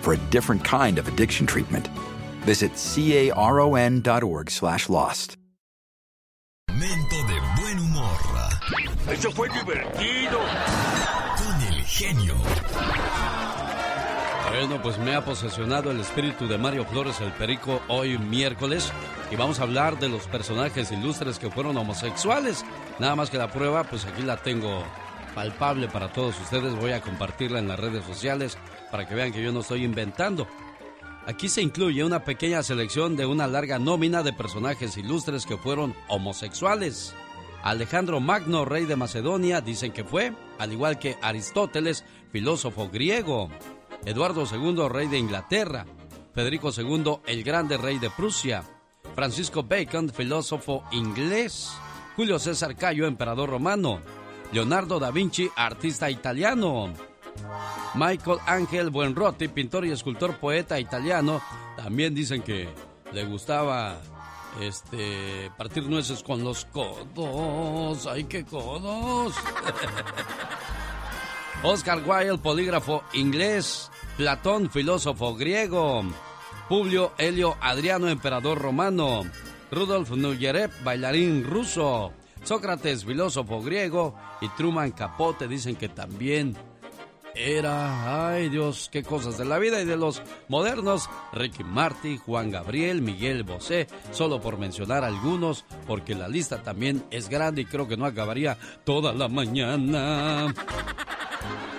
for a different kind of addiction treatment. Visit caron.org slash lost. Momento de buen humor. Eso fue divertido. Con el genio. Bueno, pues me ha posesionado el espíritu de Mario Flores el Perico hoy miércoles y vamos a hablar de los personajes ilustres que fueron homosexuales. Nada más que la prueba, pues aquí la tengo palpable para todos ustedes. Voy a compartirla en las redes sociales para que vean que yo no estoy inventando. Aquí se incluye una pequeña selección de una larga nómina de personajes ilustres que fueron homosexuales. Alejandro Magno, rey de Macedonia, dicen que fue, al igual que Aristóteles, filósofo griego. Eduardo II, rey de Inglaterra. Federico II, el grande rey de Prusia. Francisco Bacon, filósofo inglés. Julio César Cayo, emperador romano. Leonardo da Vinci, artista italiano. Michael Ángel Buenrotti, pintor y escultor poeta italiano, también dicen que le gustaba este partir nueces con los codos. ¡Ay, qué codos! Oscar Wilde, polígrafo inglés. Platón, filósofo griego. Publio Helio Adriano, emperador romano. Rudolf Nuyerev, bailarín ruso. Sócrates, filósofo griego. Y Truman Capote dicen que también era, ay Dios, qué cosas de la vida y de los modernos, Ricky Marty, Juan Gabriel, Miguel Bosé, solo por mencionar algunos, porque la lista también es grande y creo que no acabaría toda la mañana.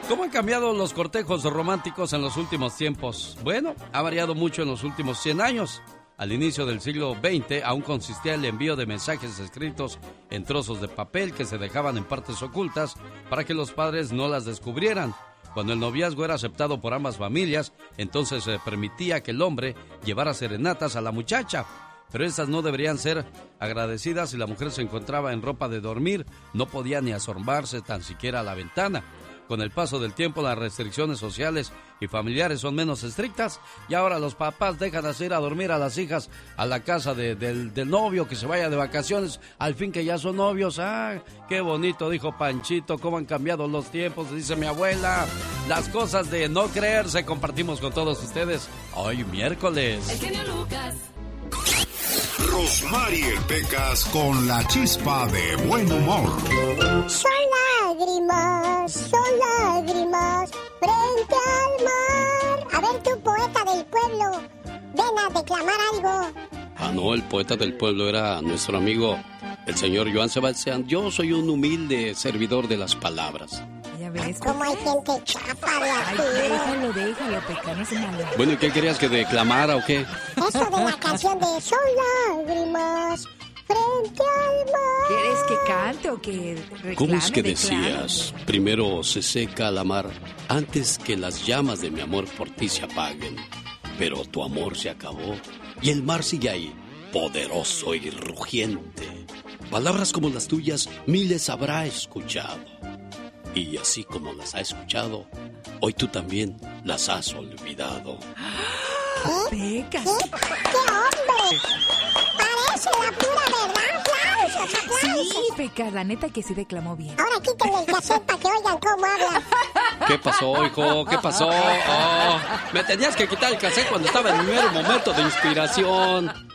¿Cómo han cambiado los cortejos románticos en los últimos tiempos? Bueno, ha variado mucho en los últimos 100 años. Al inicio del siglo XX aún consistía el envío de mensajes escritos en trozos de papel que se dejaban en partes ocultas para que los padres no las descubrieran. Cuando el noviazgo era aceptado por ambas familias, entonces se permitía que el hombre llevara serenatas a la muchacha. Pero estas no deberían ser agradecidas si la mujer se encontraba en ropa de dormir, no podía ni asomarse tan siquiera a la ventana. Con el paso del tiempo las restricciones sociales y familiares son menos estrictas y ahora los papás dejan de ir a dormir a las hijas a la casa del, del, novio que se vaya de vacaciones al fin que ya son novios. Ah, qué bonito, dijo Panchito, cómo han cambiado los tiempos, dice mi abuela. Las cosas de no creerse compartimos con todos ustedes hoy miércoles. El genio Lucas. Rosmarie Pecas con la chispa de buen humor. Son lágrimas, son lágrimas frente al mar. A ver, tú, poeta del pueblo, ven a declamar algo. Ah, no, el poeta del pueblo era nuestro amigo, el señor Joan Sebastián. Yo soy un humilde servidor de las palabras. Ya ves. ¿Cómo hay gente chapa de aquí? Ay, déjalo, déjalo, pecado, es malo. Bueno, ¿y qué querías que declamara o qué? Eso de la canción de Son lágrimas frente al mar. ¿Quieres que cante o que reclame? ¿Cómo es que decías? Primero se seca la mar antes que las llamas de mi amor por ti se apaguen. Pero tu amor se acabó y el mar sigue ahí, poderoso y rugiente. Palabras como las tuyas miles habrá escuchado. Y así como las ha escuchado, hoy tú también las has olvidado. Pecas. ¿Qué? ¡Qué hombre! Parece la pura verdad. ¡Aplausos, aplausos! Sí, Pecas, la neta que sí declamó bien. Ahora quítenle el cassette para que oigan cómo hablan. ¿Qué pasó, hijo? ¿Qué pasó? Oh, me tenías que quitar el cassette cuando estaba en mi mero momento de inspiración.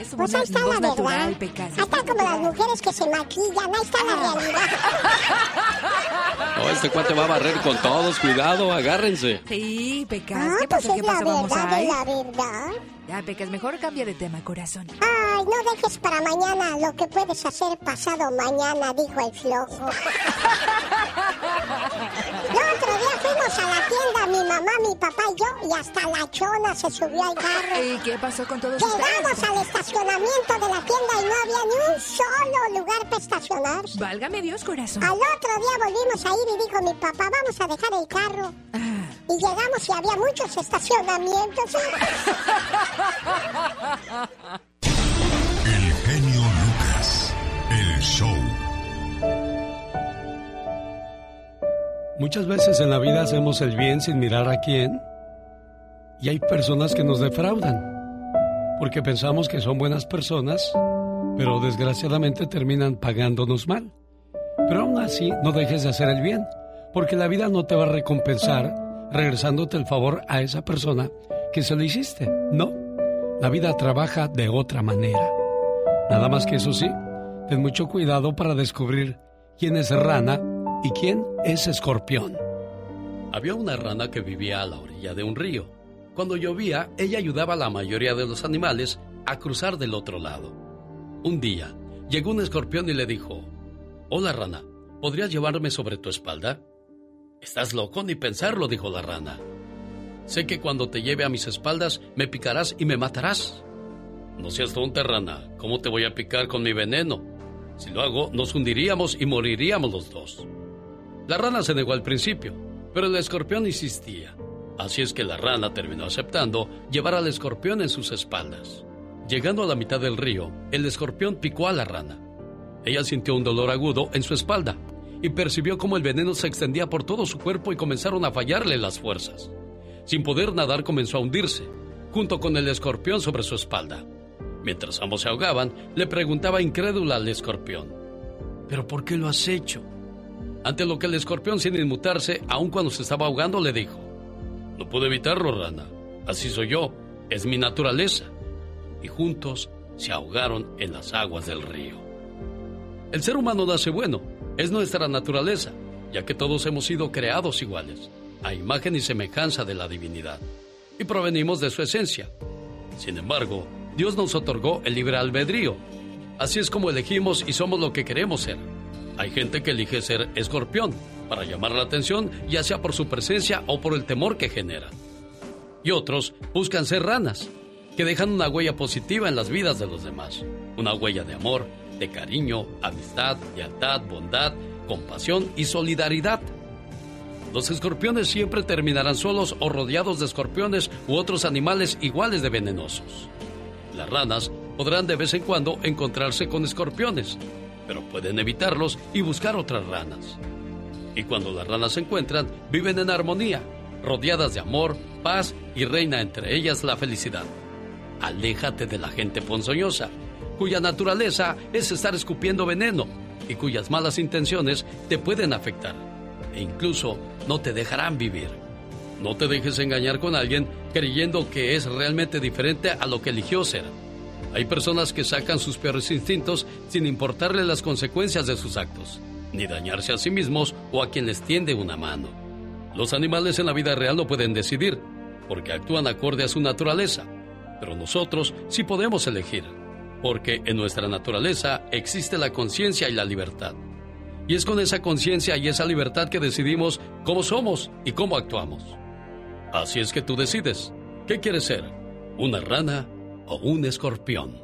Es Pues ahí está la verdad. Ahí está como las mujeres que se maquillan, ahí está la realidad. Oh, este cuate va a barrer con todos. Cuidado, agárrense. Sí, Pecas. Ah, ¿Qué pues pasó? es ¿Qué la pasó? Vamos verdad a la verdad. Ya, Pecas, mejor cambia de tema, corazón. Ay, no dejes para mañana lo que puedes hacer pasado mañana, dijo el flojo. El otro día fuimos a la tienda, mi mamá, mi papá y yo, y hasta la chona se subió al carro. ¿Y qué pasó con todos Llegamos ustedes? al estacionamiento de la tienda y no había ni un solo lugar para estacionar. Válgame Dios, corazón. Al otro día volvimos a ir y dijo mi papá, vamos a dejar el carro. Ah, Y llegamos y había muchos estacionamientos. El genio Lucas. El show. Muchas veces en la vida hacemos el bien sin mirar a quién. Y hay personas que nos defraudan. Porque pensamos que son buenas personas, pero desgraciadamente terminan pagándonos mal. Pero aún así, no dejes de hacer el bien, porque la vida no te va a recompensar regresándote el favor a esa persona que se lo hiciste. No, la vida trabaja de otra manera. Nada más que eso sí, ten mucho cuidado para descubrir quién es rana y quién es escorpión. Había una rana que vivía a la orilla de un río. Cuando llovía, ella ayudaba a la mayoría de los animales a cruzar del otro lado. Un día, llegó un escorpión y le dijo, Hola rana, ¿podrías llevarme sobre tu espalda? Estás loco ni pensarlo, dijo la rana. Sé que cuando te lleve a mis espaldas me picarás y me matarás. No seas tonta, rana. ¿Cómo te voy a picar con mi veneno? Si lo hago, nos hundiríamos y moriríamos los dos. La rana se negó al principio, pero el escorpión insistía. Así es que la rana terminó aceptando llevar al escorpión en sus espaldas. Llegando a la mitad del río, el escorpión picó a la rana. Ella sintió un dolor agudo en su espalda y percibió cómo el veneno se extendía por todo su cuerpo y comenzaron a fallarle las fuerzas. Sin poder nadar comenzó a hundirse, junto con el escorpión sobre su espalda. Mientras ambos se ahogaban, le preguntaba incrédula al escorpión, ¿pero por qué lo has hecho? Ante lo que el escorpión, sin inmutarse, aun cuando se estaba ahogando, le dijo, No puedo evitarlo, rana. Así soy yo. Es mi naturaleza. Y juntos se ahogaron en las aguas del río. El ser humano nace bueno. Es nuestra naturaleza, ya que todos hemos sido creados iguales, a imagen y semejanza de la divinidad. Y provenimos de su esencia. Sin embargo, Dios nos otorgó el libre albedrío. Así es como elegimos y somos lo que queremos ser. Hay gente que elige ser escorpión para llamar la atención, ya sea por su presencia o por el temor que genera. Y otros buscan ser ranas, que dejan una huella positiva en las vidas de los demás. Una huella de amor, de cariño, amistad, lealtad, bondad, compasión y solidaridad. Los escorpiones siempre terminarán solos o rodeados de escorpiones u otros animales iguales de venenosos. Las ranas podrán de vez en cuando encontrarse con escorpiones, pero pueden evitarlos y buscar otras ranas. Y cuando las ranas se encuentran, viven en armonía, rodeadas de amor, paz y reina entre ellas la felicidad. Aléjate de la gente ponzoñosa, cuya naturaleza es estar escupiendo veneno y cuyas malas intenciones te pueden afectar e incluso no te dejarán vivir. No te dejes engañar con alguien creyendo que es realmente diferente a lo que eligió ser. Hay personas que sacan sus peores instintos sin importarle las consecuencias de sus actos, ni dañarse a sí mismos o a quien les tiende una mano. Los animales en la vida real no pueden decidir, porque actúan acorde a su naturaleza, pero nosotros sí podemos elegir, porque en nuestra naturaleza existe la conciencia y la libertad. Y es con esa conciencia y esa libertad que decidimos cómo somos y cómo actuamos. Así es que tú decides, ¿qué quieres ser? ¿Una rana o un escorpión?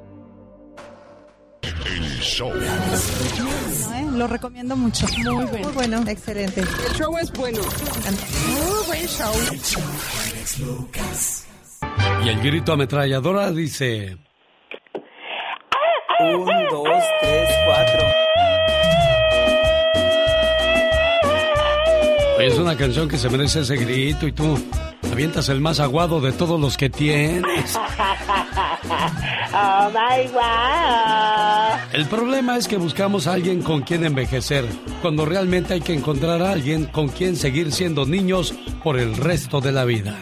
El show. ¿eh? Lo recomiendo mucho. Muy bueno. Muy bueno, excelente. El show es bueno. Muy buen show. Y el grito ametralladora dice... Un, dos, tres, cuatro. Oye, es una canción que se merece ese grito y tú avientas el más aguado de todos los que tienes. Oh my wow. El problema es que buscamos a alguien con quien envejecer, cuando realmente hay que encontrar a alguien con quien seguir siendo niños por el resto de la vida.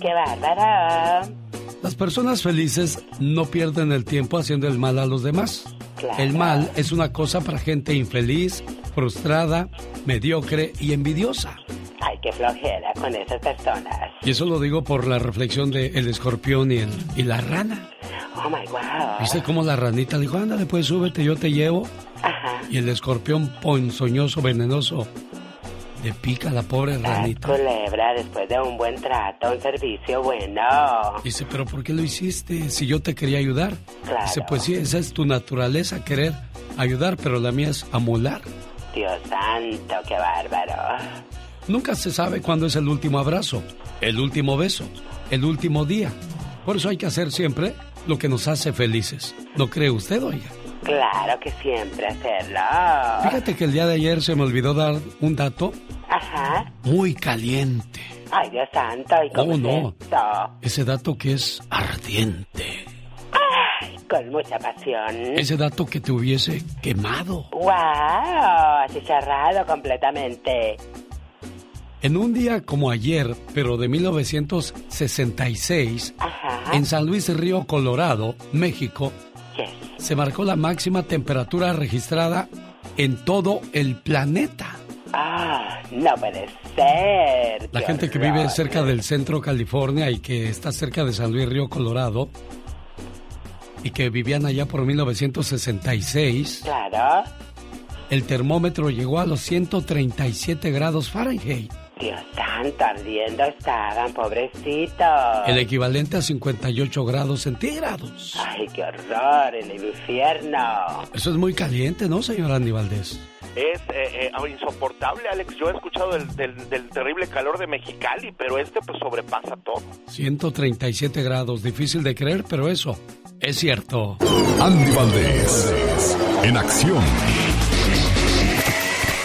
¡Qué bárbaro! Las personas felices no pierden el tiempo haciendo el mal a los demás. El mal es una cosa para gente infeliz, frustrada, mediocre y envidiosa. Ay, qué flojera con esas personas. Y eso lo digo por la reflexión de el escorpión y, el, y la rana. Oh my wow. ¿Viste cómo la ranita le dijo, ándale, pues súbete, yo te llevo? Ajá. Y el escorpión ponzoñoso, venenoso, le pica a la pobre La ranita. culebra, después de un buen trato, un servicio bueno. Dice, pero ¿por qué lo hiciste si yo te quería ayudar? Claro. Dice, pues sí, esa es tu naturaleza, querer ayudar, pero la mía es amolar. Dios santo, qué bárbaro. Nunca se sabe cuándo es el último abrazo, el último beso, el último día. Por eso hay que hacer siempre lo que nos hace felices. ¿No cree usted, oiga? Claro que siempre hacerlo. Fíjate que el día de ayer se me olvidó dar un dato Ajá. muy caliente. Ay, Dios santo, ¿y cómo Oh, no. Ese dato que es ardiente. Ay, con mucha pasión. Ese dato que te hubiese quemado. ¡Wow! Así cerrado completamente. En un día como ayer, pero de 1966, Ajá. en San Luis Río Colorado, México, Yes. se marcó la máxima temperatura registrada en todo el planeta. Ah, no puede ser. La gente que vive cerca del centro California y que está cerca de San Luis Río Colorado y que vivían allá por 1966, Claro. el termómetro llegó a los 137 grados Fahrenheit, Dios santo, ardiendo estaban, pobrecitos. el equivalente a 58 grados centígrados. Ay, qué horror, en el infierno. Eso es muy caliente, ¿no, señor Andy Valdés? Es eh, eh, insoportable, Alex. Yo he escuchado del, del- del terrible calor de Mexicali, pero este pues sobrepasa todo. 137 grados, difícil de creer, pero eso es cierto. Andy Valdés, en acción.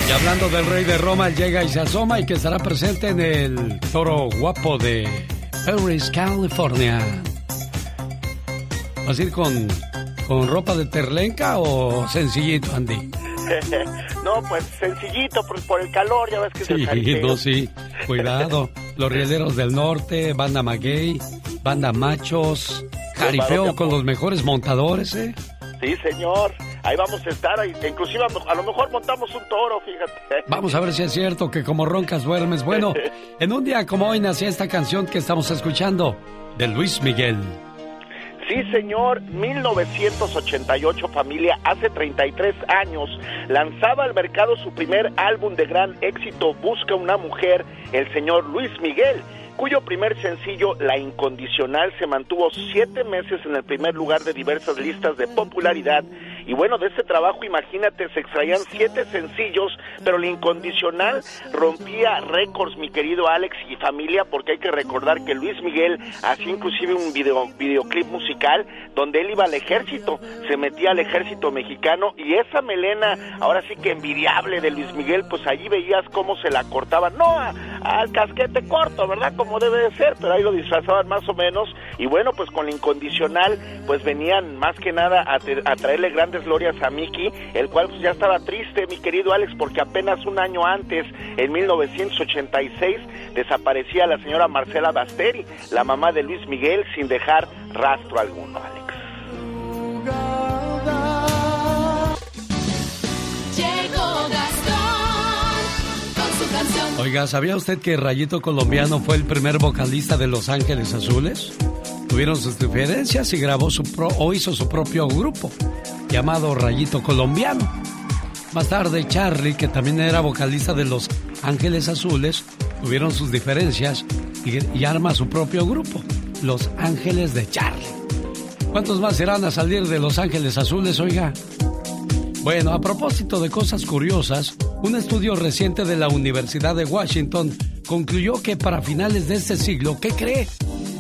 Y hablando del rey de Roma, llega y se asoma y que estará presente en el toro guapo de Paris, California. ¿Vas a ir con, con ropa de terlenca o sencillito, Andy? no, pues sencillito, por, por el calor, ya ves que Sí, jaripeo. no, sí. Cuidado. Los rieleros del norte, banda maguey, banda machos, jaripeo con los mejores montadores, ¿eh? Sí, señor. Ahí vamos a estar. ahí- Inclusive a lo mejor montamos un toro, fíjate. Vamos a ver si es cierto que como roncas duermes. Bueno, en un día como hoy nacía esta canción que estamos escuchando de Luis Miguel. Sí, señor, 1988 familia, hace 33 años, lanzaba al mercado su primer álbum de gran éxito, Busca una mujer, el señor Luis Miguel, cuyo primer sencillo, La Incondicional, se mantuvo siete meses en el primer lugar de diversas listas de popularidad. Y bueno, de ese trabajo, imagínate, se extraían siete sencillos, pero La Incondicional rompía récords, mi querido Alex y familia, porque hay que recordar que Luis Miguel hacía inclusive un video, videoclip musical donde él iba al ejército, se metía al ejército mexicano y esa melena, ahora sí que envidiable de Luis Miguel, pues allí veías cómo se la cortaban, no a- al casquete corto, ¿verdad? Como debe de ser, pero ahí lo disfrazaban más o menos y bueno, pues con la incondicional, pues venían más que nada a, te- a traerle grandes glorias a Mickey, el cual pues ya estaba triste, mi querido Alex, porque apenas un año antes, en 1986, desaparecía la señora Marcela Basteri, la mamá de Luis Miguel, sin dejar rastro alguno, Alex. Llegó Gastón con su canción. Oiga, ¿sabía usted que Rayito Colombiano fue el primer vocalista de Los Ángeles Azules? Tuvieron sus diferencias y grabó su pro- o hizo su propio grupo llamado Rayito Colombiano. Más tarde, Charlie, que también era vocalista de Los Ángeles Azules, tuvieron sus diferencias y, y arma su propio grupo, Los Ángeles de Charlie. ¿Cuántos más irán a salir de Los Ángeles Azules, oiga? Bueno, a propósito de cosas curiosas, un estudio reciente de la Universidad de Washington concluyó que para finales de este siglo, ¿qué cree?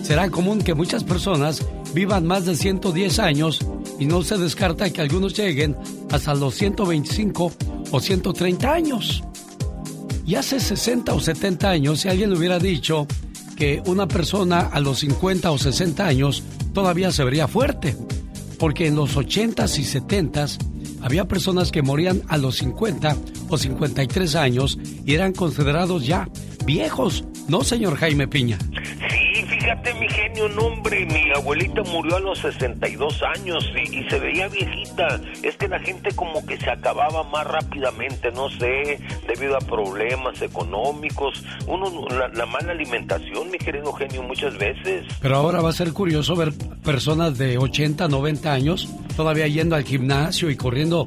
Será común que muchas personas vivan más de 110 años y no se descarta que algunos lleguen hasta los 125 o 130 años. Y hace 60 o 70 años, si alguien le hubiera dicho que una persona a los 50 o 60 años todavía se vería fuerte, porque en los 80s y 70s había personas que morían a los 50 o 53 años y eran considerados ya viejos, ¿no, señor Jaime Piña? Mi genio, no, hombre, mi abuelita murió a los 62 años y, y se veía viejita. Es que la gente como que se acababa más rápidamente, no sé, debido a problemas económicos, uno la, la mala alimentación, mi querido genio, muchas veces. Pero ahora va a ser curioso ver personas de 80, 90 años todavía yendo al gimnasio y corriendo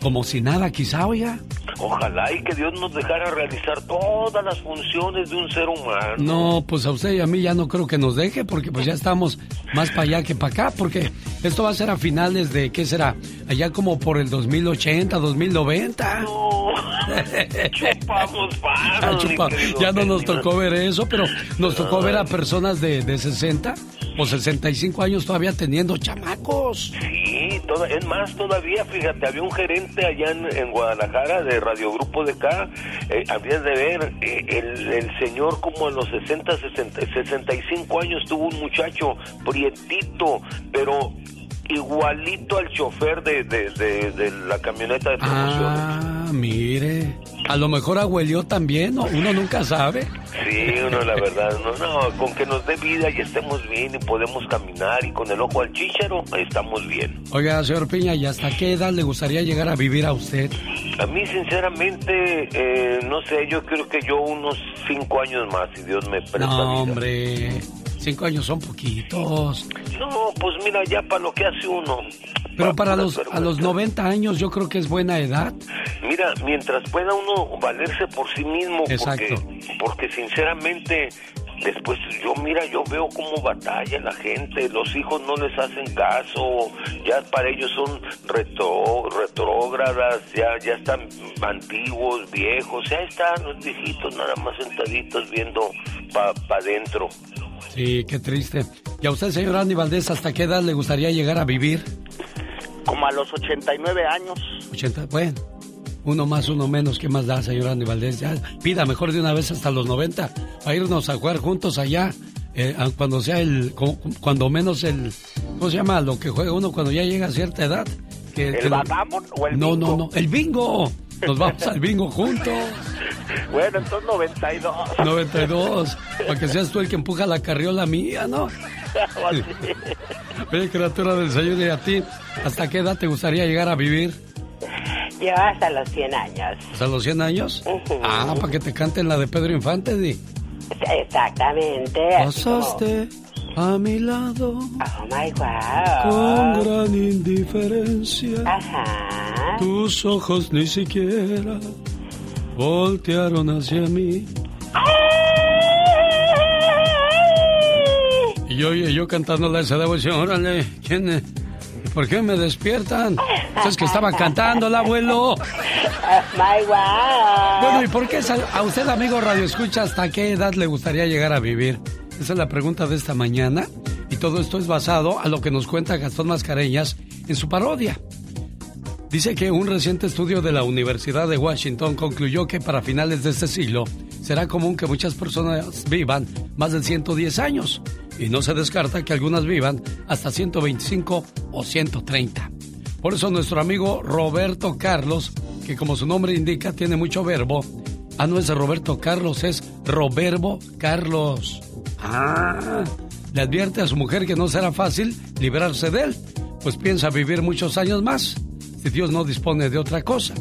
como si nada, quizá, oiga. Ojalá y que Dios nos dejara realizar todas las funciones de un ser humano. No, pues a usted y a mí ya no creo que nos deje, porque pues ya estamos más para allá que para acá, porque esto va a ser a finales de, ¿qué será? Allá como por el 2080, 2090. No, chupamos paros, chupa, querido ya no nos tocó ver eso, pero nos tocó ver a personas de, de 60 o 65 años todavía teniendo chamacos. Sí, es más todavía, fíjate, había un gerente allá en, Guadalajara de Radio Grupo de acá, eh, de ver, eh, el, el señor como a los 60, 60, 65 años tuvo un muchacho prietito, pero igualito al chofer de, de, de- de la camioneta de promociones. Ah, mire. A lo mejor abuelió también, ¿no? uno nunca sabe. Sí, uno la verdad, no, no, con que nos dé vida y estemos bien y podemos caminar y con el ojo al chícharo, estamos bien. Oiga, señor Piña, ¿y hasta qué edad le gustaría llegar a vivir a usted? A mí, sinceramente, eh, no sé, yo creo que yo unos cinco años más, si Dios me presta No, vida. hombre. Cinco años son poquitos. No, pues mira, ya para lo que hace uno. Pero para los, a los 90 años yo creo que es buena edad. Mira, mientras pueda uno valerse por sí mismo, Exacto. porque, porque sinceramente, después yo, mira, yo veo cómo batalla la gente, los hijos no les hacen caso, ya para ellos son retro, retrógradas, ya, ya están antiguos, viejos, ya están los viejitos nada más sentaditos viendo para pa adentro. Sí, qué triste. ¿Y a usted, señor Andy Valdés, hasta qué edad le gustaría llegar a vivir? Como a los 89 años. 80, bueno. Uno más, uno menos, ¿qué más da, señor Andy Valdés? Ya, pida mejor de una vez hasta los 90 para irnos a jugar juntos allá. eh, cuando sea el, cu- cuando menos el, ¿cómo se llama? Lo que juega uno cuando ya llega a cierta edad. Que, ¿El que lo- o el No, bingo? no, no, el bingo. Nos vamos al bingo juntos. Bueno, entonces 92. 92. Para que seas tú el que empuja la carriola mía, ¿no? Oye, criatura del Señor, y a ti, ¿hasta qué edad te gustaría llegar a vivir? Yo hasta los 100 años. ¿Hasta los 100 años? Ah, para que te canten la de Pedro Infante, Di. Exactamente. como- Pasaste a mi lado Oh my wow. con gran indiferencia. Ajá. Tus ojos ni siquiera voltearon hacia mí. Y yo, y yo cantándola esa devoción, órale, ¿quién es? ¿Por qué me despiertan? Es que estaba cantando el abuelo. My wow. Bueno, ¿y por qué a usted, amigo Radio Escucha, hasta qué edad le gustaría llegar a vivir? Esa es la pregunta de esta mañana. Y todo esto es basado a lo que nos cuenta Gastón Mascareñas en su parodia. Dice que un reciente estudio de la Universidad de Washington concluyó que para finales de este siglo será común que muchas personas vivan más de 110 años y no se descarta que algunas vivan hasta 125 o 130. Por eso nuestro amigo Roberto Carlos, que como su nombre indica tiene mucho verbo, ah no es Roberto Carlos, es Roberbo Carlos. Ah, le advierte a su mujer que no será fácil librarse de él, pues piensa vivir muchos años más si Dios no dispone de otra cosa.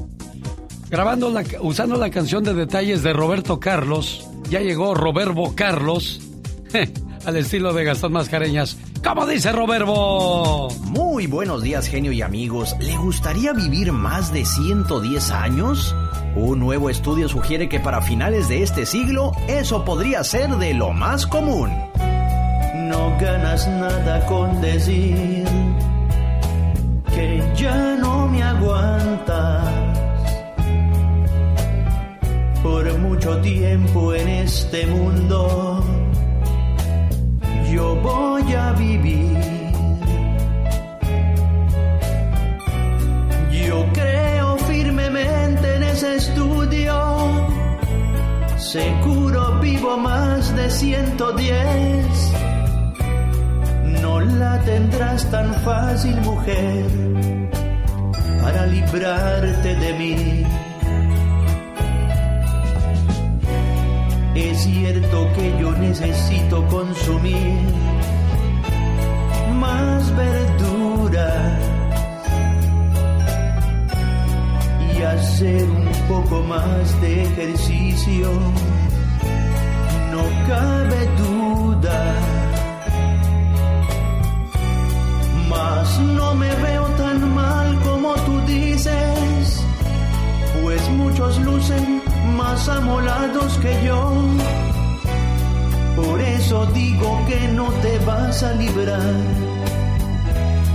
Grabando la, usando la canción de detalles de Roberto Carlos, ya llegó Roberbo Carlos, al estilo de Gastón Mascareñas. ¿Cómo dice Roberbo? Muy buenos días, genio y amigos. ¿Le gustaría vivir más de 110 años? Un nuevo estudio sugiere que para finales de este siglo eso podría ser de lo más común. No ganas nada con decir que ya no me aguantas. Por mucho tiempo en este mundo yo voy a vivir. Estudio. Seguro vivo más de 110. No la tendrás tan fácil, mujer, para librarte de mí. Es cierto que yo necesito consumir más verduras y hacer un poco más de ejercicio. No cabe duda. Mas no me veo tan mal como tú dices, pues muchos lucen más amolados que yo. Por eso digo que no te vas a librar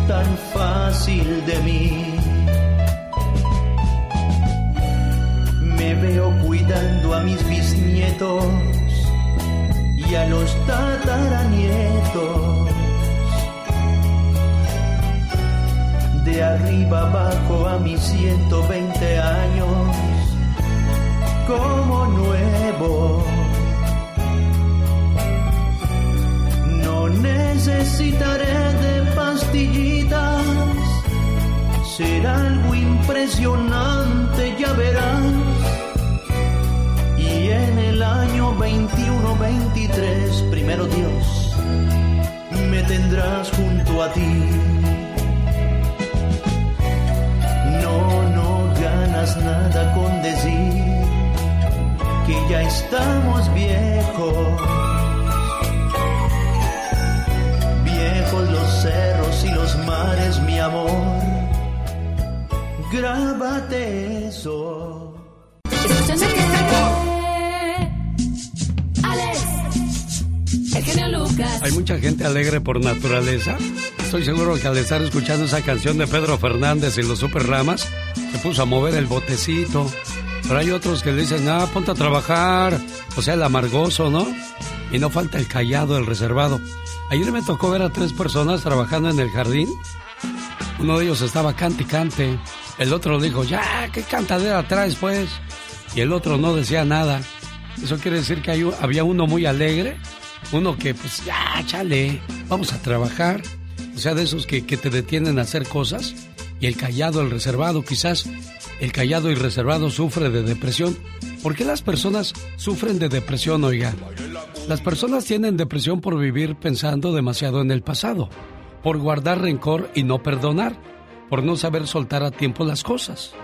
tan fácil de mí. Me veo cuidando a mis bisnietos y a los tataranietos. De arriba abajo a mis 120 años como nuevo. No necesitaré de pastillitas, será algo impresionante, ya verás. El año 21-23, primero Dios, me tendrás junto a ti. No, no ganas nada con decir que ya estamos viejos. Viejos los cerros y los mares, mi amor. Grábate eso. Alex, Hay mucha gente alegre por naturaleza. Estoy seguro que al estar escuchando esa canción de Pedro Fernández y los Super Ramas, se puso a mover el botecito. Pero hay otros que le dicen, ah, ponte a trabajar. O sea, el amargoso, ¿no? Y no falta el callado, el reservado. Ayer me tocó ver a tres personas trabajando en el jardín. Uno de ellos estaba cante cante. El otro dijo, ya, ¿qué cantadera traes, pues? Y el otro no decía nada. Eso quiere decir que hay, había uno muy alegre, uno que, pues, ya, chale, vamos a trabajar. O sea, de esos que, que te detienen a hacer cosas. Y el callado, el reservado, quizás el callado y reservado sufre de depresión. ¿Por qué las personas sufren de depresión, oiga? Las personas tienen depresión por vivir pensando demasiado en el pasado, por guardar rencor y no perdonar, por no saber soltar a tiempo las cosas,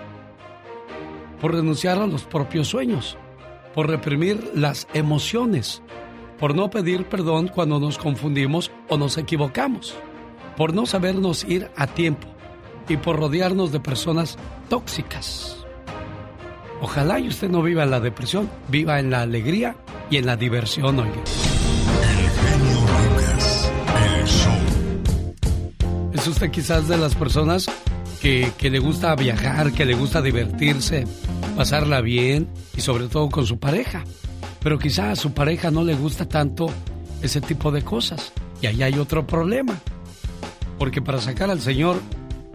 por renunciar a los propios sueños, por reprimir las emociones, por no pedir perdón cuando nos confundimos o nos equivocamos, por no sabernos ir a tiempo y por rodearnos de personas tóxicas. Ojalá y usted no viva en la depresión, viva en la alegría y en la diversión, oiga. ¿Es usted quizás de las personas que, que le gusta viajar, que le gusta divertirse, pasarla bien y sobre todo con su pareja? Pero quizás a su pareja no le gusta tanto ese tipo de cosas. Y ahí hay otro problema. Porque para sacar al señor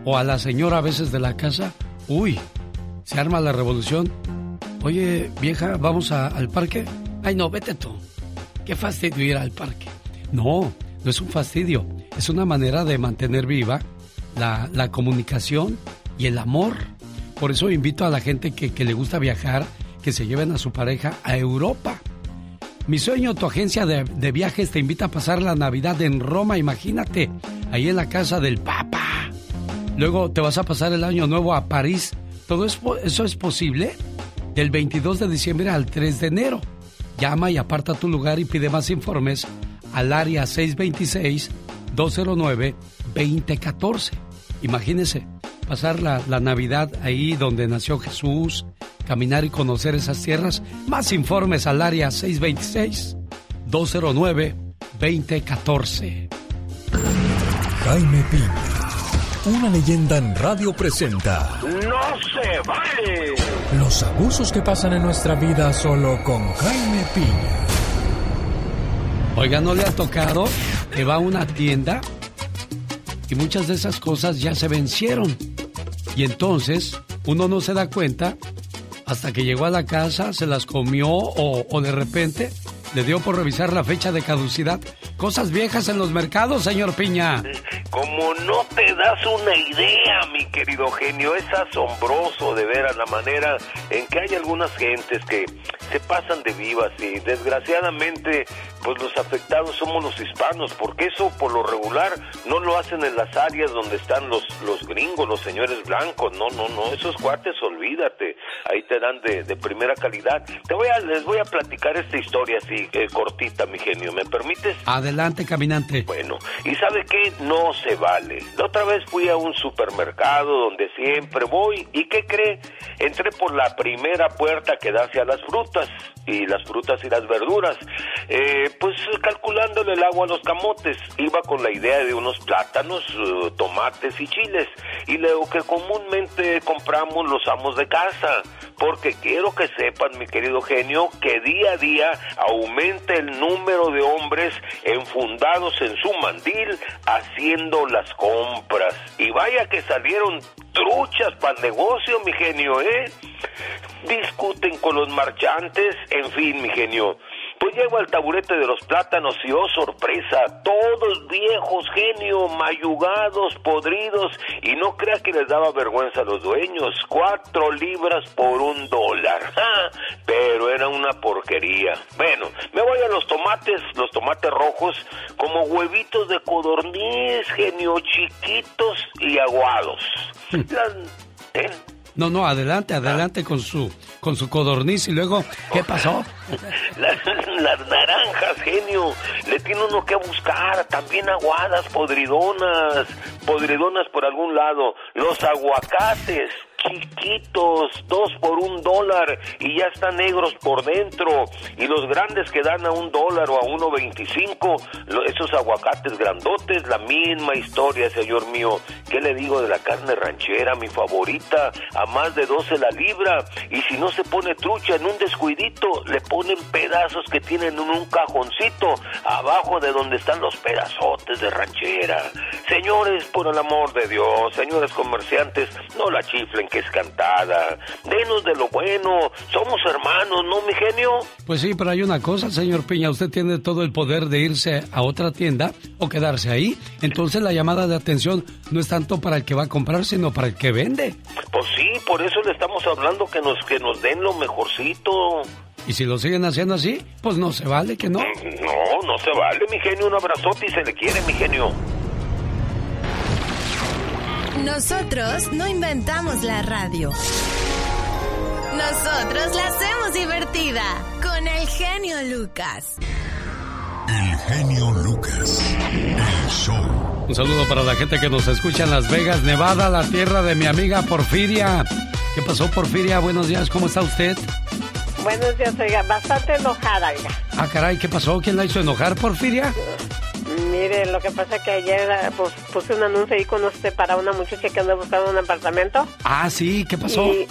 o a la señora a veces de la casa, uy, se arma la revolución. Oye, vieja, ¿vamos a- al parque? Ay, no, vete tú. Qué fastidio ir al parque. No, no es un fastidio. Es una manera de mantener viva la, la comunicación y el amor. Por eso invito a la gente que, que le gusta viajar, que se lleven a su pareja a Europa. Mi sueño, tu agencia de, de viajes te invita a pasar la Navidad en Roma, imagínate, ahí en la casa del Papa. Luego te vas a pasar el año nuevo a París. ¿Todo eso es posible? Del 22 de diciembre al 3 de enero. Llama y aparta tu lugar y pide más informes al área 626-209-2014. Imagínese, pasar la, la Navidad ahí donde nació Jesús, caminar y conocer esas tierras. Más informes al área 626-209-2014. Jaime Piña, una leyenda en radio presenta ¡No se vale! los abusos que pasan en nuestra vida solo con Jaime Piña. Oiga, ¿no le ha tocado que va a una tienda y muchas de esas cosas ya se vencieron? Y entonces uno no se da cuenta hasta que llegó a la casa, se las comió o, o de repente le dio por revisar la fecha de caducidad. Cosas viejas en los mercados, señor Piña. Como no te das una idea, mi querido genio, es asombroso de ver a la manera en que hay algunas gentes que se pasan de vivas y desgraciadamente pues los afectados somos los hispanos, porque eso por lo regular no lo hacen en las áreas donde están los, los gringos, los señores blancos, no, no, no, esos cuates olvídate, ahí te dan de, de primera calidad. Te voy a, les voy a platicar esta historia así, eh, cortita, mi genio, ¿me permites? Adelante, caminante. Bueno, y sabe qué, no se vale. La otra vez fui a un supermercado donde siempre voy, ¿y qué cree? Entré por la primera puerta que da hacia las frutas, y las frutas y las verduras. Eh, pues calculándole el agua a los camotes, iba con la idea de unos plátanos, eh, tomates y chiles, y lo que comúnmente compramos los amos de casa, porque quiero que sepan, mi querido genio, que día a día aumenta el número de hombres enfundados en su mandil haciendo las compras. Y vaya que salieron truchas para negocio, mi genio, ¿eh? Discuten con los marchantes, en fin, mi genio. Pues llego al taburete de los plátanos y oh sorpresa, todos viejos, genio, mayugados, podridos, y no crea que les daba vergüenza a los dueños, cuatro libras por un dólar, pero era una porquería. Bueno, me voy a los tomates, los tomates rojos, como huevitos de codorniz, genio, chiquitos y aguados. Las, ¿eh? No, no, adelante, adelante con su con su codorniz y luego, ¿qué pasó? Las, las, naranjas, genio, le tiene uno que buscar, también aguadas, podridonas, podridonas por algún lado, los aguacates, chiquitos, dos por un dólar y ya están negros por dentro. Y los grandes que dan a un dólar o a uno veinticinco, esos aguacates grandotes, la misma historia, señor mío. ¿Qué le digo de la carne ranchera, mi favorita? A más de doce la libra. Y si no se pone trucha en un descuidito, le ponen pedazos que tienen en un cajoncito abajo de donde están los pedazotes de ranchera. Señores, por el amor de Dios, señores comerciantes, no la chiflen que es cantada. Denos de lo bueno. Somos hermanos, ¿no, mi genio? Pues sí, pero hay una cosa, señor Piña. Usted tiene todo el poder de irse a otra tienda o quedarse ahí. Entonces la llamada de atención no es tanto para el que va a comprar, sino para el que vende. Pues sí, por eso le estamos hablando que nos, que nos den lo mejorcito. Y si lo siguen haciendo así, pues no se vale que no. No, no se vale, mi genio. Un abrazote y se le quiere, mi genio. Nosotros no inventamos la radio. Nosotros la hacemos divertida con el genio Lucas. El genio Lucas. El show. Un saludo para la gente que nos escucha en Las Vegas, Nevada, la tierra de mi amiga Porfiria. ¿Qué pasó, Porfiria? Buenos días, ¿cómo está usted? Buenos días, oiga, bastante enojada, oiga. Ah, caray, ¿qué pasó? ¿Quién la hizo enojar, Porfiria? Mire, lo que pasa es que ayer pues, puse un anuncio ahí con usted para una muchacha que anda buscando un apartamento. Ah, sí, ¿qué pasó? Y,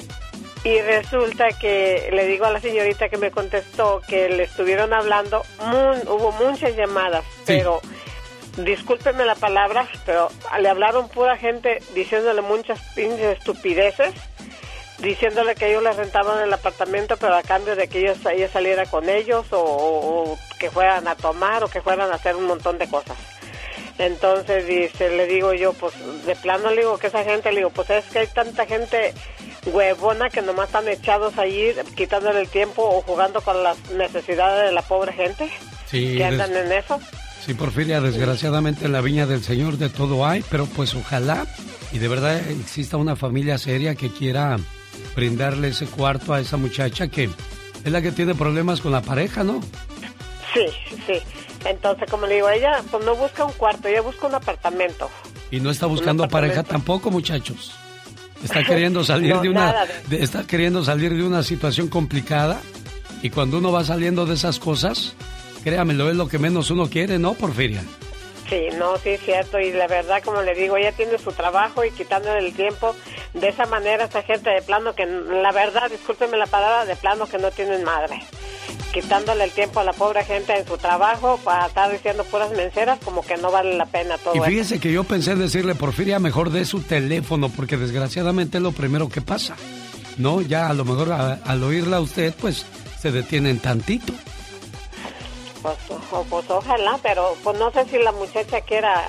y, resulta que le digo a la señorita que me contestó que le estuvieron hablando, hubo muchas llamadas, sí. pero discúlpeme la palabra, pero le hablaron pura gente diciéndole muchas estupideces diciéndole que ellos le rentaban el apartamento, pero a cambio de que ellos, ella saliera con ellos o, o, que fueran a tomar o que fueran a hacer un montón de cosas. Entonces dice, le digo yo, pues de plano le digo que esa gente, le digo, pues es que hay tanta gente huevona que nomás están echados allí quitándole el tiempo o jugando con las necesidades de la pobre gente sí, que andan en eso. Sí, Porfiria, desgraciadamente en la viña del Señor de todo hay, pero pues ojalá y de verdad exista una familia seria que quiera brindarle ese cuarto a esa muchacha que es la que tiene problemas con la pareja, ¿no? Sí, sí. Entonces, como le digo, ella pues no busca un cuarto, ella busca un apartamento. Y no está buscando pareja tampoco, muchachos. Está queriendo salir no, de una de... De, está queriendo salir de una situación complicada y cuando uno va saliendo de esas cosas, créamelo, es lo que menos uno quiere, ¿no, Porfiria? Sí, no, sí es cierto. Y la verdad, como le digo, ella tiene su trabajo y quitándole el tiempo. De esa manera, esta gente de plano que, la verdad, discúlpeme la palabra, de plano que no tienen madre. Quitándole el tiempo a la pobre gente en su trabajo para estar diciendo puras menceras, como que no vale la pena todo Y fíjese que yo pensé decirle, Porfiria, mejor de su teléfono, porque desgraciadamente es lo primero que pasa. No, ya a lo mejor a, al oírla a usted, pues se detienen tantito. Pues, pues ojalá, pero pues no sé si la muchacha quiera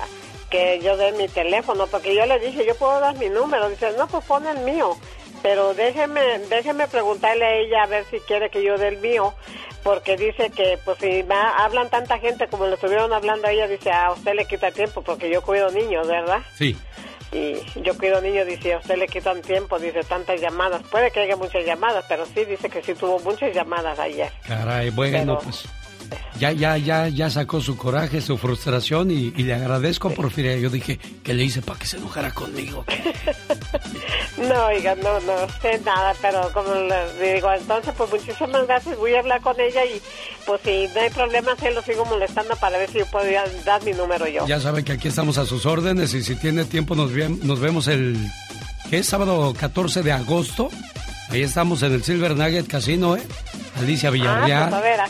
que yo dé mi teléfono, porque yo le dije, yo puedo dar mi número. Dice, no, pues pon el mío. Pero déjeme, déjeme preguntarle a ella a ver si quiere que yo dé el mío, porque dice que, pues si va- hablan tanta gente como le estuvieron hablando a ella, dice, a usted le quita tiempo, porque yo cuido niños, ¿verdad? Sí. Y yo cuido niños, dice, a usted le quitan tiempo, dice, tantas llamadas. Puede que haya muchas llamadas, pero sí dice que sí tuvo muchas llamadas ayer. Caray, bueno, Pero- pues ya, ya, ya, ya sacó su coraje, su frustración y, y le agradezco, Porfiria. Yo dije, ¿qué le hice para que se enojara conmigo? No, oiga, no, no sé nada, pero como le digo, entonces, pues muchísimas gracias. Voy a hablar con ella y, pues si no hay problema, se lo sigo molestando para ver si yo puedo ya dar mi número yo. Ya sabe que aquí estamos a sus órdenes y si tiene tiempo nos, nos vemos el, ¿qué es? Sábado 14 de agosto. Ahí estamos en el Silver Nugget Casino, ¿eh? Alicia Ah, Villarreal. pues a ver, ah,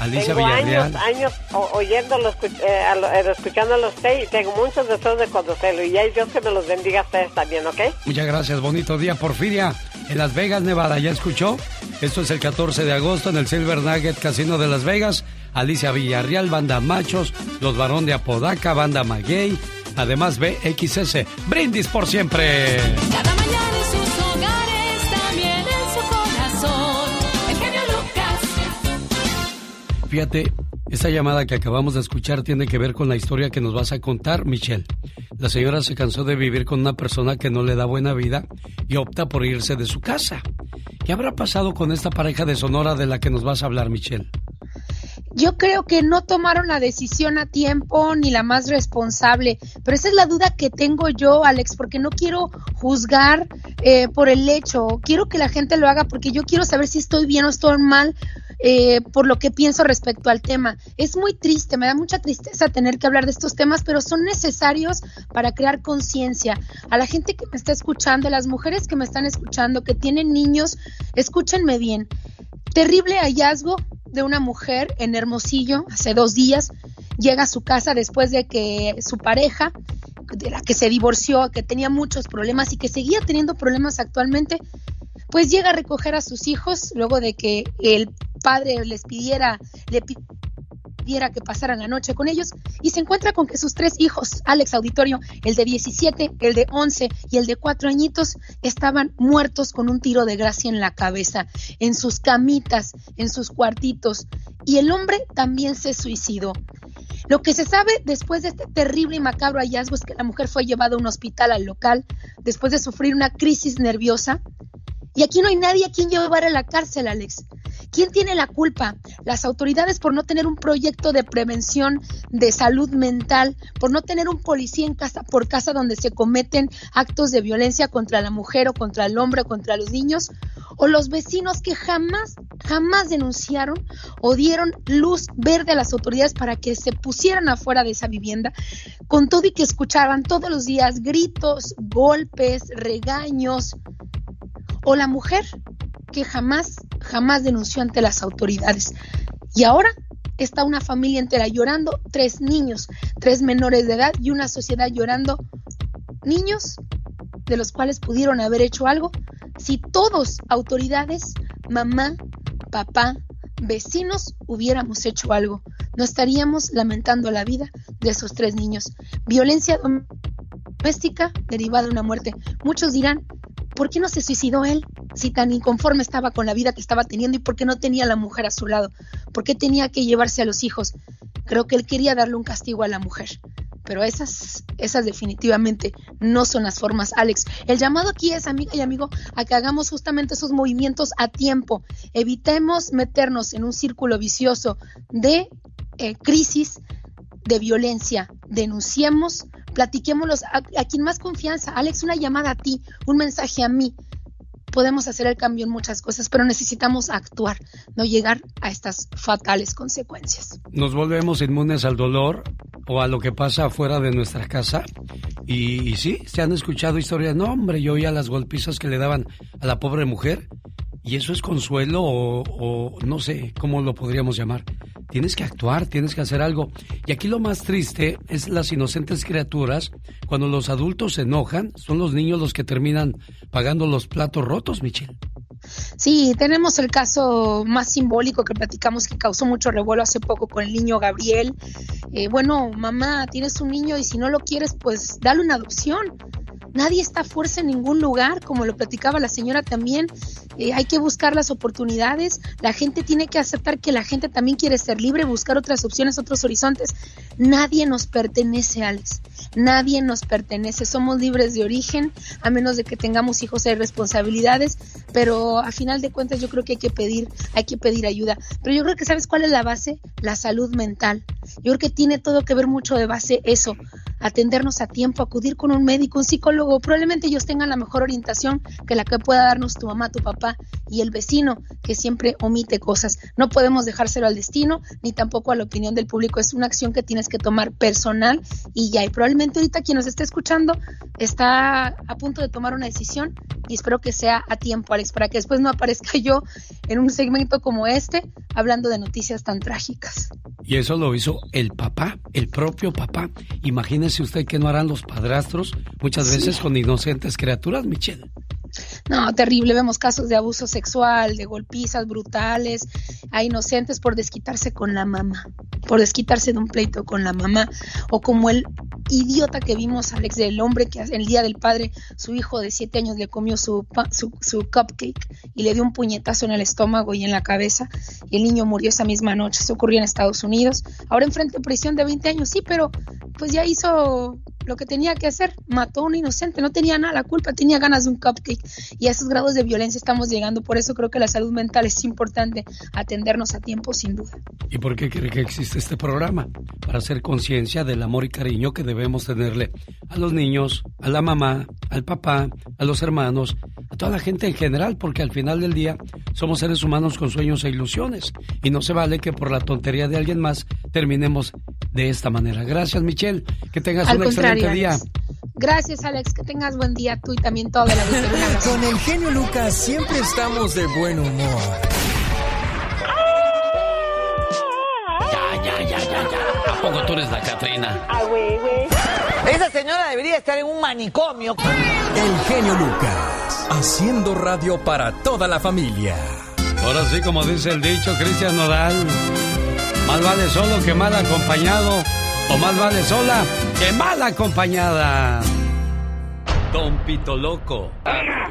Alicia tengo Villarreal. años, años oyéndolo, eh, eh, escuchándolo a usted y tengo muchos deseos de conocerlo. Y hay Dios que me los bendiga a ustedes también, ¿ok? Muchas gracias, bonito día, Porfiria. En Las Vegas, Nevada, ¿ya escuchó? Esto es el 14 de agosto en el Silver Nugget Casino de Las Vegas. Alicia Villarreal, banda Machos, Los Barón de Apodaca, banda Maguey. Además, BXS, brindis por siempre. Cada mañana en sus hogares, Fíjate, esta llamada que acabamos de escuchar tiene que ver con la historia que nos vas a contar, Michelle. La señora se cansó de vivir con una persona que no le da buena vida y opta por irse de su casa. ¿Qué habrá pasado con esta pareja de Sonora de la que nos vas a hablar, Michelle? Yo creo que no tomaron la decisión a tiempo ni la más responsable, pero esa es la duda que tengo yo, Alex, porque no quiero juzgar eh, por el hecho, quiero que la gente lo haga porque yo quiero saber si estoy bien o estoy mal eh, por lo que pienso respecto al tema. Es muy triste, me da mucha tristeza tener que hablar de estos temas, pero son necesarios para crear conciencia. A la gente que me está escuchando, a las mujeres que me están escuchando, que tienen niños, escúchenme bien. Terrible hallazgo de una mujer en Hermosillo hace dos días. Llega a su casa después de que su pareja, de la que se divorció, que tenía muchos problemas y que seguía teniendo problemas actualmente, pues llega a recoger a sus hijos luego de que el padre les pidiera, le que pasaran la noche con ellos y se encuentra con que sus tres hijos, Alex Auditorio, el de 17, el de 11 y el de 4 añitos, estaban muertos con un tiro de gracia en la cabeza, en sus camitas, en sus cuartitos. Y el hombre también se suicidó. Lo que se sabe después de este terrible y macabro hallazgo es que la mujer fue llevada a un hospital al local después de sufrir una crisis nerviosa. Y aquí no hay nadie a quien llevar a la cárcel, Alex. ¿Quién tiene la culpa? Las autoridades por no tener un proyecto de prevención de salud mental, por no tener un policía en casa por casa donde se cometen actos de violencia contra la mujer o contra el hombre o contra los niños, o los vecinos que jamás, jamás denunciaron o dieron luz verde a las autoridades para que se pusieran afuera de esa vivienda, con todo y que escuchaban todos los días gritos, golpes, regaños, o la mujer que jamás, jamás denunció ante las autoridades. Y ahora está una familia entera llorando, tres niños, tres menores de edad y una sociedad llorando, niños de los cuales pudieron haber hecho algo si todos, autoridades, mamá, papá, vecinos, hubiéramos hecho algo. No estaríamos lamentando la vida de esos tres niños. Violencia doméstica derivada de una muerte. Muchos dirán, ¿por qué no se suicidó él si tan inconforme estaba con la vida que estaba teniendo y por qué no tenía a la mujer a su lado? ¿Por qué tenía que llevarse a los hijos? Creo que él quería darle un castigo a la mujer. Pero esas, esas definitivamente no son las formas, Alex. El llamado aquí es, amiga y amigo, a que hagamos justamente esos movimientos a tiempo. Evitemos meternos en un círculo vicioso de eh, crisis, de violencia. Denunciemos, platiquémoslos a, a quien más confianza. Alex, una llamada a ti, un mensaje a mí. Podemos hacer el cambio en muchas cosas, pero necesitamos actuar, no llegar a estas fatales consecuencias. Nos volvemos inmunes al dolor o a lo que pasa afuera de nuestra casa. Y, sí, se han escuchado historias. No, hombre, yo oía las golpizas que le daban a la pobre mujer. Y eso es consuelo o, o no sé cómo lo podríamos llamar. Tienes que actuar, tienes que hacer algo. Y aquí lo más triste es las inocentes criaturas. Cuando los adultos se enojan, son los niños los que terminan pagando los platos rotos, Sí, tenemos el caso más simbólico que platicamos que causó mucho revuelo hace poco con el niño Gabriel. Eh, bueno, mamá, tienes un niño y si no lo quieres, pues dale una adopción. Nadie está a fuerza en ningún lugar, como lo platicaba la señora también. Eh, hay que buscar las oportunidades. La gente tiene que aceptar que la gente también quiere ser libre, buscar otras opciones, otros horizontes. Nadie nos pertenece, Alex. Nadie nos pertenece. Somos libres de origen, a menos de que tengamos hijos hay responsabilidades. Pero a final de cuentas, yo creo que hay que pedir, hay que pedir ayuda. Pero yo creo que sabes cuál es la base, la salud mental. Yo creo que tiene todo que ver mucho de base eso, atendernos a tiempo, acudir con un médico, un psicólogo. Probablemente ellos tengan la mejor orientación que la que pueda darnos tu mamá, tu papá y el vecino que siempre omite cosas. No podemos dejárselo al destino ni tampoco a la opinión del público. Es una acción que tienes que tomar personal y ya. Y probablemente ahorita quien nos esté escuchando está a punto de tomar una decisión y espero que sea a tiempo, Alex, para que después no aparezca yo en un segmento como este hablando de noticias tan trágicas. Y eso lo hizo el papá, el propio papá. Imagínese usted que no harán los padrastros muchas veces con inocentes criaturas, Michelle. No, terrible. Vemos casos de abuso sexual, de golpizas brutales a inocentes por desquitarse con la mamá, por desquitarse de un pleito con la mamá, o como el idiota que vimos, Alex, del hombre que el día del padre, su hijo de siete años le comió su, su, cupcake y le dio un puñetazo en el estómago y en la cabeza, y el niño murió esa misma noche. Eso ocurrió en Estados Unidos. Ahora enfrenta prisión de 20 años, sí, pero pues ya hizo lo que tenía que hacer, mató a un inocente, no tenía nada la culpa, tenía ganas de un cupcake y a esos grados de violencia estamos llegando, por eso creo que la salud mental es importante atendernos a tiempo sin duda. ¿Y por qué cree que existe este programa? Para hacer conciencia del amor y cariño que debemos tenerle a los niños, a la mamá, al papá, a los hermanos, a toda la gente en general, porque al final del día somos seres humanos con sueños e ilusiones y no se vale que por la tontería de alguien más terminemos de esta manera. Gracias Michelle, que tengas un excelente día. Gracias, Alex. Que tengas buen día tú y también toda la vida. Con el genio Lucas siempre estamos de buen humor. Ya, ya, ya, ya, ya. ¿A poco tú eres la Catrina? Ah, güey, güey. Esa señora debería estar en un manicomio. El genio Lucas, haciendo radio para toda la familia. Ahora sí, como dice el dicho, Cristian Nodal. Más vale solo que mal acompañado. O más vale sola que mal acompañada. Don Pito Loco.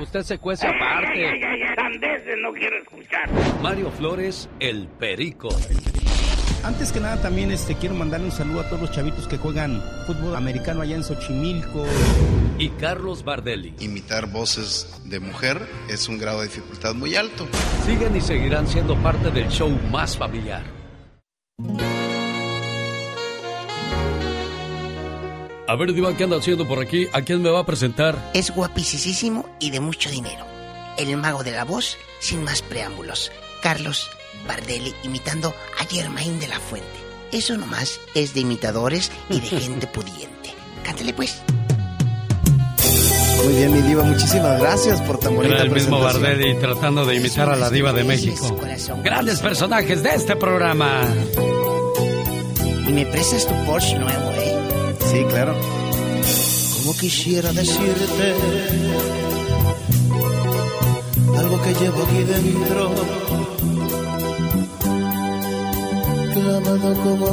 Usted se cuece aparte. no quiero escuchar. Mario Flores, el perico. Antes que nada también este quiero mandarle un saludo a todos los chavitos que juegan fútbol americano allá en Xochimilco. Y Carlos Bardelli. Imitar voces de mujer es un grado de dificultad muy alto. Siguen y seguirán siendo parte del show más familiar. A ver, Diva, ¿qué anda haciendo por aquí? ¿A quién me va a presentar? Es guapísimo y de mucho dinero. El mago de la voz, sin más preámbulos. Carlos Bardelli imitando a Germain de la Fuente. Eso nomás es de imitadores y de gente pudiente. Cántale pues. Muy bien, mi diva, muchísimas gracias por tan bonita Era el mismo presentación. Bardelli tratando de imitar a la diva de México. Grandes personajes de este programa. Y me prestas tu Porsche nuevo, ¿eh? Sí, claro. Como quisiera decirte algo que llevo aquí dentro, clavado como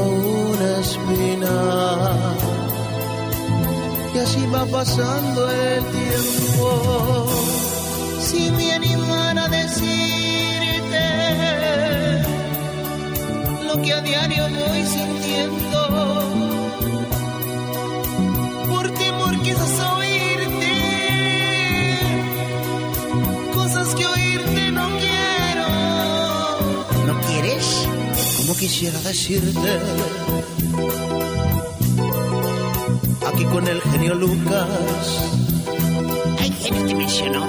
una espina. Y así va pasando el tiempo. Si me animara a decirte lo que a diario voy sintiendo quisiera decirte aquí con el genio Lucas. Ay, genio te mencionó.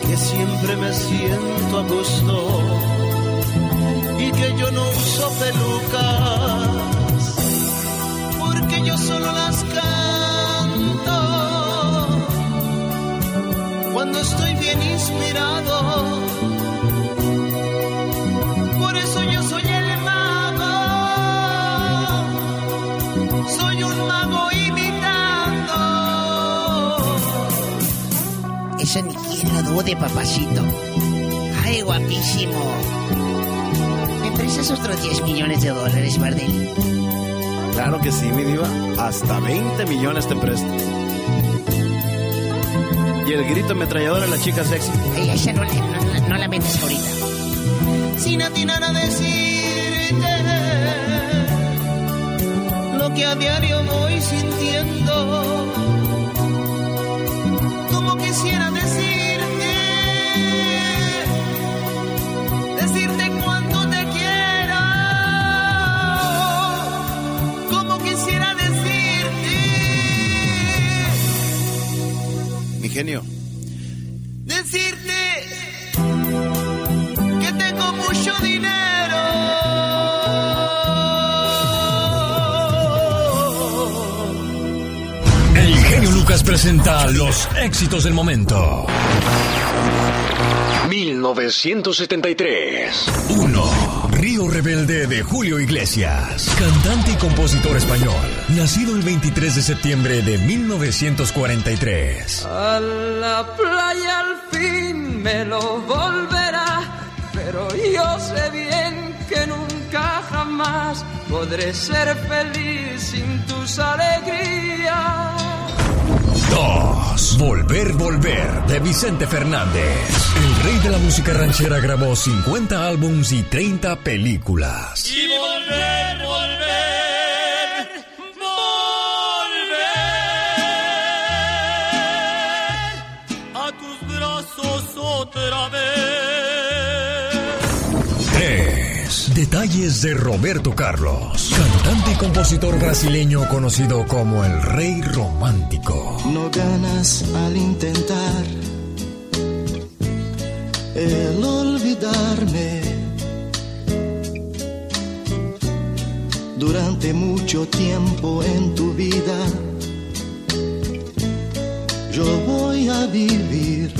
Que siempre me siento a gusto y que yo no uso pelucas porque yo solo las canto cuando estoy bien inspirado. Por eso yo soy el mago, soy un mago imitando. Eso ni quien lo dude, papacito. Ay, guapísimo. ¿Me prestas otros 10 millones de dólares, Bardel? Claro que sí, mi diva. Hasta 20 millones te presto. El grito ametrallador a la chica sexy. Ay, esa no la metes ahorita. sin atinar a decirte lo que a diario voy sintiendo. Como quisiera Mi genio. decirte que tengo mucho dinero. El genio Lucas presenta los éxitos del momento. 1973. 1. Río Rebelde de Julio Iglesias. Cantante y compositor español. Nacido el 23 de septiembre de 1943. A la playa al fin me lo volverá, pero yo sé bien que nunca jamás podré ser feliz sin tus alegrías. 2. Volver, volver de Vicente Fernández. El rey de la música ranchera grabó 50 álbums y 30 películas. Y volver, volver, Detalles de Roberto Carlos. Cantante y compositor brasileño conocido como el Rey Romántico. No ganas al intentar el olvidarme. Durante mucho tiempo en tu vida, yo voy a vivir.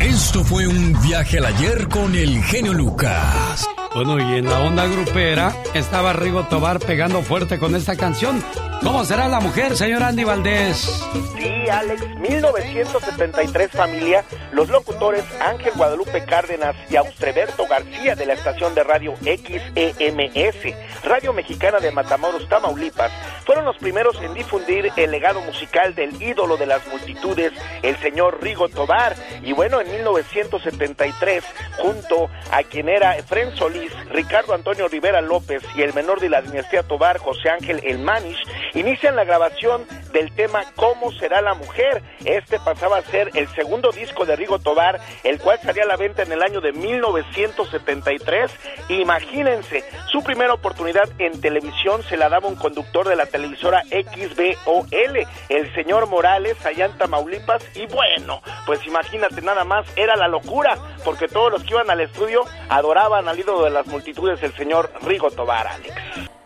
Esto fue un viaje al ayer con el genio Lucas. Bueno, y en la onda grupera estaba Rigo Tobar pegando fuerte con esta canción. ¿Cómo será la mujer, señor Andy Valdés? Sí, Alex, 1973 familia, los locutores Ángel Guadalupe Cárdenas y Austreberto García de la estación de radio XEMS, Radio Mexicana de Matamoros, Tamaulipas, fueron los primeros en difundir el legado musical del ídolo de las multitudes, el señor Rigo Tobar. Y bueno, en 1973, junto a quien era Fren Solís, Ricardo Antonio Rivera López y el menor de la dinastía Tobar, José Ángel El Manish, inician la grabación del tema ¿Cómo será la mujer? Este pasaba a ser el segundo disco de Rigo Tobar, el cual salía a la venta en el año de 1973. Imagínense, su primera oportunidad en televisión se la daba un conductor de la televisora XBOL, el señor Morales, allá en Tamaulipas. Y bueno, pues imagínate nada más, era la locura, porque todos los que iban al estudio adoraban al ídolo de las multitudes, el señor Rigo Tobar, Alex.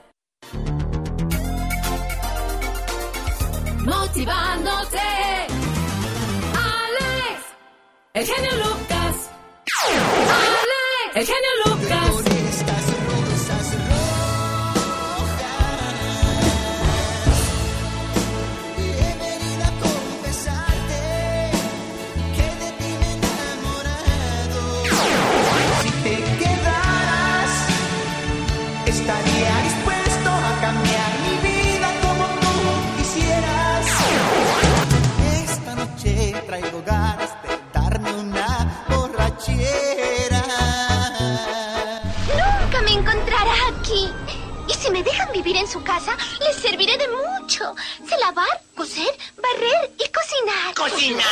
Motivándote. Alex, el genio Lucas. Alex, el genio Lucas. En su casa, les serviré de mucho. Sé lavar, coser, barrer y cocinar. ¿Cocinar?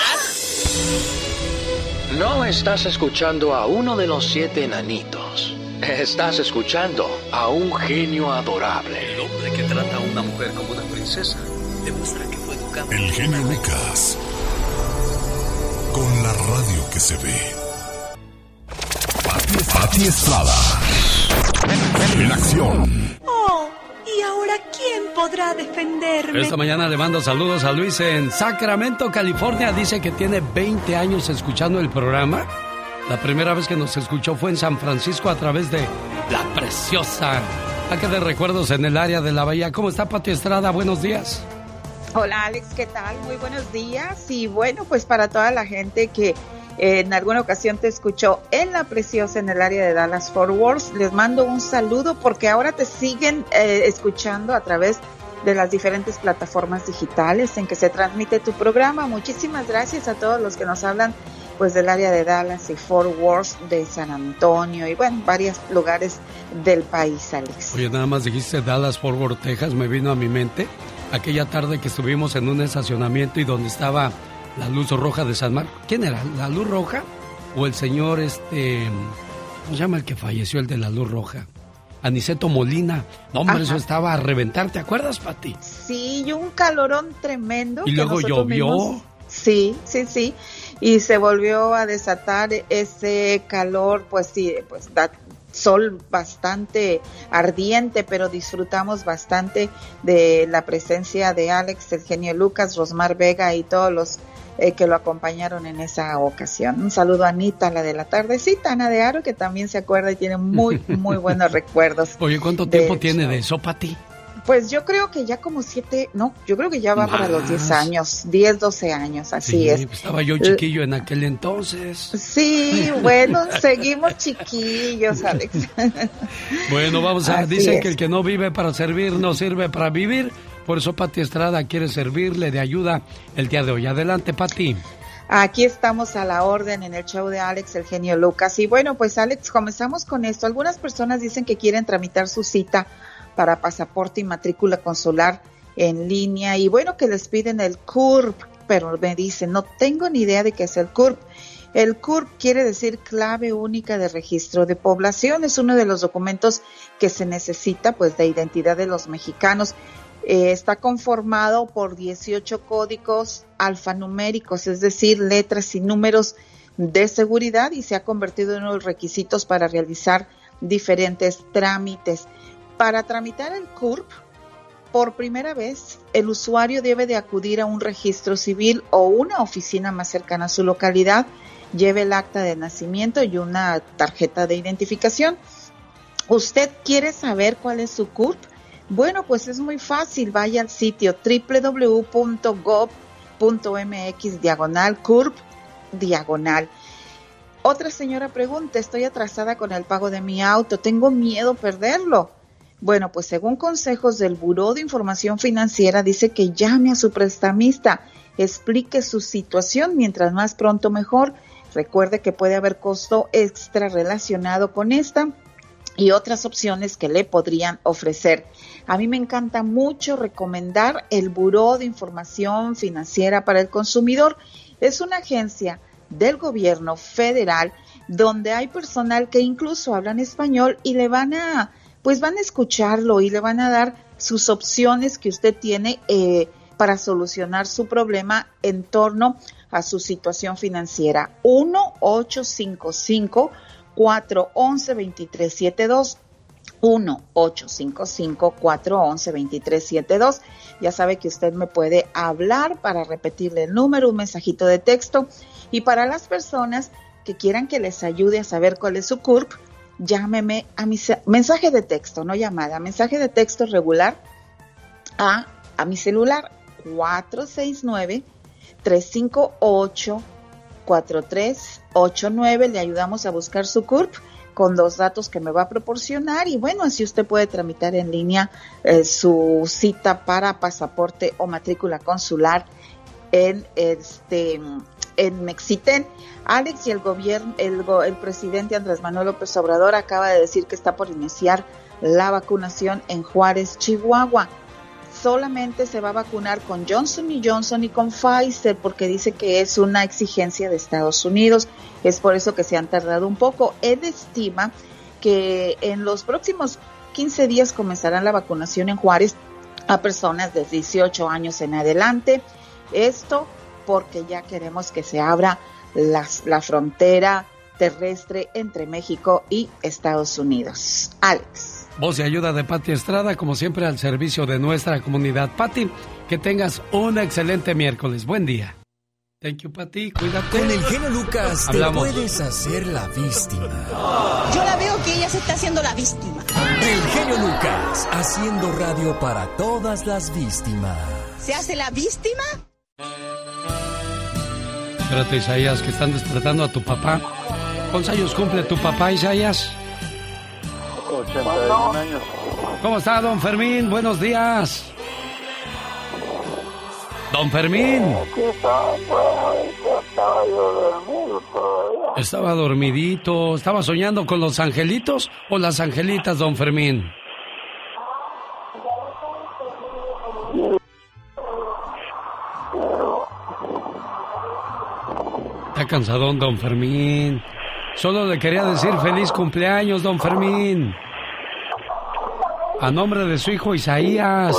No estás escuchando a uno de los siete enanitos. Estás escuchando a un genio adorable. El hombre que trata a una mujer como una princesa demuestra que fue educado. El genio Lucas. Con la radio que se ve. Pati, Pati Estrada. En acción. Oh, ¿y ahora quién podrá defenderme? Esta mañana le mando saludos a Luis en Sacramento, California. Dice que tiene 20 años escuchando el programa. La primera vez que nos escuchó fue en San Francisco a través de La Preciosa. Acá de recuerdos en el área de la Bahía. ¿Cómo está Pati Estrada? Buenos días. Hola Alex, ¿qué tal? Muy buenos días y bueno, pues para toda la gente que en alguna ocasión te escuchó en la preciosa en el área de Dallas Fort Worth, les mando un saludo porque ahora te siguen eh, escuchando a través de las diferentes plataformas digitales en que se transmite tu programa. Muchísimas gracias a todos los que nos hablan pues del área de Dallas y Fort Worth, de San Antonio y bueno, varios lugares del país, Alex. Oye, nada más dijiste Dallas, Fort Worth, Texas, me vino a mi mente aquella tarde que estuvimos en un estacionamiento y donde estaba la luz roja de San Marcos. ¿Quién era? ¿La luz roja? ¿O el señor, este, ¿cómo se llama el que falleció, el de la luz roja? Aniceto Molina. No, hombre, eso estaba a reventar, ¿te acuerdas, Pati? Sí, y un calorón tremendo. Y luego llovió. Sí, sí, sí. Y se volvió a desatar ese calor, pues sí, pues da sol bastante ardiente, pero disfrutamos bastante de la presencia de Alex, el genio Lucas, Rosmar Vega y todos los eh, que lo acompañaron en esa ocasión. Un saludo a Anita, la de la tardecita, Ana de Aro, que también se acuerda y tiene muy, muy buenos recuerdos. Oye, ¿cuánto tiempo tiene de eso, Pati? Pues yo creo que ya como siete, no, yo creo que ya va para los diez años, diez, doce años, así es. Pues estaba yo chiquillo en aquel entonces. Sí, bueno, seguimos chiquillos, Alex. bueno, vamos a, dicen que el que no vive para servir no sirve para vivir, por eso Pati Estrada quiere servirle de ayuda el día de hoy. Adelante, Pati. Aquí estamos a la orden en el show de Alex, el genio Lucas. Y bueno, pues Alex, comenzamos con esto. Algunas personas dicen que quieren tramitar su cita para pasaporte y matrícula consular en línea y bueno que les piden el CURP, pero me dicen, no tengo ni idea de qué es el CURP. El CURP quiere decir clave única de registro de población, es uno de los documentos que se necesita pues de identidad de los mexicanos. Eh, está conformado por 18 códigos alfanuméricos, es decir, letras y números de seguridad y se ha convertido en uno de los requisitos para realizar diferentes trámites. Para tramitar el CURP, por primera vez, el usuario debe de acudir a un registro civil o una oficina más cercana a su localidad, lleve el acta de nacimiento y una tarjeta de identificación. ¿Usted quiere saber cuál es su CURP? Bueno, pues es muy fácil, vaya al sitio www.gov.mx diagonal diagonal. Otra señora pregunta, estoy atrasada con el pago de mi auto, tengo miedo perderlo. Bueno, pues según consejos del Buró de Información Financiera, dice que llame a su prestamista, explique su situación, mientras más pronto mejor. Recuerde que puede haber costo extra relacionado con esta y otras opciones que le podrían ofrecer. A mí me encanta mucho recomendar el Buró de Información Financiera para el Consumidor. Es una agencia del gobierno federal donde hay personal que incluso hablan español y le van a pues van a escucharlo y le van a dar sus opciones que usted tiene eh, para solucionar su problema en torno a su situación financiera. 1-855-411-2372. 1-855-411-2372. Ya sabe que usted me puede hablar para repetirle el número, un mensajito de texto. Y para las personas que quieran que les ayude a saber cuál es su CURP, llámeme a mi mensaje de texto, no llamada, mensaje de texto regular a, a mi celular 469-358-4389. Le ayudamos a buscar su CURP con los datos que me va a proporcionar y bueno, así usted puede tramitar en línea eh, su cita para pasaporte o matrícula consular en este en Mexiten. Alex y el gobierno, el, el presidente Andrés Manuel López Obrador acaba de decir que está por iniciar la vacunación en Juárez, Chihuahua. Solamente se va a vacunar con Johnson y Johnson y con Pfizer porque dice que es una exigencia de Estados Unidos. Es por eso que se han tardado un poco. Él estima que en los próximos 15 días comenzará la vacunación en Juárez a personas de 18 años en adelante. Esto porque ya queremos que se abra la frontera terrestre entre México y Estados Unidos. Alex. Voz y ayuda de Pati Estrada, como siempre, al servicio de nuestra comunidad. Pati, que tengas un excelente miércoles. Buen día. Thank you, Pati. Cuídate. Con el genio Lucas te puedes hacer la víctima. Yo la veo que ella se está haciendo la víctima. El genio Lucas, haciendo radio para todas las víctimas. ¿Se hace la víctima? Espérate, Isaías, que están despertando a tu papá. ¿Cuántos años cumple tu papá, Isaías? 81 años. ¿Cómo está, don Fermín? Buenos días. Don Fermín. Estaba dormidito. ¿Estaba soñando con los angelitos o las angelitas, don Fermín? Está cansadón, don Fermín. Solo le quería decir feliz cumpleaños, don Fermín. A nombre de su hijo Isaías.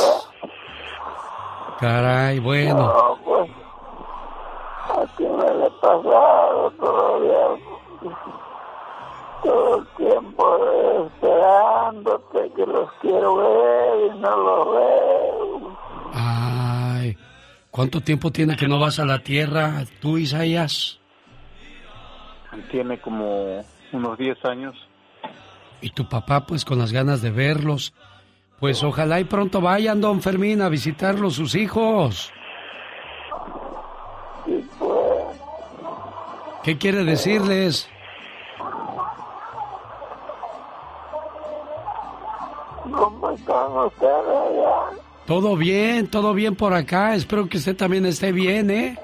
Caray, bueno. No, pues, aquí me le he pasado todavía todo el tiempo esperándote que los quiero ver y no los veo. Ay, ¿cuánto tiempo tiene que no vas a la tierra, tú, Isaías? Tiene como unos 10 años. Y tu papá, pues, con las ganas de verlos. Pues ojalá y pronto vayan, don Fermín, a visitarlos sus hijos. ¿Qué quiere decirles? ¿Cómo están ustedes allá? Todo bien, todo bien por acá. Espero que usted también esté bien, ¿eh?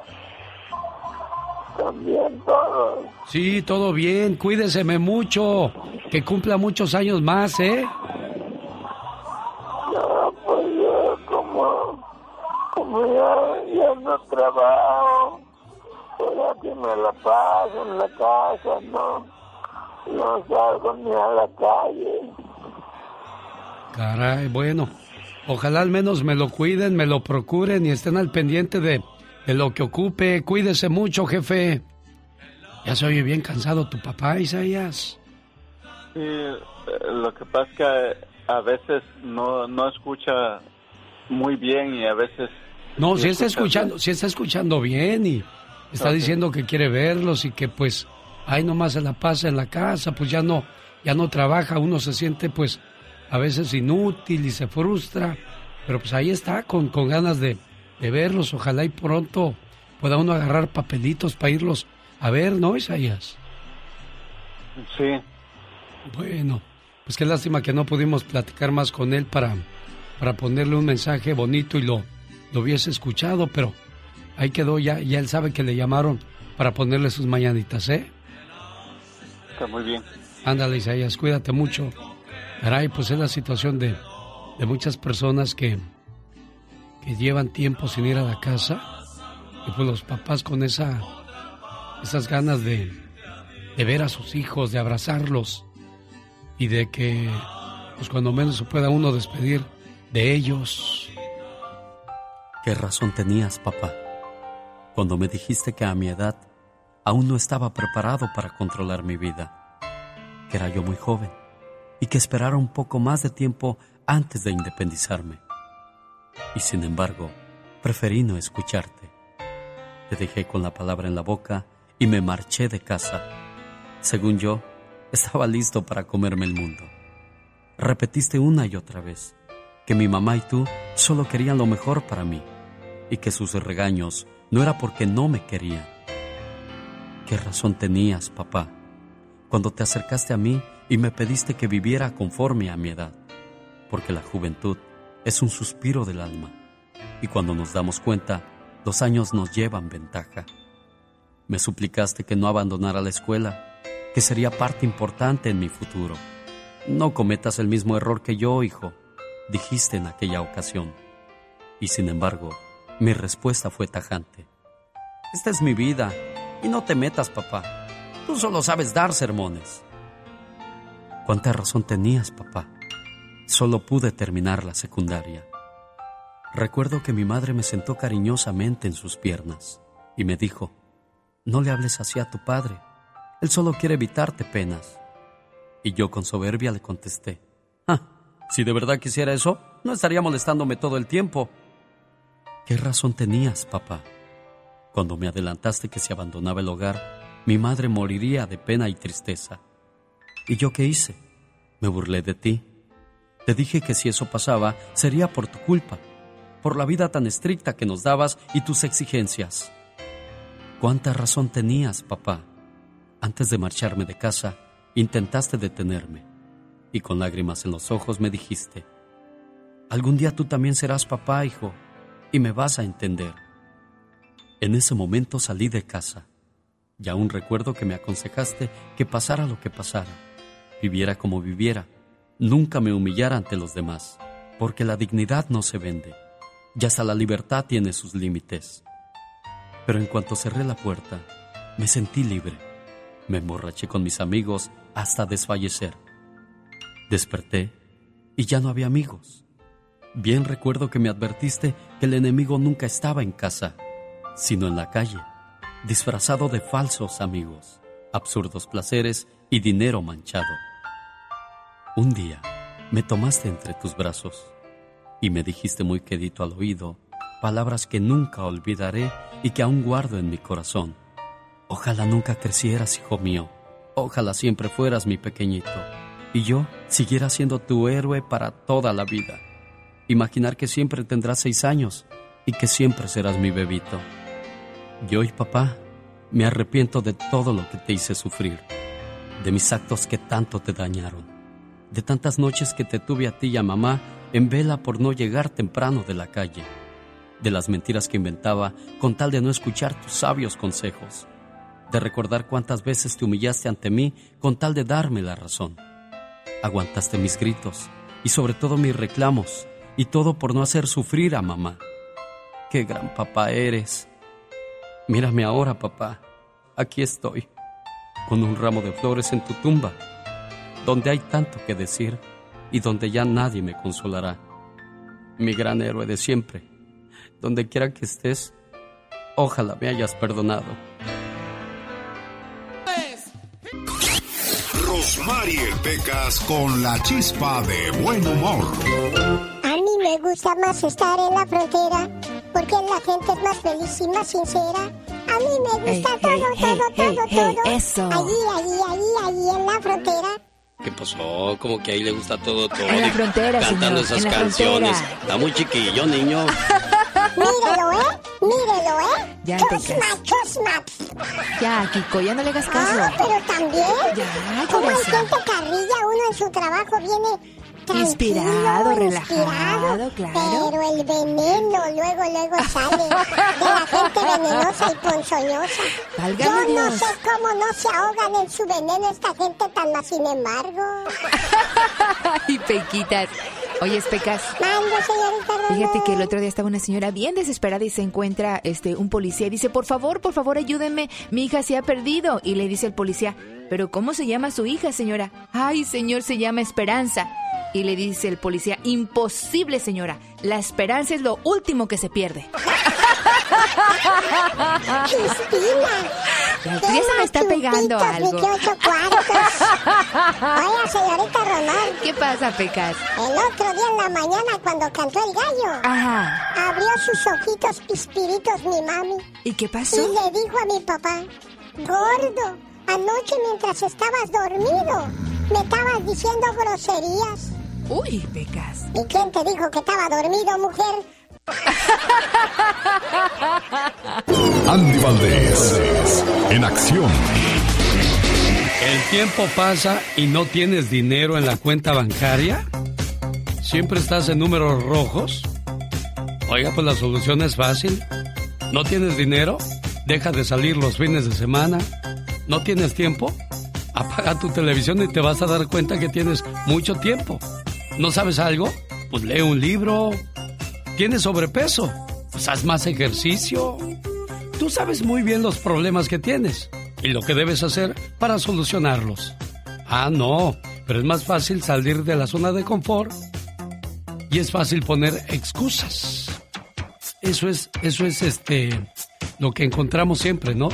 Todos. Sí, todo bien. Cuídeseme mucho. Que cumpla muchos años más, ¿eh? No, pues yo como, como ya, ya no trabajo, pues aquí me la paso en la casa, no, no salgo ni a la calle. Caray, bueno. Ojalá al menos me lo cuiden, me lo procuren y estén al pendiente de, de lo que ocupe. Cuídese mucho, jefe. Ya se oye bien cansado tu papá, Isaías. Sí, eh, lo que pasa es que a veces no, no escucha muy bien y a veces... No, si está escucha escuchando, si está escuchando bien y está diciendo que quiere verlos y que pues ahí nomás se la pasa en la casa, pues ya no, ya no trabaja, uno se siente pues a veces inútil y se frustra, pero pues ahí está con, con ganas de, de verlos, ojalá y pronto pueda uno agarrar papelitos para irlos a ver, ¿no, Isaías? Sí, Bueno, pues qué lástima que no pudimos platicar más con él para, para ponerle un mensaje bonito y lo, lo hubiese escuchado, pero ahí quedó ya, ya él sabe que le llamaron para ponerle sus mañanitas, ¿eh? está muy bien. Ándale, Isaías, cuídate mucho. Caray, pues es la situación de, de muchas personas que, que llevan tiempo sin ir a la casa y pues los papás con esa, esas ganas de, ver a sus hijos, de abrazarlos y de que pues cuando menos se pueda uno despedir de ellos. ¿Qué razón tenías, papá? Cuando me dijiste que a mi edad aún no estaba preparado para controlar mi vida, que era yo muy joven y que esperara un poco más de tiempo antes de independizarme. Y sin embargo, preferí no escucharte. Te dejé con la palabra en la boca y me marché de casa. Según yo, estaba listo para comerme el mundo. Repetiste una y otra vez que mi mamá y tú solo querían lo mejor para mí y que sus regaños no era porque no me querían. ¿Qué razón tenías, papá, cuando te acercaste a mí y me pediste que viviera conforme a mi edad? Porque la juventud es un suspiro del alma y cuando nos damos cuenta, los años nos llevan ventaja. Me suplicaste que no abandonara la escuela, que sería parte importante en mi futuro. No cometas el mismo error que yo, hijo, dijiste en aquella ocasión. Y sin embargo, mi respuesta fue tajante. Esta es mi vida, y no te metas, papá. Tú solo sabes dar sermones. ¿Cuánta razón tenías, papá? Solo pude terminar la secundaria. Recuerdo que mi madre me sentó cariñosamente en sus piernas y me dijo, no le hables así a tu padre, él solo quiere evitarte penas. Y yo con soberbia le contesté, ah, si de verdad quisiera eso, no estaría molestándome todo el tiempo. ¿Qué razón tenías, papá? Cuando me adelantaste que si abandonaba el hogar, mi madre moriría de pena y tristeza. ¿Y yo qué hice? Me burlé de ti. Te dije que si eso pasaba, sería por tu culpa. por la vida tan estricta que nos dabas y tus exigencias. ¿Cuánta razón tenías, papá? Antes de marcharme de casa, intentaste detenerme y con lágrimas en los ojos me dijiste, algún día tú también serás papá, hijo, y me vas a entender. En ese momento salí de casa y aún recuerdo que me aconsejaste que pasara lo que pasara, viviera como viviera, nunca me humillara ante los demás, porque la dignidad no se vende y hasta la libertad tiene sus límites. Pero en cuanto cerré la puerta, me sentí libre. Me emborraché con mis amigos hasta desfallecer. Desperté y ya no había amigos. Bien recuerdo que me advertiste que el enemigo nunca estaba en casa, sino en la calle, disfrazado de falsos amigos, absurdos placeres y dinero manchado. Un día me tomaste entre tus brazos y me dijiste muy quedito al oído palabras que nunca olvidaré y que aún guardo en mi corazón. Ojalá nunca crecieras, hijo mío. Ojalá siempre fueras mi pequeñito y yo siguiera siendo tu héroe para toda la vida. Imaginar que siempre tendrás seis años y que siempre serás mi bebito. Y hoy, papá, me arrepiento de todo lo que te hice sufrir, de mis actos que tanto te dañaron, de tantas noches que te tuve a ti y a mamá en vela por no llegar temprano de la calle, de las mentiras que inventaba con tal de no escuchar tus sabios consejos, de recordar cuántas veces te humillaste ante mí con tal de darme la razón. Aguantaste mis gritos y sobre todo mis reclamos y todo por no hacer sufrir a mamá. Qué gran papá eres. Mírame ahora, papá. Aquí estoy, con un ramo de flores en tu tumba, donde hay tanto que decir y donde ya nadie me consolará. Mi gran héroe de siempre, donde quiera que estés, ojalá me hayas perdonado. Rosmarie Pecas con la chispa de buen humor. A mí me gusta más estar en la frontera porque la gente es más feliz y más sincera. A mí me gusta todo, todo, todo, todo. eso. Allí, allí, allí, allí en la frontera. ¿Qué pasó? Como que ahí le gusta todo, todo. En la frontera, Cantando señor, esas en la canciones. frontera. Está muy chiquillo, niño. Mírelo, ¿eh? Mírelo, ¿eh? Ya, chusma. Ya, Kiko, ya no le hagas caso. Ah, pero también. Ya, Como hay gente carrilla, uno en su trabajo viene tranquilo, Inspirado, relajado, claro. Pero el veneno luego, luego sale de la gente venenosa y ponzoñosa. Válgame Yo no sé cómo no se ahogan en su veneno esta gente tan más, sin embargo. Ay, Pequitas. Oye, Pecas. Señorita. Fíjate que el otro día estaba una señora bien desesperada y se encuentra este un policía y dice, por favor, por favor, ayúdenme, mi hija se ha perdido. Y le dice el policía, pero ¿cómo se llama su hija, señora? Ay, señor, se llama Esperanza. Y le dice el policía, imposible, señora, la esperanza es lo último que se pierde. Cristina. Ya, ya me está pegando algo. Oiga, señorita Román. ¿Qué pasa, Pecas? El otro día en la mañana cuando cantó el gallo. Ajá. Abrió sus ojitos pispiritos mi mami. ¿Y qué Y pasó? le dijo a mi papá, gordo, anoche mientras estabas dormido, me estabas diciendo groserías. Uy, Pecas. ¿Y quién te dijo que estaba dormido, mujer? Andy Valdés, en acción. ¿El tiempo pasa y no tienes dinero en la cuenta bancaria? ¿Siempre estás en números rojos? Oiga, pues la solución es fácil. ¿No tienes dinero? Deja de salir los fines de semana. ¿No tienes tiempo? Apaga tu televisión y te vas a dar cuenta que tienes mucho tiempo. ¿No sabes algo? Pues lee un libro. ¿Tienes sobrepeso? Pues haz más ejercicio. Tú sabes muy bien los problemas que tienes y lo que debes hacer para solucionarlos. Ah, no, pero es más fácil salir de la zona de confort y es fácil poner excusas. Eso es, eso es este, lo que encontramos siempre, ¿no?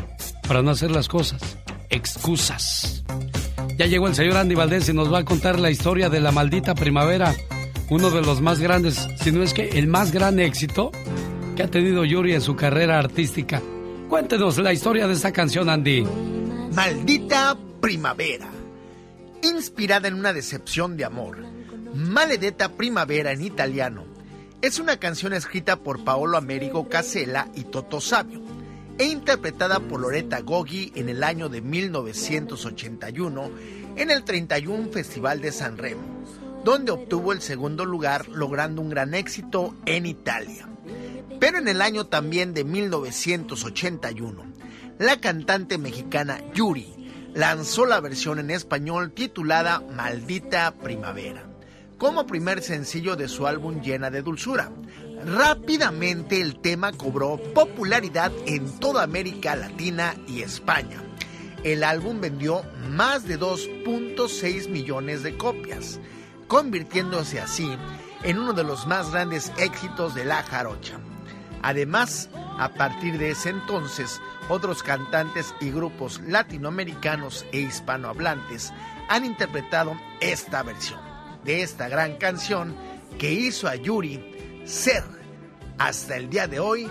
Para no hacer las cosas. Excusas. Ya llegó el señor Andy Valdés y nos va a contar la historia de la maldita primavera. Uno de los más grandes, si no es que el más gran éxito que ha tenido Yuri en su carrera artística. Cuéntenos la historia de esta canción, Andy. Maldita primavera. Inspirada en una decepción de amor. Maledetta primavera en italiano. Es una canción escrita por Paolo Américo Casella y Toto Sabio e interpretada por Loretta Goggi en el año de 1981 en el 31 Festival de San Remo, donde obtuvo el segundo lugar logrando un gran éxito en Italia. Pero en el año también de 1981, la cantante mexicana Yuri lanzó la versión en español titulada Maldita Primavera, como primer sencillo de su álbum Llena de Dulzura. Rápidamente el tema cobró popularidad en toda América Latina y España. El álbum vendió más de 2.6 millones de copias, convirtiéndose así en uno de los más grandes éxitos de la jarocha. Además, a partir de ese entonces, otros cantantes y grupos latinoamericanos e hispanohablantes han interpretado esta versión de esta gran canción que hizo a Yuri ser, hasta el día de hoy,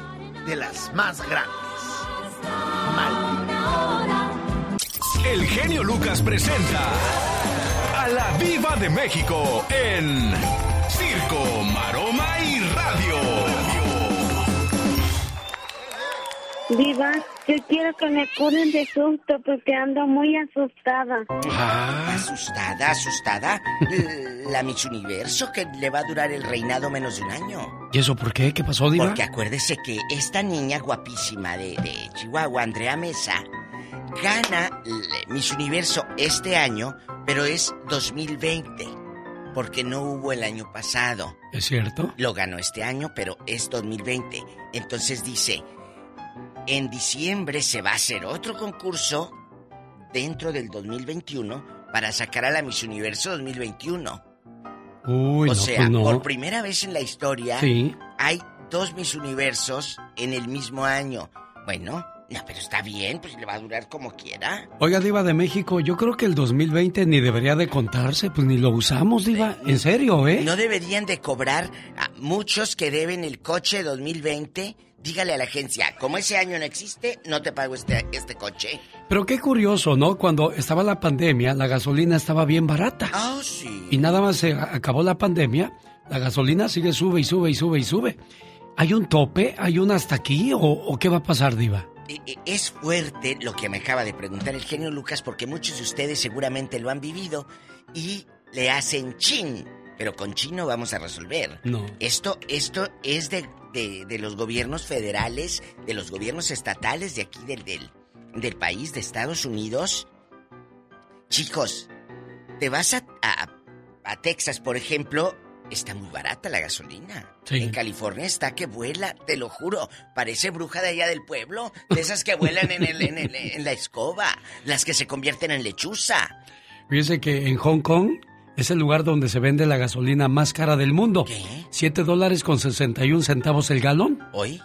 de las más grandes. El genio Lucas presenta a la Viva de México en Circo, Maroma y Viva, yo quiero que me curen de susto porque ando muy asustada. Ah, asustada, asustada. La Miss Universo que le va a durar el reinado menos de un año. ¿Y eso por qué? ¿Qué pasó, Diva? Porque acuérdese que esta niña guapísima de, de Chihuahua, Andrea Mesa, gana Miss Universo este año, pero es 2020, porque no hubo el año pasado. ¿Es cierto? Lo ganó este año, pero es 2020. Entonces dice, en diciembre se va a hacer otro concurso dentro del 2021 para sacar a la Miss Universo 2021. Uy, o no, sea, pues no. por primera vez en la historia Sí. hay dos Miss Universos en el mismo año. Bueno, no, pero está bien, pues le va a durar como quiera. Oiga, Diva de México, yo creo que el 2020 ni debería de contarse, pues ni lo usamos, Diva. En serio, ¿eh? No deberían de cobrar a muchos que deben el coche 2020. Dígale a la agencia, como ese año no existe, no te pago este, este coche. Pero qué curioso, ¿no? Cuando estaba la pandemia, la gasolina estaba bien barata. Ah, sí. Y nada más se acabó la pandemia, la gasolina sigue sube y sube y sube y sube. ¿Hay un tope? ¿Hay un hasta aquí? ¿O, o qué va a pasar, Diva? E- e- Es fuerte lo que me acaba de preguntar el genio Lucas porque muchos de ustedes seguramente lo han vivido y le hacen chin. Pero con chin no vamos a resolver. No. Esto, esto es de, de- de los gobiernos federales, de los gobiernos estatales de aquí del, del, del país, de Estados Unidos. Chicos, te vas a, a, a Texas, por ejemplo, está muy barata la gasolina. Sí. En California está que vuela, te lo juro. Parece bruja de allá del pueblo. De esas que vuelan en, el, en, el- en la escoba. Las que se convierten en lechuza. Fíjese que en Hong Kong es el lugar donde se vende la gasolina más cara del mundo. ¿Qué? 7 dólares con 61 centavos el galón. ¿Hoy?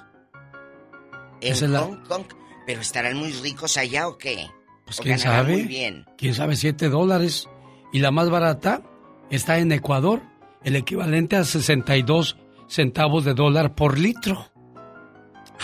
En la- Hong Kong. ¿Pero estarán muy ricos allá o qué? Pues ¿O quién sabe. Muy bien. ¿Quién sabe? 7 dólares. Y la más barata está en Ecuador, el equivalente a 62 centavos de dólar por litro.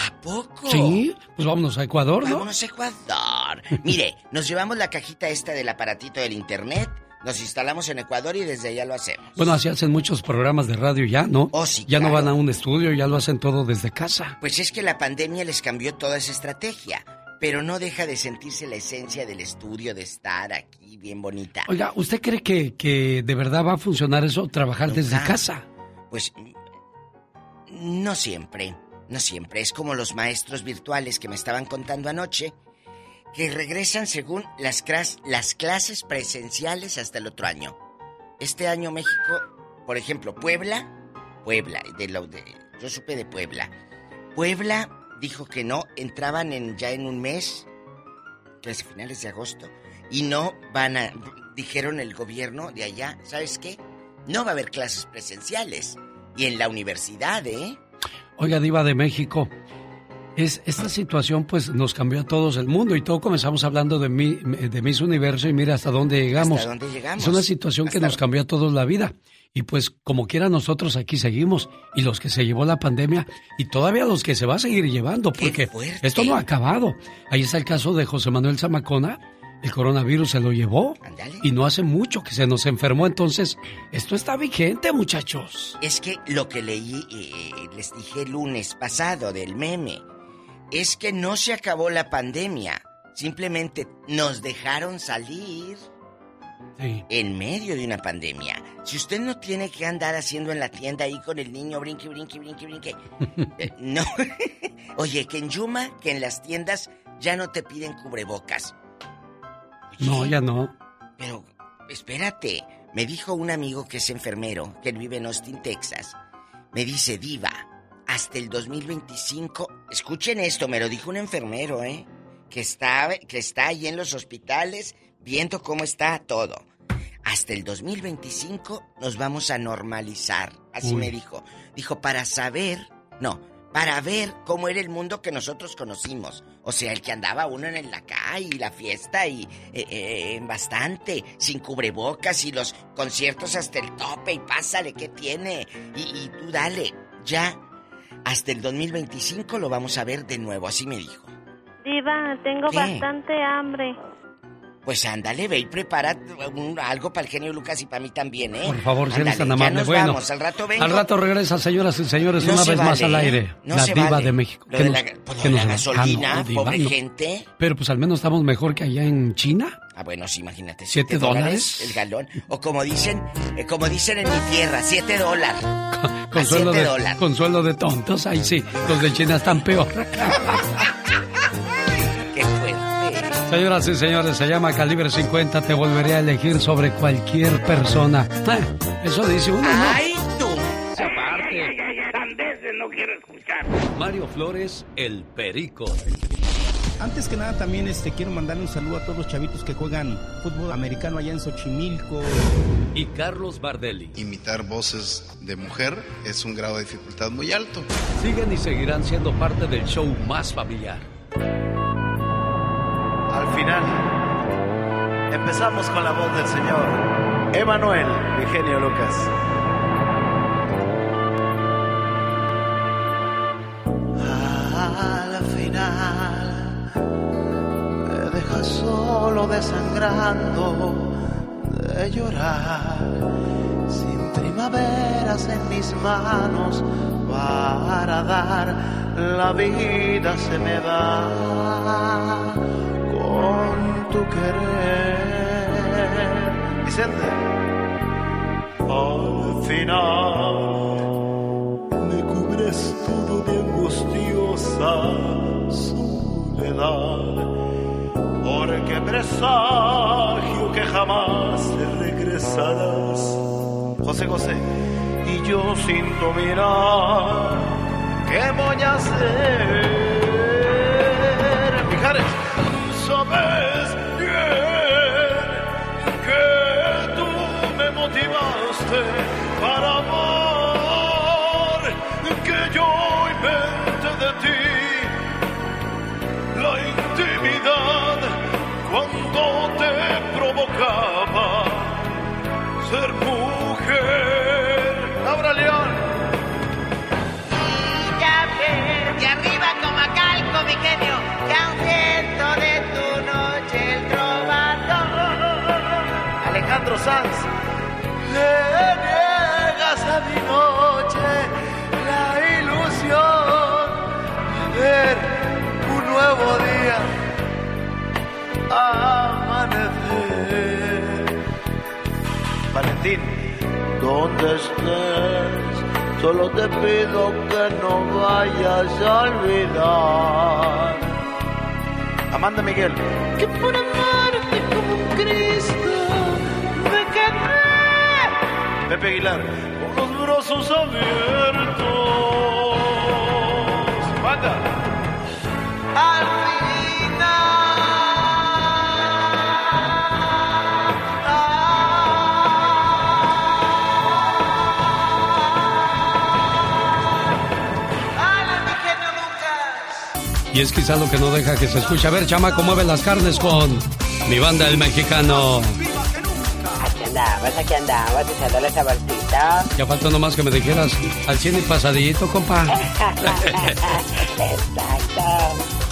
¿A poco? Sí, pues vámonos a Ecuador, ¿no? Vámonos a Ecuador. Mire, nos llevamos la cajita esta del aparatito del internet, nos instalamos en Ecuador y desde allá lo hacemos. Bueno, así hacen muchos programas de radio ya, ¿no? Oh, sí, ya no van a un estudio, ya lo hacen todo desde casa. Pues es que la pandemia les cambió toda esa estrategia, pero no deja de sentirse la esencia del estudio, de estar aquí bien bonita. Oiga, ¿usted cree que, que de verdad va a funcionar eso, trabajar desde casa? Pues mm, no siempre, no siempre. Es como los maestros virtuales que me estaban contando anoche, que regresan según las, clases presenciales hasta el otro año. Este año México, por ejemplo, Puebla, Puebla, de lo de, yo supe de Puebla. Puebla dijo que no, entraban en, ya en un mes, que finales de agosto, y no van a, dijeron el gobierno de allá, ¿sabes qué? No va a haber clases presenciales. Y en la universidad, ¿eh? Oiga, Diva de México, es, esta situación pues nos cambió a todos el mundo y todo comenzamos hablando de, mi, de Miss Universo y mira hasta dónde llegamos. ¿Hasta dónde llegamos? Es una situación que nos cambió a todos la vida. Y pues como quiera nosotros aquí seguimos y los que se llevó la pandemia y todavía los que se va a seguir llevando porque esto no ha acabado. Ahí está el caso de José Manuel Zamacona el coronavirus se lo llevó. Y no hace mucho que se nos enfermó, entonces esto está vigente, muchachos. Es que lo que leí, eh, les dije el lunes pasado del meme, es que no se acabó la pandemia. Simplemente nos dejaron salir en medio de una pandemia. Si usted no tiene que andar haciendo en la tienda ahí con el niño, brinque, brinque, brinque, brinque. eh, no. Oye, que en Yuma, que en las tiendas ya no te piden cubrebocas. No, ya no. Pero, espérate. Me dijo un amigo que es enfermero, que vive en Austin, Texas. Me dice, Diva, hasta el 2025. Escuchen esto, me lo dijo un enfermero, ¿eh? Que está, que está ahí en los hospitales viendo cómo está todo. Hasta el 2025 nos vamos a normalizar. Así Uy. me dijo. Dijo, para saber, no, para ver cómo era el mundo que nosotros conocimos. O sea, el que andaba uno en la calle y la fiesta y eh, eh, bastante, sin cubrebocas y los conciertos hasta el tope y pásale, ¿qué tiene? Y, y tú dale, ya. Hasta el 2025 lo vamos a ver de nuevo, así me dijo. Diva, tengo ¿Qué? bastante hambre. Pues ándale, ve y prepara un- algo para el genio Lucas y para mí también, ¿eh? Por favor, si eres tan ya amable. nos Bueno, vamos, al rato vengo. Al rato regresa, señoras y señores, No una se vez más al ¿eh? aire. No la se diva vale. de México. Lo Que de nos- la- pues, lo que de la nos- gasolina, Ah, no, diva, pobre no. gente. Pero pues al menos estamos mejor que allá en China. Ah, bueno, sí, imagínate. ¿Siete ¿Siete dólares? el galón? O como dicen, eh, como dicen en mi tierra, siete dólares. Consuelo siete de, dólares. consuelo de tontos. Ahí sí, los de China están peor. Qué fuerte. Señoras y señores, se llama Calibre 50. Te volveré a elegir sobre cualquier persona. Ah, Eso dice uno, ¿no? ¡Ay, tú! no quiero escuchar. Mario Flores, el perico. Antes que nada también este quiero mandarle un saludo a todos los chavitos que juegan fútbol americano allá en Xochimilco. Y Carlos Bardelli. Imitar voces de mujer es un grado de dificultad muy alto. Siguen y seguirán siendo parte del show más familiar. Al final, empezamos con la voz del señor Emanuel Eugenio Lucas. Solo desangrando de llorar, sin primaveras en mis manos para dar, la vida se me va con tu querer. Vicente, al final me cubres todo de angustiosa soledad, porque presagio que jamás regresarás. José José, y yo sin dominar, ¿qué voy a hacer? Mijares, sabes bien que tú me motivaste ser mujer. Abra León. Ya ves, de arriba como a calco, mi genio, que aún siento de tu noche el trovador. Alejandro Sanz. Le niegas a mi noche la ilusión de ver un nuevo día amanecer. Valentín, donde estés, solo te pido que no vayas a olvidar. Amanda Miguel. Que por amarte como un Cristo me quedé. Pepe Aguilar. Con los brazos abiertos. Banda. Y es quizá lo que no deja que se escuche. A ver, chamaco, mueve las carnes con mi banda el mexicano. Aquí andabas, aquí andabas, echando la saborcita. Ya falta nomás que me dijeras al cien y pasadito, compa. Exacto.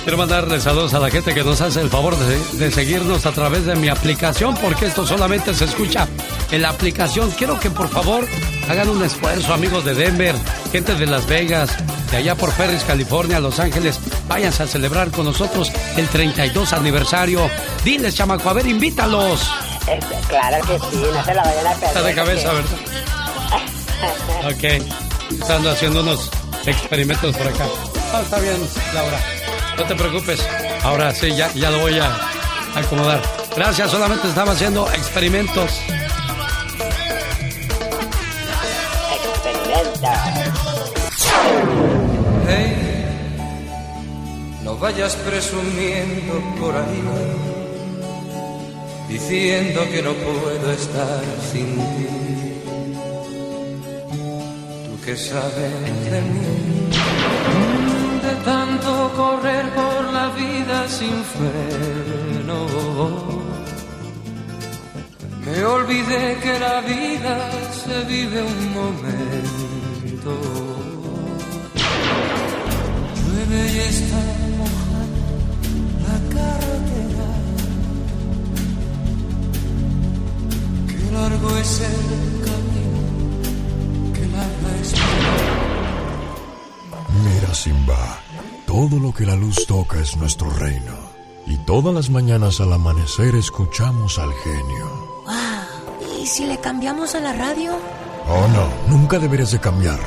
Quiero mandarle saludos a la gente que nos hace el favor de, de, seguirnos a través de mi aplicación, porque esto solamente se escucha en la aplicación. Quiero que por favor hagan un esfuerzo, amigos de Denver, gente de Las Vegas, de allá por Ferris, California, Los Ángeles. Váyanse a celebrar con nosotros el 32 aniversario. Diles, chamaco, a ver, invítalos. Este, claro que sí, no se la vayan a perder. Está de cabeza, ¿verdad? ok. Estando haciendo unos experimentos por acá. Ah, está bien, Laura. No te preocupes. Ahora sí, ya, ya lo voy a acomodar. Gracias, solamente estaba haciendo experimentos. Vayas presumiendo por ahí, diciendo que no puedo estar sin ti. Tú que sabes de mí, de tanto correr por la vida sin freno. Me olvidé que la vida se vive un momento. Llueve y está carretera. Qué largo es el camino, qué larga es Mira, Simba, todo lo que la luz toca es nuestro reino. Y todas las mañanas al amanecer escuchamos al genio. Wow. ¿Y si le cambiamos a la radio? Oh, no, nunca deberías de cambiarle.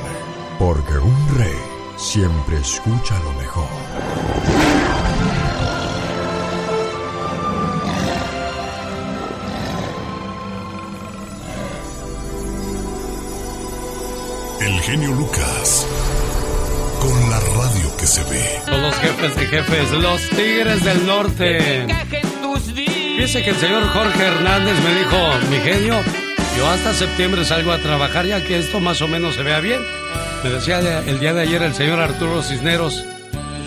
Porque un rey siempre escucha lo mejor. El genio Lucas. Con la radio que se ve. Con los jefes de jefes, los Tigres del Norte. Fíjese que el señor Jorge Hernández me dijo, mi genio, yo hasta septiembre salgo a trabajar ya que esto más o menos se vea bien. Me decía el día de ayer el señor Arturo Cisneros,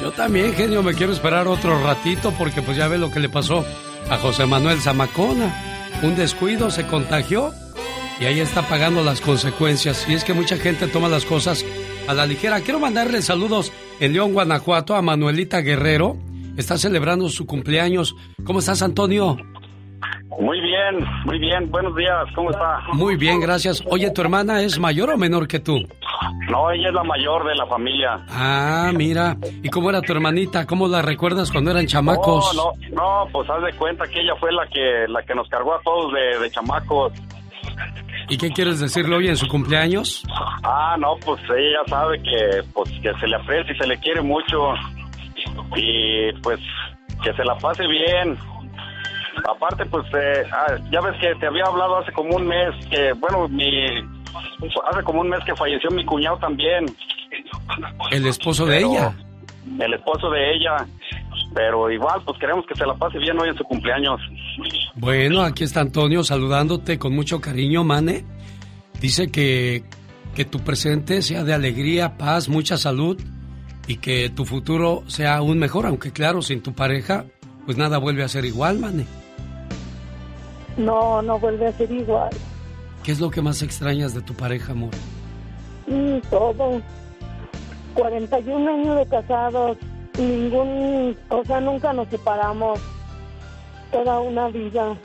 yo también, genio, me quiero esperar otro ratito porque pues ya ve lo que le pasó a José Manuel Zamacona. Un descuido, se contagió y ahí está pagando las consecuencias. Y es que mucha gente toma las cosas a la ligera. Quiero mandarle saludos en León, Guanajuato, a Manuelita Guerrero. Está celebrando su cumpleaños. ¿Cómo estás, Antonio? Muy bien, muy bien. Buenos días, ¿cómo está? Muy bien, gracias. Oye, ¿tu hermana es mayor o menor que tú? No, ella es la mayor de la familia. Ah, mira. ¿Y cómo era tu hermanita? ¿Cómo la recuerdas cuando eran chamacos? No, no, no, pues haz de cuenta que ella fue la que la que nos cargó a todos de, de chamacos. ¿Y qué quieres decirle hoy en su cumpleaños? Ah, no, pues ella sabe que pues que se le aprecia y se le quiere mucho y pues que se la pase bien. Aparte, pues eh, ah, ya ves que te había hablado hace como un mes que, bueno, mi hace como un mes que falleció mi cuñado también. ¿El esposo de Pero- ella? El esposo de ella. Pero igual, pues queremos que se la pase bien hoy en su cumpleaños. Bueno, aquí está Antonio saludándote con mucho cariño, Mane. Dice que, que tu presente sea de alegría, paz, mucha salud y que tu futuro sea aún mejor, aunque claro, sin tu pareja, pues nada vuelve a ser igual, Mane. No, no vuelve a ser igual. ¿Qué es lo que más extrañas de tu pareja, amor? Mm, todo. 41 años de casados. Ningún, o sea, nunca nos separamos. Toda una vida.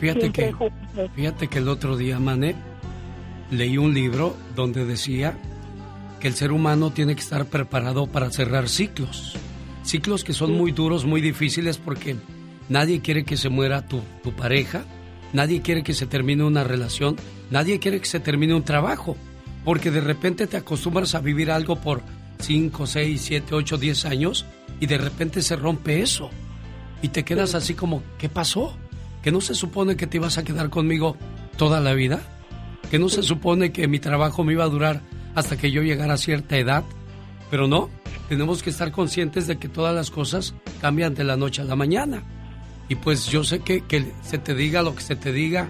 Fíjate Siempre que, juntos. fíjate que el otro día, Mane, leí un libro donde decía que el ser humano tiene que estar preparado para cerrar ciclos. Ciclos que son muy duros, muy difíciles porque nadie quiere que se muera tu, tu pareja, nadie quiere que se termine una relación, nadie quiere que se termine un trabajo, porque de repente te acostumbras a vivir algo por 5, 6, 7, 8, 10 años y de repente se rompe eso y te quedas así como, ¿qué pasó? ¿Que no se supone que te ibas a quedar conmigo toda la vida? ¿Que no se supone que mi trabajo me iba a durar hasta que yo llegara a cierta edad? Pero no, tenemos que estar conscientes de que todas las cosas cambian de la noche a la mañana. Y pues yo sé que, que se te diga lo que se te diga,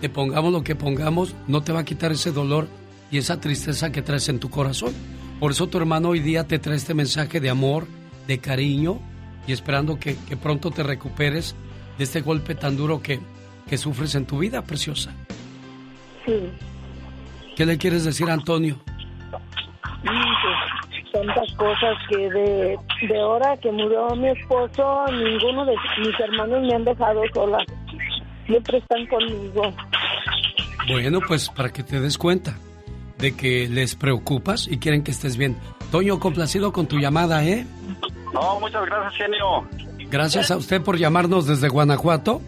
te pongamos lo que pongamos, no te va a quitar ese dolor y esa tristeza que traes en tu corazón. Por eso tu hermano hoy día te trae este mensaje de amor, de cariño y esperando que, que pronto te recuperes de este golpe tan duro que, que sufres en tu vida, preciosa. Sí. ¿Qué le quieres decir a Antonio? Tantas cosas que de, de hora que murió mi esposo, ninguno de mis hermanos me han dejado sola. Siempre están conmigo. Bueno, pues para que te des cuenta de que les preocupas y quieren que estés bien. Toño, complacido con tu llamada, ¿eh? No, muchas gracias, genio. Gracias a usted por llamarnos desde Guanajuato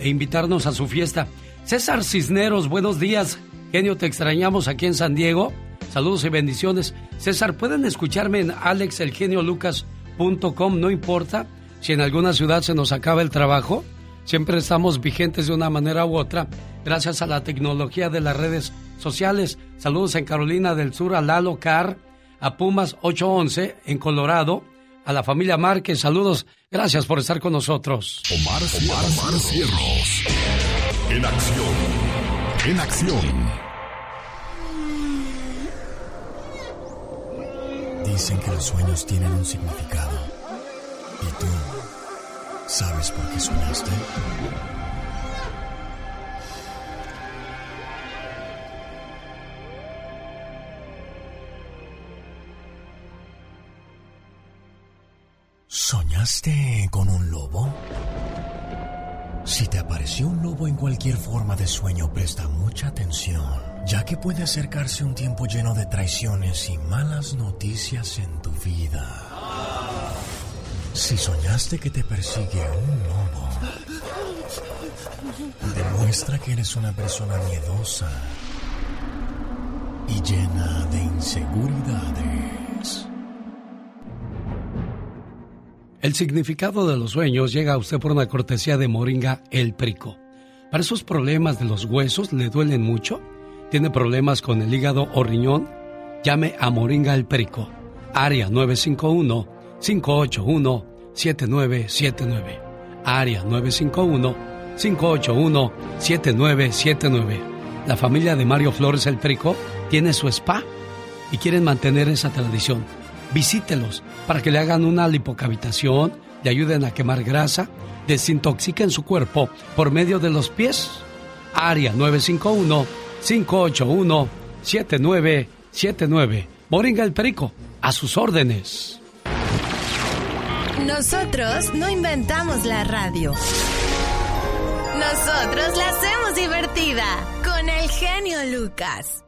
e invitarnos a su fiesta. César Cisneros, buenos días. Genio, te extrañamos aquí en San Diego. Saludos y bendiciones. César, pueden escucharme en alexelgeniolucas.com, no importa si en alguna ciudad se nos acaba el trabajo. Siempre estamos vigentes de una manera u otra gracias a la tecnología de las redes sociales. Saludos en Carolina del Sur a Lalo Car, a Pumas 811 en Colorado, a la familia Márquez. Saludos. Gracias por estar con nosotros. Omar, Omar, Omar Cierros. En acción. En acción. Dicen que los sueños tienen un significado. ¿Y tú sabes por qué soñaste? ¿Soñaste con un lobo? Si te apareció un lobo en cualquier forma de sueño, presta mucha atención, ya que puede acercarse un tiempo lleno de traiciones y malas noticias en tu vida. Si soñaste que te persigue un lobo, demuestra que eres una persona miedosa y llena de inseguridades. El significado de los sueños llega a usted por una cortesía de Moringa El Prico. Para esos problemas de los huesos, ¿le duelen mucho? ¿Tiene problemas con el hígado o riñón? Llame a Moringa El Perico, área 951-581-7979. Área 951-581-7979. La familia de Mario Flores El Perico tiene su spa y quieren mantener esa tradición. Visítelos para que le hagan una lipocavitación, le ayuden a quemar grasa, desintoxiquen su cuerpo por medio de los pies. Área 951-581-7979. Moringa el Perico, a sus órdenes. Nosotros no inventamos la radio. Nosotros la hacemos divertida con el genio Lucas.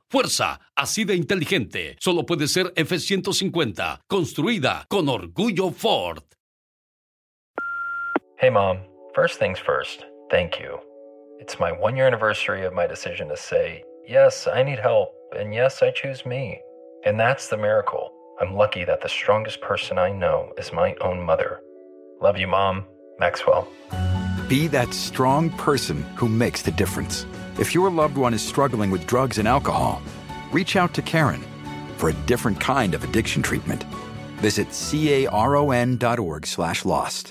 Fuerza, así de inteligente. Solo puede ser F-150, construida con orgullo Ford. Hey, Mom. First things first, thank you. It's my one year anniversary of my decision to say, yes, I need help, and yes, I choose me. And that's the miracle. I'm lucky that the strongest person I know is my own mother. Love you, Mom. Maxwell. Be that strong person who makes the difference. If your loved one is struggling with drugs and alcohol, reach out to Karen for a different kind of addiction treatment. Visit caron.org slash lost.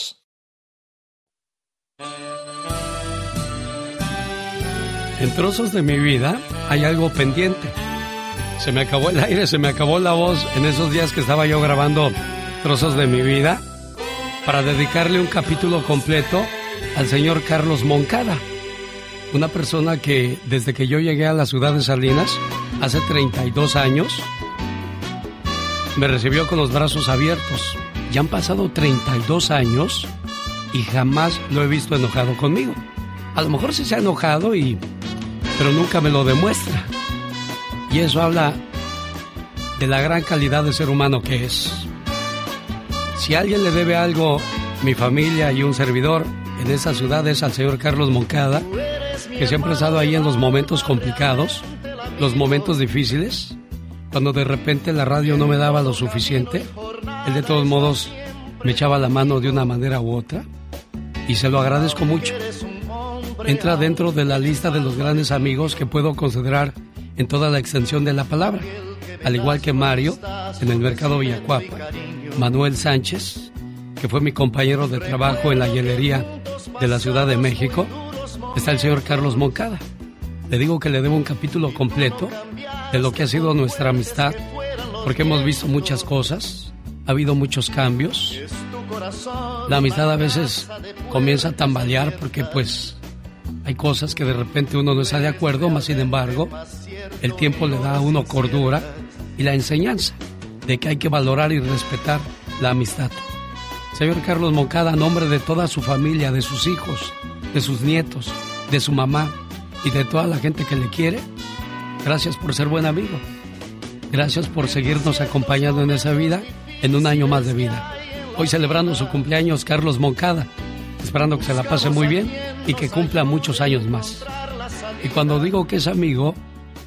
En trozos de mi vida hay algo pendiente. Se me acabó el aire, se me acabó la voz en esos días que estaba yo grabando trozos de mi vida para dedicarle un capítulo completo al señor Carlos Moncada. Una persona que desde que yo llegué a la ciudad de Salinas, hace 32 años, me recibió con los brazos abiertos. Ya han pasado 32 años y jamás lo he visto enojado conmigo. A lo mejor sí se ha enojado y pero nunca me lo demuestra. Y eso habla de la gran calidad de ser humano que es. Si alguien le debe algo, mi familia y un servidor en esa ciudad es al señor Carlos Moncada, que siempre ha estado ahí en los momentos complicados, los momentos difíciles, cuando de repente la radio no me daba lo suficiente, él de todos modos me echaba la mano de una manera u otra y se lo agradezco mucho entra dentro de la lista de los grandes amigos que puedo considerar en toda la extensión de la palabra. Al igual que Mario, en el mercado Villacuapa, Manuel Sánchez, que fue mi compañero de trabajo en la hielería de la Ciudad de México, está el señor Carlos Moncada. Le digo que le debo un capítulo completo de lo que ha sido nuestra amistad, porque hemos visto muchas cosas, ha habido muchos cambios. La amistad a veces comienza a tambalear porque pues hay cosas que de repente uno no está de acuerdo, más sin embargo, el tiempo le da a uno cordura y la enseñanza de que hay que valorar y respetar la amistad. Señor Carlos Moncada, a nombre de toda su familia, de sus hijos, de sus nietos, de su mamá y de toda la gente que le quiere, gracias por ser buen amigo. Gracias por seguirnos acompañando en esa vida, en un año más de vida. Hoy celebrando su cumpleaños, Carlos Moncada esperando que se la pase muy bien y que cumpla muchos años más. Y cuando digo que es amigo,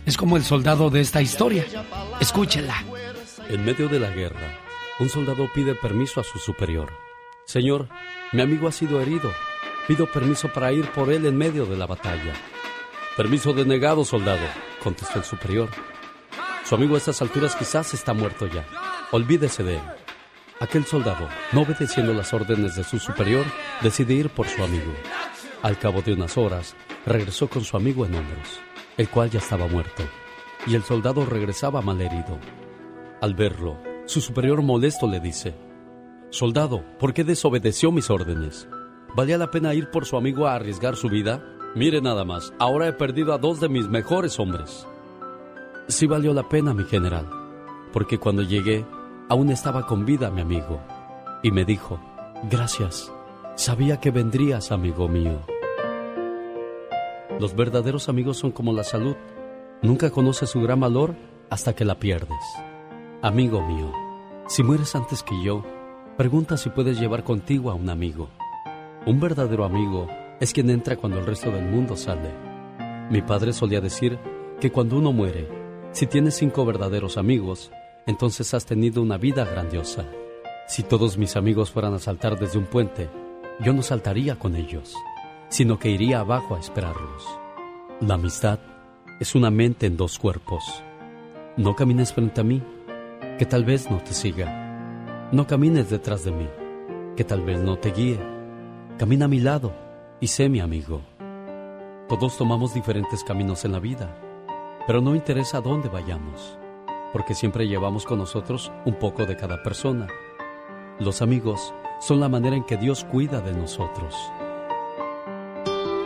es como el soldado de esta historia. Escúchela. En medio de la guerra, un soldado pide permiso a su superior. Señor, mi amigo ha sido herido. Pido permiso para ir por él en medio de la batalla. Permiso denegado, soldado, contestó el superior. Su amigo a estas alturas quizás está muerto ya. Olvídese de él. Aquel soldado, no obedeciendo las órdenes de su superior, decide ir por su amigo. Al cabo de unas horas, regresó con su amigo en hombros, el cual ya estaba muerto, y el soldado regresaba malherido. Al verlo, su superior molesto le dice, Soldado, ¿por qué desobedeció mis órdenes? ¿Valía la pena ir por su amigo a arriesgar su vida? Mire nada más, ahora he perdido a dos de mis mejores hombres. Sí valió la pena, mi general, porque cuando llegué Aún estaba con vida mi amigo y me dijo, gracias, sabía que vendrías, amigo mío. Los verdaderos amigos son como la salud, nunca conoces su gran valor hasta que la pierdes. Amigo mío, si mueres antes que yo, pregunta si puedes llevar contigo a un amigo. Un verdadero amigo es quien entra cuando el resto del mundo sale. Mi padre solía decir que cuando uno muere, si tienes cinco verdaderos amigos, entonces has tenido una vida grandiosa. Si todos mis amigos fueran a saltar desde un puente, yo no saltaría con ellos, sino que iría abajo a esperarlos. La amistad es una mente en dos cuerpos. No camines frente a mí, que tal vez no te siga. No camines detrás de mí, que tal vez no te guíe. Camina a mi lado y sé mi amigo. Todos tomamos diferentes caminos en la vida, pero no interesa dónde vayamos porque siempre llevamos con nosotros un poco de cada persona. Los amigos son la manera en que Dios cuida de nosotros.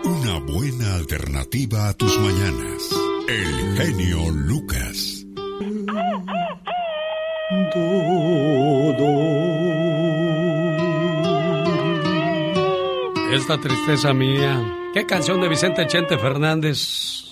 Una buena alternativa a tus mañanas. El genio Lucas. Esta tristeza mía. ¿Qué canción de Vicente Chente Fernández?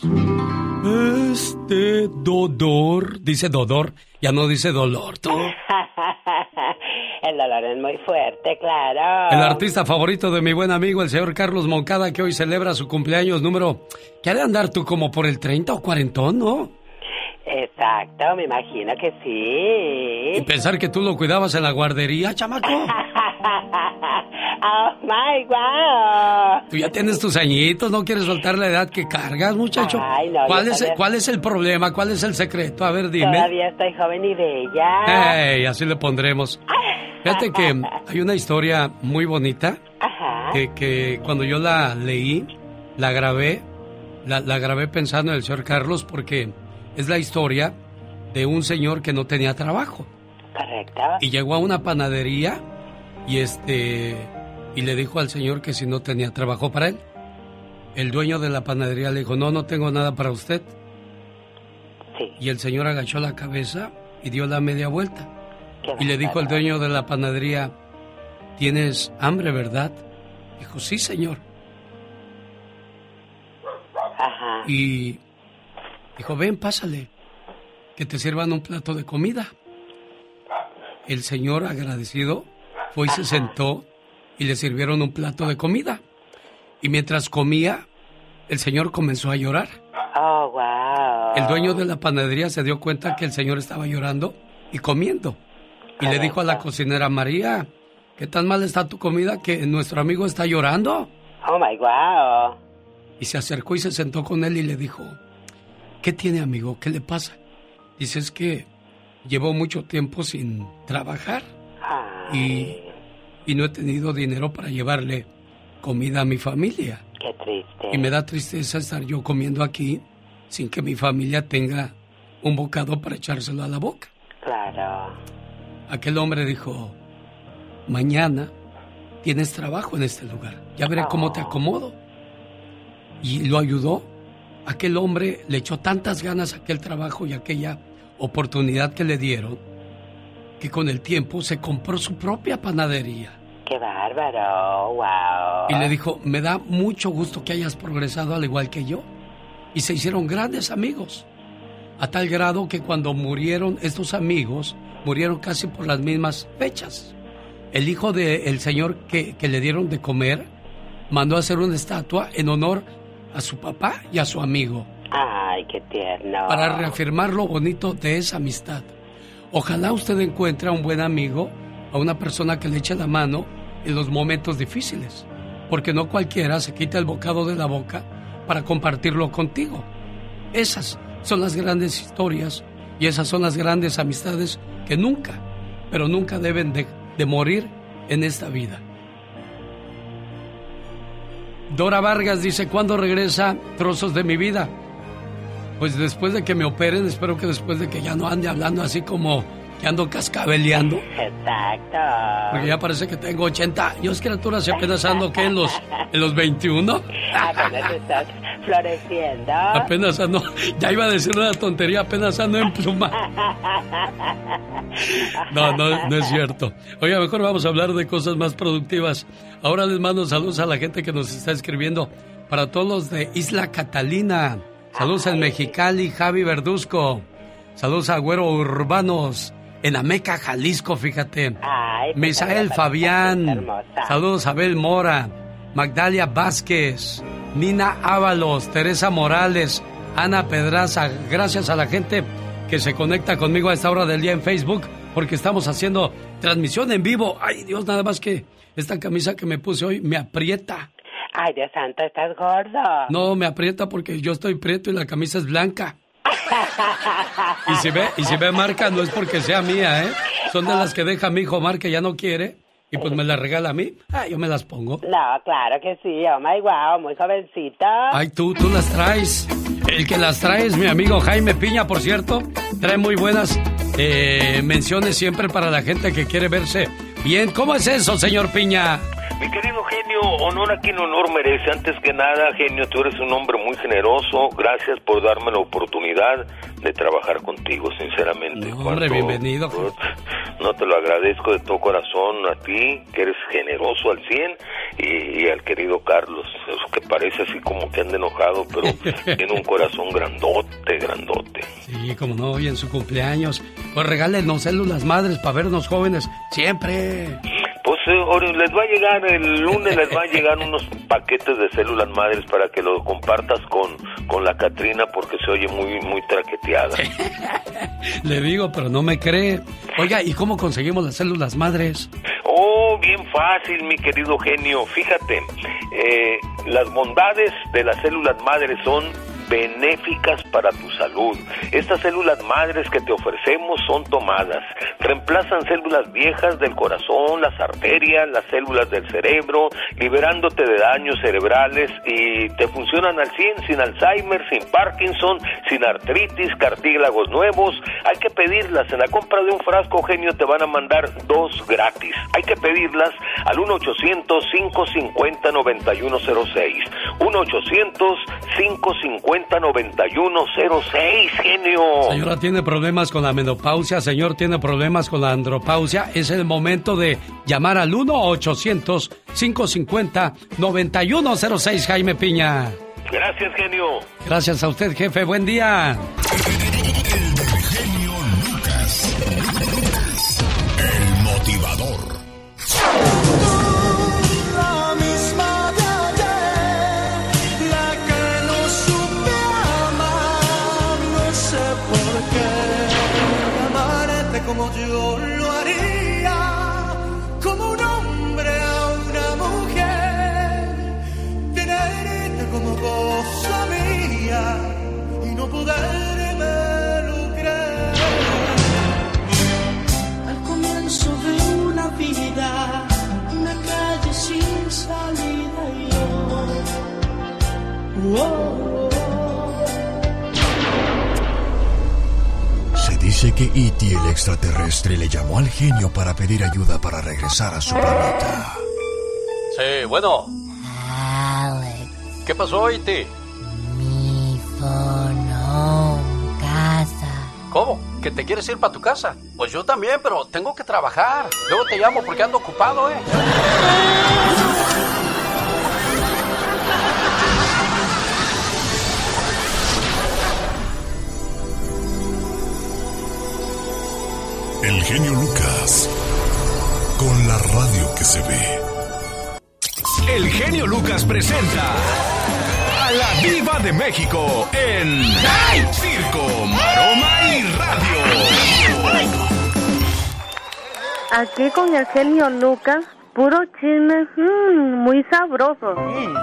Este Dodor, dice Dodor, ya no dice dolor, ¿tú? el dolor es muy fuerte, claro. El artista favorito de mi buen amigo, el señor Carlos Moncada, que hoy celebra su cumpleaños número... ¿Qué ha de andar tú como por el 30 o 40, no? Exacto, me imagino que sí. Y pensar que tú lo cuidabas en la guardería, chamaco. oh my wow. Tú ya tienes tus añitos, no quieres soltar la edad que cargas, muchacho. Ay, no, ¿Cuál, es, el- todavía- ¿Cuál es el problema? ¿Cuál es el secreto? A ver, dime. Todavía estoy joven y bella. Ey, así le pondremos. Fíjate que hay una historia muy bonita Ajá. que, que cuando yo la leí, la grabé, la, la grabé pensando en el señor Carlos porque es la historia de un señor que no tenía trabajo Correcto. y llegó a una panadería y este y le dijo al señor que si no tenía trabajo para él. El dueño de la panadería le dijo, "No, no tengo nada para usted." Y el señor agachó la cabeza y dio la media vuelta. Y le dijo al dueño de la panadería, "¿Tienes hambre, verdad?" Dijo, "Sí, señor." Ajá. Y dijo, ven, pásale, que te sirvan un plato de comida. El señor agradecido fue y se sentó y le sirvieron un plato de comida. Y mientras comía, el señor comenzó a llorar. Oh, wow. El dueño de la panadería se dio cuenta que el señor estaba llorando y comiendo. Y le dijo a la cocinera, María, ¿qué tan mal está tu comida que nuestro amigo está llorando? Oh my wow. Y se acercó y se sentó con él y le dijo, ¿qué tiene amigo? ¿Qué le pasa? Dice, es que llevo mucho tiempo sin trabajar y, y no he tenido dinero para llevarle comida a mi familia. Qué triste. Y me da tristeza estar yo comiendo aquí sin que mi familia tenga un bocado para echárselo a la boca. Claro. Aquel hombre dijo, mañana tienes trabajo en este lugar, ya veré cómo te acomodo. Y lo ayudó. Aquel hombre le echó tantas ganas a aquel trabajo y aquella oportunidad que le dieron, que con el tiempo se compró su propia panadería. Qué bárbaro. Wow. Y le dijo, me da mucho gusto que hayas progresado al igual que yo. Y se hicieron grandes amigos. A tal grado que cuando murieron estos amigos, murieron casi por las mismas fechas. El hijo del señor que, que le dieron de comer mandó a hacer una estatua en honor a su papá y a su amigo Ay, qué tierno. para reafirmar lo bonito de esa amistad. Ojalá usted encuentre a un buen amigo, a una persona que le eche la mano en los momentos difíciles, porque no cualquiera se quita el bocado de la boca para compartirlo contigo. Esas son las grandes historias y esas son las grandes amistades que nunca, pero nunca deben de, de morir en esta vida. Dora Vargas dice, ¿cuándo regresa Trozos de mi vida? Pues después de que me operen, espero que después de que ya no ande hablando así como que ando cascabeleando, Exacto. porque ya parece que tengo 80 años, criaturas, y apenas ando que en los, en los 21. Apenas estás floreciendo. Apenas ando, ya iba a decir una tontería, apenas ando en pluma. No, no, no es cierto. Oiga, mejor vamos a hablar de cosas más productivas. Ahora les mando saludos a la gente que nos está escribiendo. Para todos los de Isla Catalina. Saludos en Mexicali, Javi Verduzco. Saludos a Güero Urbanos. En Ameca, Jalisco, fíjate. pues, Misael Fabián. Saludos a Abel Mora. Magdalia Vázquez. Nina Ábalos. Teresa Morales. Ana Pedraza. Gracias a la gente que se conecta conmigo a esta hora del día en Facebook, porque estamos haciendo transmisión en vivo. Ay, Dios, nada más que esta camisa que me puse hoy me aprieta. Ay, Dios santo, estás gordo. No, me aprieta porque yo estoy prieto y la camisa es blanca. Y si ve, y si ve marca, no es porque sea mía, ¿eh? Son de las que deja mi hijo Mar que ya no quiere y pues me las regala a mí. Ah, yo me las pongo. No, claro que sí. Oh my wow, muy jovencita. Ay, tú, tú las traes. El que las trae es mi amigo Jaime Piña, por cierto. Trae muy buenas eh, menciones siempre para la gente que quiere verse bien. ¿Cómo es eso, señor Piña? Mi querido genio, honor a quien honor merece. Antes que nada, genio, tú eres un hombre muy generoso. Gracias por darme la oportunidad de trabajar contigo, sinceramente. No, hombre, bienvenido. No te lo agradezco de todo corazón a ti, que eres generoso al 100, y, y al querido Carlos, que parece así como que anda enojado, pero tiene un corazón grandote, grandote. Sí, como no, hoy en su cumpleaños. Pues regálenos células madres para vernos jóvenes siempre. Pues eh, les va a llegar, el lunes les va a llegar unos paquetes de células madres para que lo compartas con, con la Catrina porque se oye muy, muy traqueteada. Le digo, pero no me cree. Oiga, ¿y cómo conseguimos las células madres? Oh, bien fácil, mi querido genio. Fíjate, eh, las bondades de las células madres son benéficas para tu salud. Estas células madres que te ofrecemos son tomadas. Reemplazan células viejas del corazón, las arterias, las células del cerebro, liberándote de daños cerebrales y te funcionan al 100 sin Alzheimer, sin Parkinson, sin artritis, cartílagos nuevos. Hay que pedirlas. En la compra de un frasco genio te van a mandar dos gratis. Hay que pedirlas al 1-800-550-9106. 1-800-550-9106, genio. Señora, tiene problemas con la menopausia, señor, tiene problemas con la andropausia. Es el momento de llamar al 1-800-550-9106, Jaime Piña. Gracias, genio. Gracias a usted, jefe. Buen día. Se dice que E.T. el extraterrestre le llamó al genio para pedir ayuda para regresar a su planeta. Sí, bueno. Alex, ¿Qué pasó, Iti? mi phone casa. ¿Cómo? ¿Que te quieres ir para tu casa? Pues yo también, pero tengo que trabajar. Luego te llamo porque ando ocupado, ¿eh? El genio Lucas. Con la radio que se ve. El genio Lucas presenta a la Viva de México en Circo, Maroma y Radio. Aquí con el genio Lucas, puro chisme, mm, muy sabroso.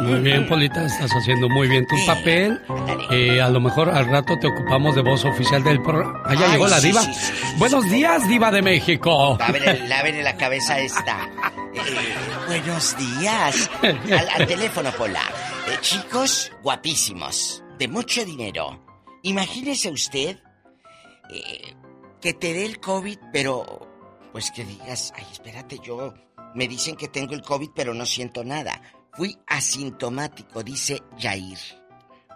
Muy bien, Polita, estás haciendo muy bien tu papel. Eh, a lo mejor al rato te ocupamos de voz oficial del programa. Allá Ay, llegó la sí, diva. sí, sí, sí, Buenos días, diva de México. Lávenle, lávenle la cabeza esta. Eh, buenos días. Al, al teléfono, Pola. Eh, chicos guapísimos, de mucho dinero. Imagínese usted eh, que te dé el COVID, pero pues que digas, ay, espérate, yo me dicen que tengo el COVID, pero no siento nada. Fui asintomático, dice Jair.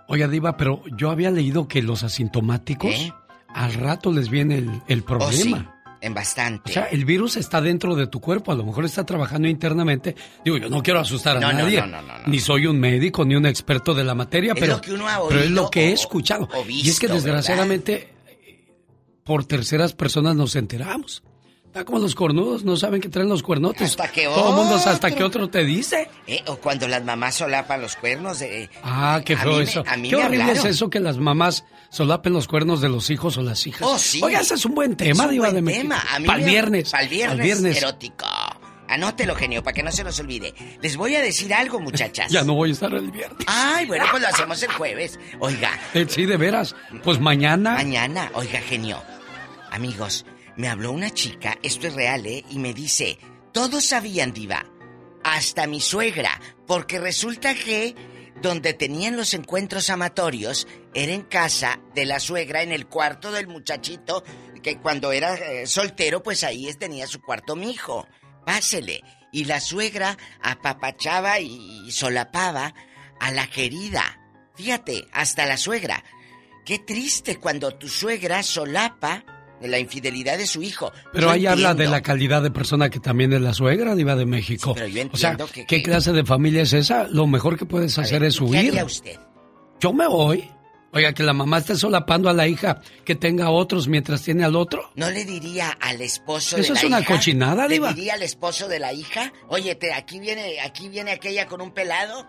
Oiga, diva, pero yo había leído que los asintomáticos ¿Eh? al rato les viene el, el Oh, sí, problema. en bastante. O sea, el virus está dentro de tu cuerpo, a lo mejor está trabajando internamente. Digo, yo no quiero asustar a No, nadie. no, no, no, no. Ni soy un médico, ni un experto de la materia, Es pero, lo que uno ha pero es oído lo que he o- escuchado. y es que desgraciadamente por terceras personas nos enteramos. Está como los cornudos, no saben que traen los cuernotes. Hasta que Todo mundo otro. hasta que otro te dice. Eh, o cuando las mamás solapan los cuernos de... Ah, qué feo me- eso. a mí qué me horrible es hablaron. eso que las mamás solapen los cuernos de los hijos o las hijas. Oh, sí. Oiga, ese es un buen tema, Es un Diva buen de tema. A mí Para el viernes. Para el viernes. erótico. Anótelo, genio, para que no se nos olvide. Les voy a decir algo, muchachas. Ya no voy a estar el viernes. Ay, bueno, pues lo hacemos el jueves. Oiga, Eh, sí, de veras. Pues mañana. mañana, oiga, genio. Amigos, me habló una chica, esto es real, ¿eh? Y me dice, todos sabían, diva, hasta mi suegra, porque resulta que donde tenían los encuentros amatorios era en casa de la suegra, en el cuarto del muchachito, que cuando era eh, soltero, pues ahí tenía su cuarto mi hijo. Pásele. Y la suegra apapachaba y solapaba a la querida. Fíjate, hasta la suegra. Qué triste cuando tu suegra solapa la infidelidad de su hijo. Pero Yo ahí habla de entiendo. la calidad de persona que también es la suegra, Diva de México. pero yo o sea, entiendo que- ¿qué que- clase de familia es esa? Lo mejor que puedes hacer es ¿Qué huir. haría usted? Yo me voy. Oiga, que la mamá esté solapando a la hija que tenga otros mientras tiene al otro. ¿No le diría al esposo Eso de la es una hija? cochinada, ¿Le Diva. diría al esposo de la hija? Oye, te, aquí viene, aquí viene aquella con un pelado.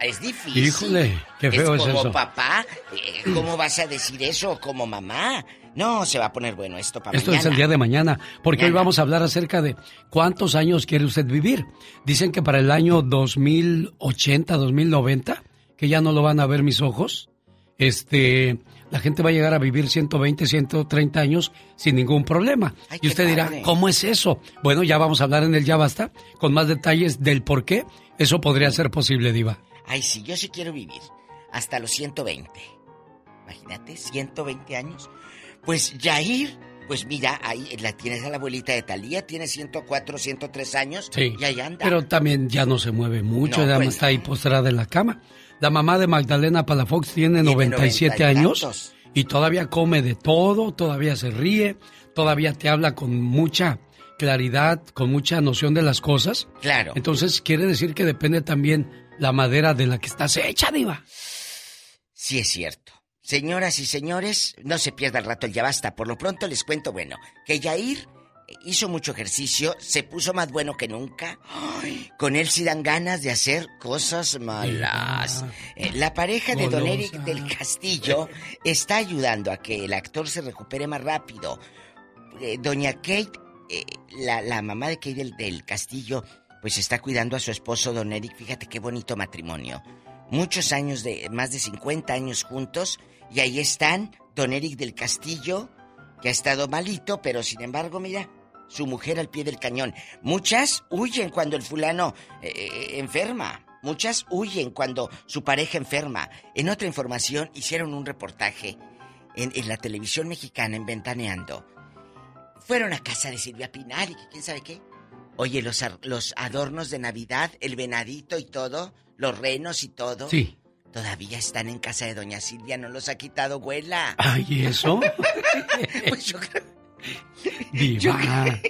Es difícil. Híjole, qué feo es, como eso. papá, eh, ¿cómo vas a decir eso como mamá? No, se va a poner bueno esto para Esto mañana. es el día de mañana, porque hoy vamos a hablar acerca de cuántos años quiere usted vivir. Dicen que para el año 2080, 2090, que ya no lo van a ver mis ojos, este, la gente va a llegar a vivir 120, 130 años sin ningún problema. y usted dirá, padre. ¿cómo es eso? Bueno, ya vamos a hablar en el Ya Basta con más detalles del por qué eso podría ser posible, Diva. Ay, sí, yo sí quiero vivir hasta los 120. Imagínate, 120 años. Pues Yair, pues mira, ahí la tienes a la abuelita de Talía, tiene 104, 103 años Sí. y ahí anda. Pero también ya no se mueve mucho, No, pues está ahí postrada en la cama. La mamá de Magdalena Palafox tiene 97 noventa y años tantos. y todavía come de todo, todavía se ríe, todavía te habla con mucha claridad, con mucha noción de las cosas. Claro. Entonces quiere decir que depende también la madera de la que estás hecha, diva. Sí es cierto. Señoras y señores, no se pierda el rato el ya basta. Por lo pronto les cuento, bueno, que Yair hizo mucho ejercicio, se puso más bueno que nunca. Ay, con él sí dan ganas de hacer cosas malas. Eh, La pareja de Don. Eric del Castillo está ayudando a que el actor se recupere más rápido. Eh, Doña Kate, eh, la, la mamá de Kate del, del Castillo, pues está cuidando a su esposo Don Eric. Fíjate qué bonito matrimonio. Muchos años de, más de 50 años juntos. Y ahí están Don Eric del Castillo, que ha estado malito, pero sin embargo, mira, su mujer al pie del cañón. Muchas huyen cuando el fulano eh, eh, enferma. Muchas huyen cuando su pareja enferma. En otra información, hicieron un reportaje en, la televisión mexicana, en Ventaneando. Fueron a casa de Silvia Pinal y quién sabe qué. Oye, los, los adornos de Navidad, el venadito y todo, los renos y todo. Sí. Todavía están en casa de Doña Silvia, no los ha quitado, abuela. Ay, ¿y eso? pues yo creo, Diva.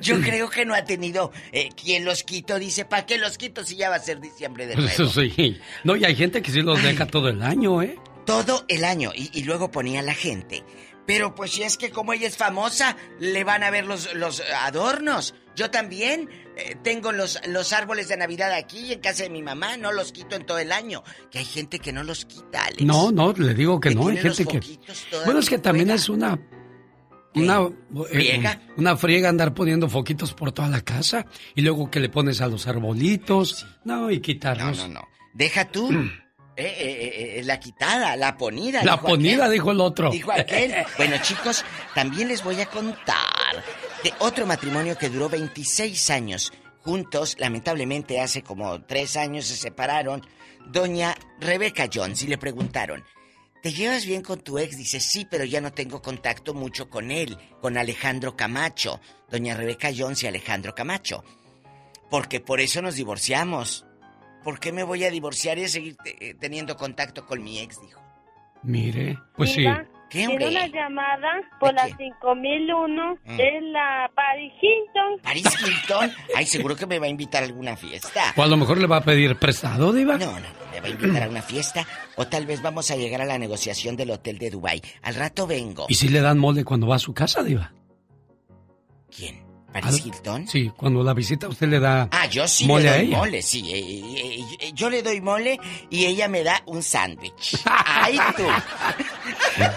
yo creo que no ha tenido eh, quien los quito. Dice, ¿para qué los quito si ya va a ser diciembre de nuevo? Eso sí. No, y hay gente que sí los deja todo el año, ¿eh? Todo el año. Y, y luego ponía la gente. Pero pues si es que como ella es famosa, le van a ver los, los adornos. Yo también eh, tengo los, los árboles de Navidad aquí en casa de mi mamá, no los quito en todo el año. Que hay gente que no los quita, Alex. No, no, le digo que Que no, hay gente que... Bueno, es que también es una... Una eh, ¿Friega? una friega andar poniendo foquitos por toda la casa y luego que le pones a los arbolitos. No, y quitarlos. No, no, no. Deja tú. eh, eh, eh, eh, la quitada, la ponida. La dijo ponida, aquel. dijo el otro. Dijo aquel. Bueno, chicos, también les voy a contar de otro matrimonio que duró 26 años juntos. Lamentablemente, hace como tres años se separaron. Doña Rebeca Jones, y le preguntaron, ¿te llevas bien con tu ex? Dice, sí, pero ya no tengo contacto mucho con él, con Alejandro Camacho. Doña Rebeca Jones y Alejandro Camacho. Porque por eso nos divorciamos. ¿Por qué me voy a divorciar y seguir eh, teniendo contacto con mi ex? Dijo. Mire, pues sí. ¿Qué, Tiene una llamada por la 5001 Mm. de la Paris Hilton. ¿Paris Hilton? Ay, seguro que me va a invitar a alguna fiesta. O a lo mejor le va a pedir prestado, Diva. No, no, no, me va a invitar a una fiesta. O tal vez vamos a llegar a la negociación del hotel de Dubai. Al rato vengo. ¿Y si le dan mole cuando va a su casa, Diva? ¿Quién? ¿Paris Hilton? Sí, cuando la visita usted le da Ah, yo sí mole le a doy ella. mole, sí. eh, eh, eh, yo le doy mole y ella me da un sándwich. ¡Ay, tú!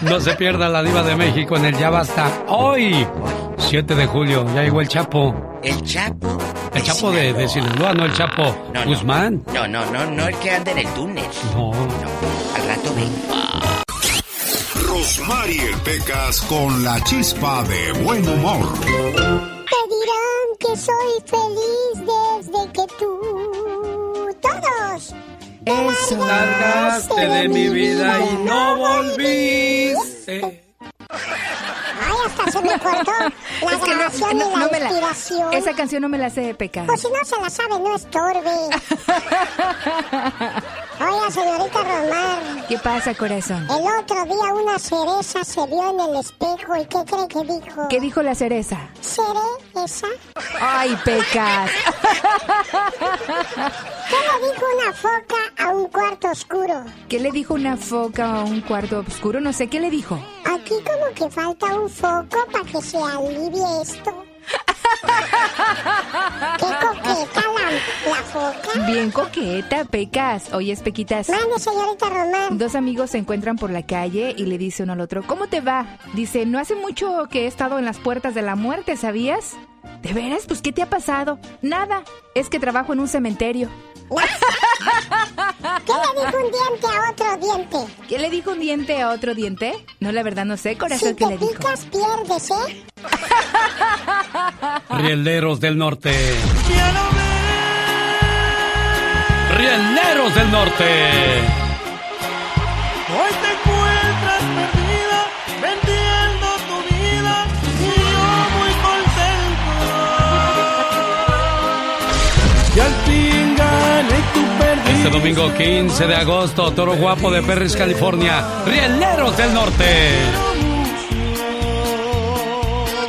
No se pierda la diva de México en el Ya Basta. Hoy, 7 de julio, ya llegó el Chapo. ¿El Chapo? El Chapo de, de Sinaloa, no el Chapo No, no. Guzmán. No, no, no, no el que anda en el túnel. No. Al rato vengo. Rosmarie Pecas con la chispa de buen humor. Dirán que soy feliz desde que tú, todos, te Largaste de mi vida y no volviste. Se me cortó la Es que grabación no- y la no me la- inspiración. esa canción no me la sé de pecado. Pues si no se la sabe, no estorbe. Oiga, señorita Romar. ¿Qué pasa, corazón? El otro día una cereza se vio en el espejo y ¿qué cree que dijo? ¿Qué dijo la cereza? ¿Cereza? Ay, pecas. ¿Qué le dijo una foca a un cuarto oscuro? ¿Qué le dijo una foca a un cuarto oscuro? No sé, ¿qué le dijo? Aquí como que falta un foco para que se alivie esto. ¡Qué coqueta la, la foca! Bien coqueta, Pecas. Oye, Pequitas. Mande, señorita Román. Dos amigos se encuentran por la calle y le dice uno al otro, ¿cómo te va? Dice, no hace mucho que he estado en las puertas de la muerte, ¿sabías? ¿De veras? Pues, ¿qué te ha pasado? Nada, es que trabajo en un cementerio. ¿Qué le dijo un diente a otro diente? ¿Qué le dijo un diente a otro diente? No, la verdad no sé, corazón, Si ¿qué te le dijo? picas, pierdes, ¿eh? Rieleros del Norte. Rieleros del Norte. Este domingo 15 de agosto, Toro Guapo de Perris, California. Rieleros del Norte.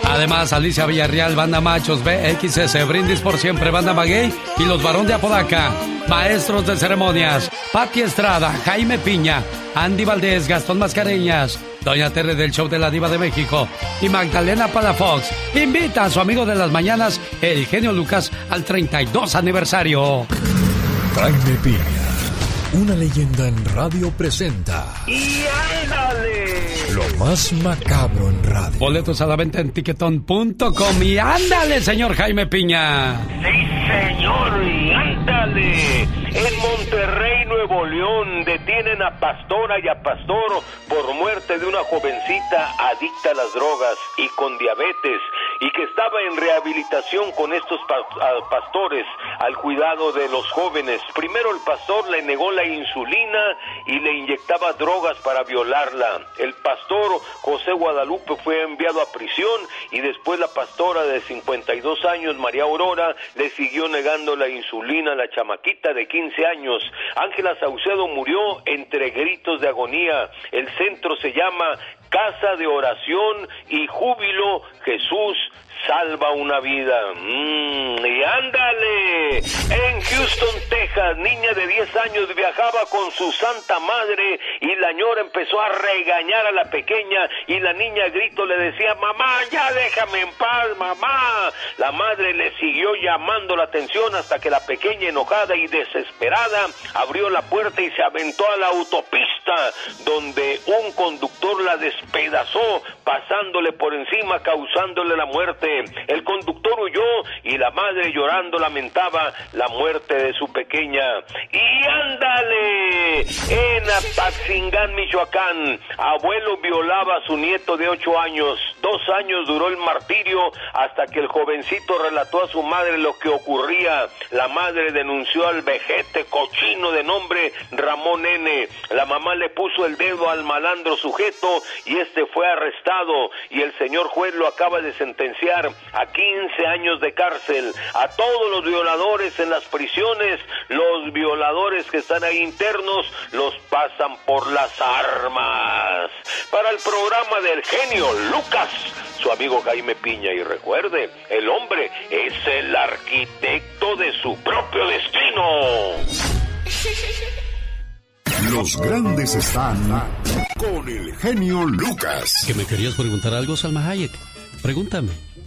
Además, Alicia Villarreal, Banda Machos, BXS, Brindis por Siempre, Banda Maguey y los Barón de Apodaca. Maestros de ceremonias, Pati Estrada, Jaime Piña, Andy Valdés, Gastón Mascareñas, Doña Tere del Show de la Diva de México y Magdalena Palafox. Invita a su amigo de las mañanas, el genio Lucas, al 32 aniversario. Jaime Piña, una leyenda en radio presenta ¡Y ándale! lo más macabro en radio. Boletos a la venta en tiquetón.com y ándale, señor Jaime Piña. Sí, señor, y ándale. En Monterrey, Nuevo León, detienen a pastora y a pastor por muerte de una jovencita adicta a las drogas y con diabetes y que estaba en rehabilitación con estos pa- pastores al cuidado de los jóvenes. Primero el pastor le negó la insulina y le inyectaba drogas para violarla. El pastor José Guadalupe fue enviado a prisión y después la pastora de 52 años, María Aurora, le siguió negando la insulina a la chamaquita de 15 años. Ángela Saucedo murió entre gritos de agonía. El centro se llama Casa de Oración y Júbilo Jesús salva una vida. Mm, y ándale. En Houston, Texas, niña de 10 años viajaba con su santa madre y la ñora empezó a regañar a la pequeña y la niña a grito le decía, mamá, ya déjame en paz, mamá. La madre le siguió llamando la atención hasta que la pequeña enojada y desesperada abrió la puerta y se aventó a la autopista donde un conductor la despedazó pasándole por encima causándole la muerte. El conductor huyó y la madre llorando lamentaba la muerte de su pequeña. Y ándale, en Apaxingán, Michoacán, abuelo violaba a su nieto de ocho años. Dos años duró el martirio hasta que el jovencito relató a su madre lo que ocurría. La madre denunció al vejete cochino de nombre Ramón N. La mamá le puso el dedo al malandro sujeto y este fue arrestado y el señor juez lo acaba de sentenciar a 15 años de cárcel. A todos los violadores en las prisiones, los violadores que están ahí internos, los pasan por las armas. Para el programa del genio Lucas, su amigo Jaime Piña. Y recuerde, el hombre es el arquitecto de su propio destino. Los grandes están con el genio Lucas. ¿Que me querías preguntar algo, Salma Hayek? Pregúntame.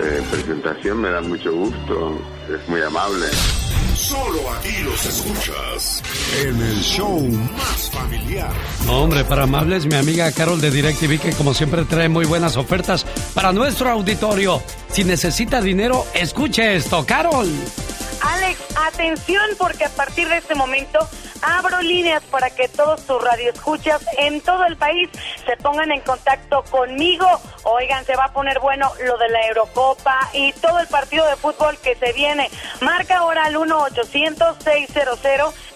eh, presentación, me da mucho gusto, es muy amable. Solo aquí los escuchas en el show más familiar. Hombre, para amables, mi amiga Carol de DirecTV, que como siempre trae muy buenas ofertas para nuestro auditorio. Si necesita dinero, escuche esto, Carol. Alex, atención porque a partir de este momento abro líneas para que todos tus radioescuchas en todo el país se pongan en contacto conmigo. Oigan, se va a poner bueno lo de la Eurocopa y todo el partido de fútbol que se viene. Marca ahora al 1 800 600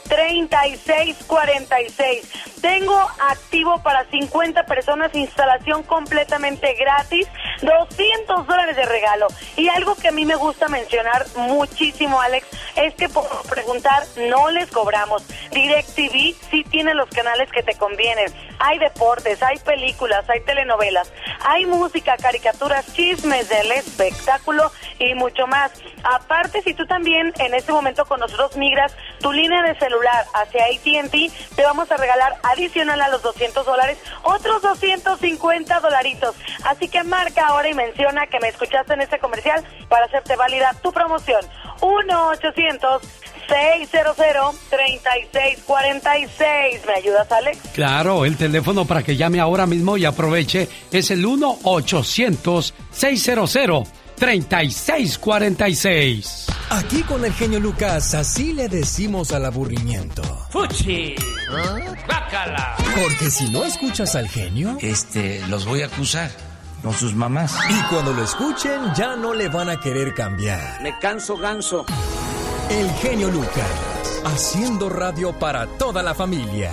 3646. Tengo activo para 50 personas instalación completamente gratis, 200 dólares de regalo. Y algo que a mí me gusta mencionar muchísimo, Alex, es que por preguntar no les cobramos. DirecTV sí tiene los canales que te convienen. Hay deportes, hay películas, hay telenovelas, hay música, caricaturas, chismes del espectáculo y mucho más. Aparte, si tú también en este momento con nosotros migras tu línea de celular hacia ATT, te vamos a regalar adicional a los 200 dólares otros 250 dolaritos. Así que marca ahora y menciona que me escuchaste en este comercial para hacerte válida tu promoción. 1-800. 600-3646. ¿Me ayudas, Alex? Claro, el teléfono para que llame ahora mismo y aproveche es el 1-800-600-3646. Aquí con el genio Lucas, así le decimos al aburrimiento. ¡Fuchi! ¡Bácala! Porque si no escuchas al genio, Este, los voy a acusar con sus mamás. y cuando lo escuchen ya no le van a querer cambiar. Me canso ganso. El genio Lucas, haciendo radio para toda la familia.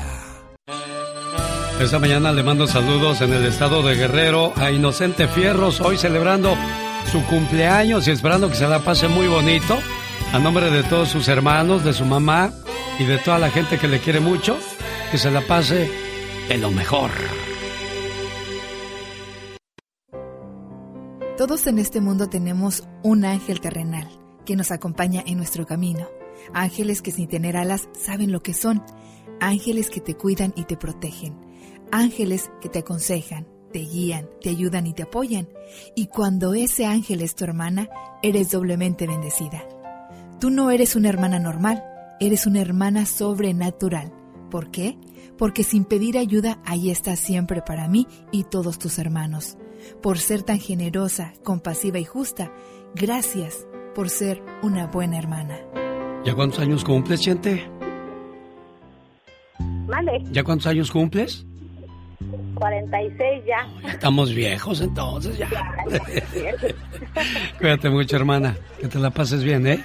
Esta mañana le mando saludos en el estado de Guerrero a Inocente Fierros, hoy celebrando su cumpleaños y esperando que se la pase muy bonito. A nombre de todos sus hermanos, de su mamá y de toda la gente que le quiere mucho, que se la pase de lo mejor. Todos en este mundo tenemos un ángel terrenal que nos acompaña en nuestro camino. Ángeles que sin tener alas saben lo que son. Ángeles que te cuidan y te protegen. Ángeles que te aconsejan, te guían, te ayudan y te apoyan. Y cuando ese ángel es tu hermana, eres doblemente bendecida. Tú no eres una hermana normal, eres una hermana sobrenatural. ¿Por qué? Porque sin pedir ayuda, ahí estás siempre para mí y todos tus hermanos. Por ser tan generosa, compasiva y justa, gracias por ser una buena hermana. ¿Ya cuántos años cumples, gente? Vale, ¿Ya cuántos años cumples? 46 ya. Estamos viejos entonces ya. Cuídate mucho, hermana. Que te la pases bien, ¿eh?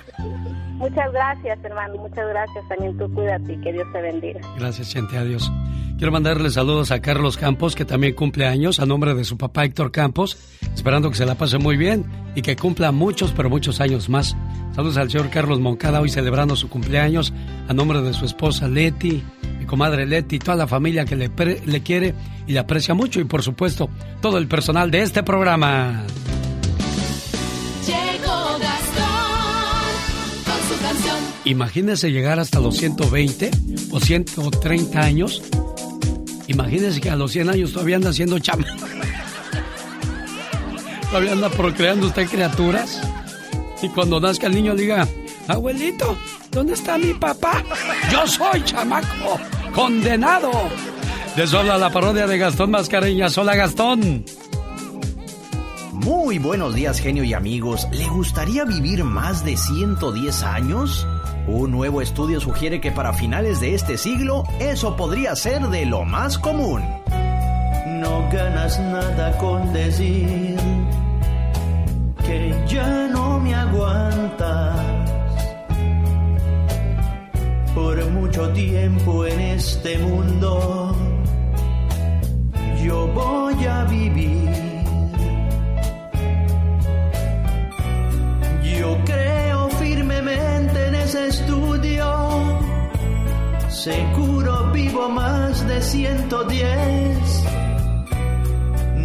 Muchas gracias, hermano. Muchas gracias. También tú cuídate y que Dios te bendiga. Gracias, gente. Adiós. Quiero mandarle saludos a Carlos Campos, que también cumple años, a nombre de su papá Héctor Campos, esperando que se la pase muy bien y que cumpla muchos, pero muchos años más. Saludos al señor Carlos Moncada, hoy celebrando su cumpleaños, a nombre de su esposa Leti, mi comadre Leti, toda la familia que le, pre- le quiere y le aprecia mucho, y por supuesto, todo el personal de este programa. Canción. Imagínese llegar hasta los 120 o 130 años. Imagínese que a los 100 años todavía anda haciendo chama. Todavía anda procreando usted criaturas. Y cuando nazca el niño diga, abuelito, ¿dónde está mi papá? Yo soy chamaco, condenado. De eso habla la parodia de Gastón Mascareñas. Hola Gastón. Muy buenos días, genio y amigos. ¿Le gustaría vivir más de 110 años? Un nuevo estudio sugiere que para finales de este siglo eso podría ser de lo más común. No ganas nada con decir que ya no me aguantas. Por mucho tiempo en este mundo yo voy a vivir. Yo creo firmemente en estudio. Seguro vivo más de 110.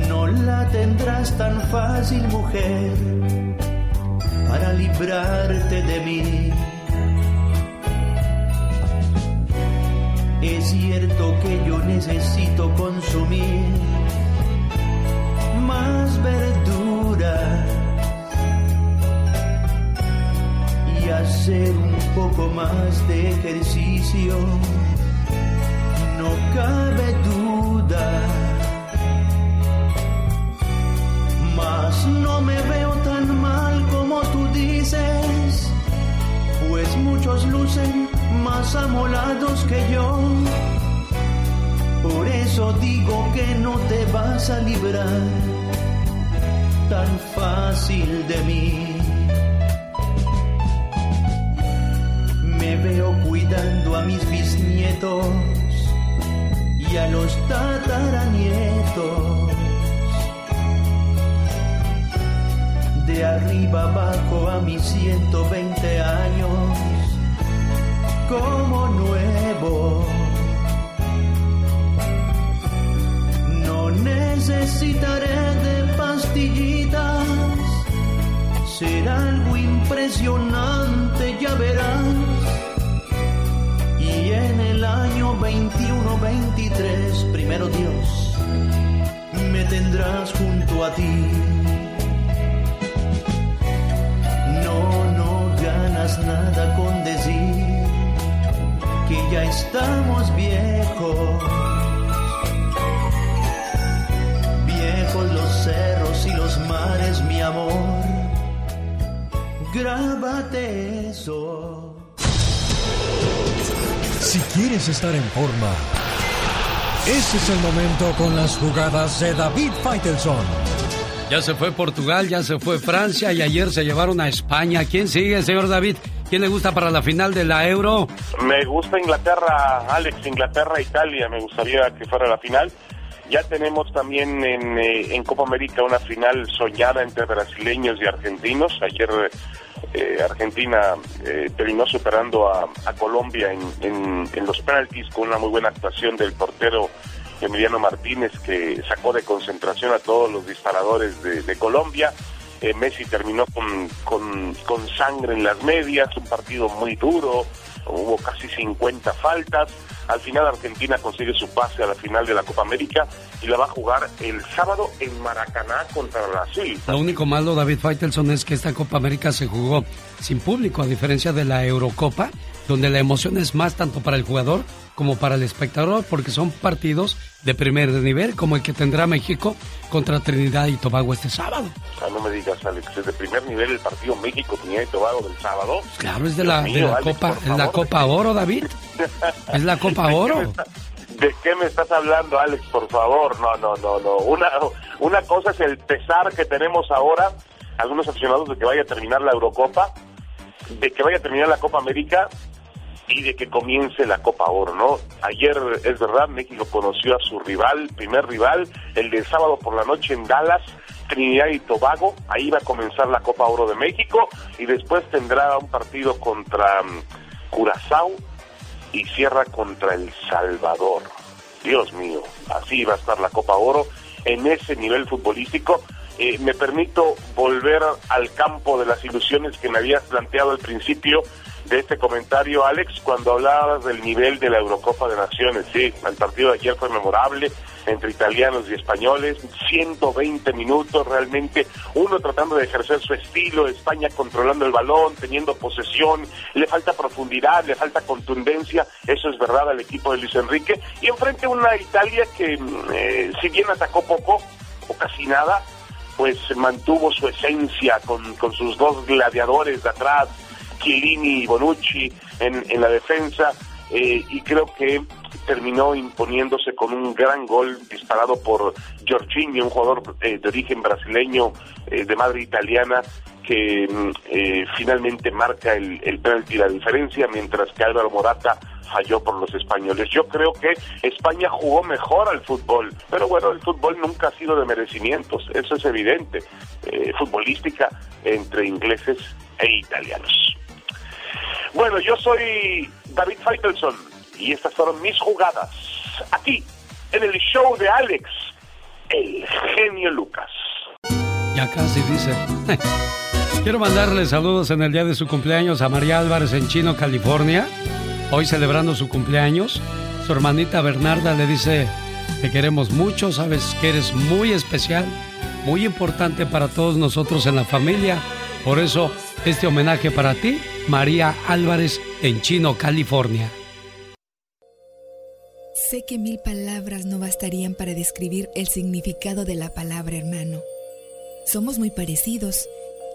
No la tendrás tan fácil, mujer, para librarte de mí. Es cierto que yo necesito consumir más verduras hacer un poco más de ejercicio, no cabe duda. Mas no me veo tan mal como tú dices, pues muchos lucen más amolados que yo. Por eso digo que no te vas a librar tan fácil de mí. Me veo cuidando a mis bisnietos y a los tataranietos. De arriba abajo a mis 120 años como nuevo. No necesitaré de pastillitas, será algo impresionante, ya verás. En el año 21-23, primero Dios, me tendrás junto a ti. No, no ganas nada con decir que ya estamos viejos. Viejos los cerros y los mares, mi amor. Grábate eso. Si quieres estar en forma, ese es el momento con las jugadas de David Faitelson. Ya se fue Portugal, ya se fue Francia y ayer se llevaron a España. ¿Quién sigue, señor David? ¿Quién le gusta para la final de la Euro? Me gusta Inglaterra, Alex, Inglaterra, Italia, me gustaría que fuera la final. Ya tenemos también en, eh, en Copa América una final soñada entre brasileños y argentinos. Ayer eh, Argentina eh, terminó superando a, Colombia en, en- los penaltis con una muy buena actuación del portero Emiliano Martínez que sacó de concentración a todos los disparadores de, de Colombia. Messi terminó con, con, con sangre en las medias, un partido muy duro, hubo casi 50 faltas. Al final Argentina consigue su pase a la final de la Copa América y la va a jugar el sábado en Maracaná contra Brasil. Lo único malo, David Faitelson, es que esta Copa América se jugó sin público, a diferencia de la Eurocopa, donde la emoción es más tanto para el jugador como para el espectador, porque son partidos de primer nivel, como el que tendrá México contra Trinidad y Tobago este sábado. Ah, no me digas, Alex, es de primer nivel el partido México-Trinidad y Tobago del sábado. Claro, es de la, mío, de la Alex, Copa, es la favor, Copa Oro, David. Es la Copa Oro. ¿De qué me estás hablando, Alex? Por favor, no, no, no, no. Una, una cosa es el pesar que tenemos ahora, algunos aficionados, de que vaya a terminar la Eurocopa, de que vaya a terminar la Copa América y de que comience la Copa Oro, ¿no? Ayer, es verdad, México conoció a su rival, primer rival, el del sábado por la noche en Dallas, Trinidad y Tobago, ahí va a comenzar la Copa Oro de México y después tendrá un partido contra mm, Curazao y cierra contra El Salvador. Dios mío, así va a estar la Copa Oro en ese nivel futbolístico. Eh, me permito volver al campo de las ilusiones que me habías planteado al principio de este comentario, Alex, cuando hablabas del nivel de la Eurocopa de Naciones. Sí, el partido de ayer fue memorable entre italianos y españoles, 120 minutos realmente, uno tratando de ejercer su estilo, España controlando el balón, teniendo posesión, le falta profundidad, le falta contundencia, eso es verdad al equipo de Luis Enrique, y enfrente una Italia que mm, eh, si bien atacó poco o casi nada, pues mantuvo su esencia con, con sus dos gladiadores de atrás, Chiellini y Bonucci en, la defensa, eh, y creo que terminó imponiéndose con un gran gol disparado por Jorginho, un jugador eh, de origen brasileño, eh, de madre italiana, que mm, eh, finalmente marca el, el penalti la diferencia, mientras que Álvaro Morata falló por los españoles. Yo creo que España jugó mejor al fútbol, pero bueno, el fútbol nunca ha sido de merecimientos, eso es evidente. Futbolística entre ingleses e italianos. Bueno, yo soy David Feitelson y estas fueron mis jugadas aquí en el show de Alex, el genio Lucas. Ya casi dice. Quiero mandarle saludos en el día de su cumpleaños a María Álvarez en Chino, California. Hoy celebrando su cumpleaños. Su hermanita Bernarda le dice, te queremos mucho, sabes que eres muy especial, muy importante para todos nosotros en la familia. Por eso, este homenaje para ti María Álvarez en Chino, California. Sé que mil palabras no bastarían para describir el significado de la palabra hermano. Somos muy parecidos,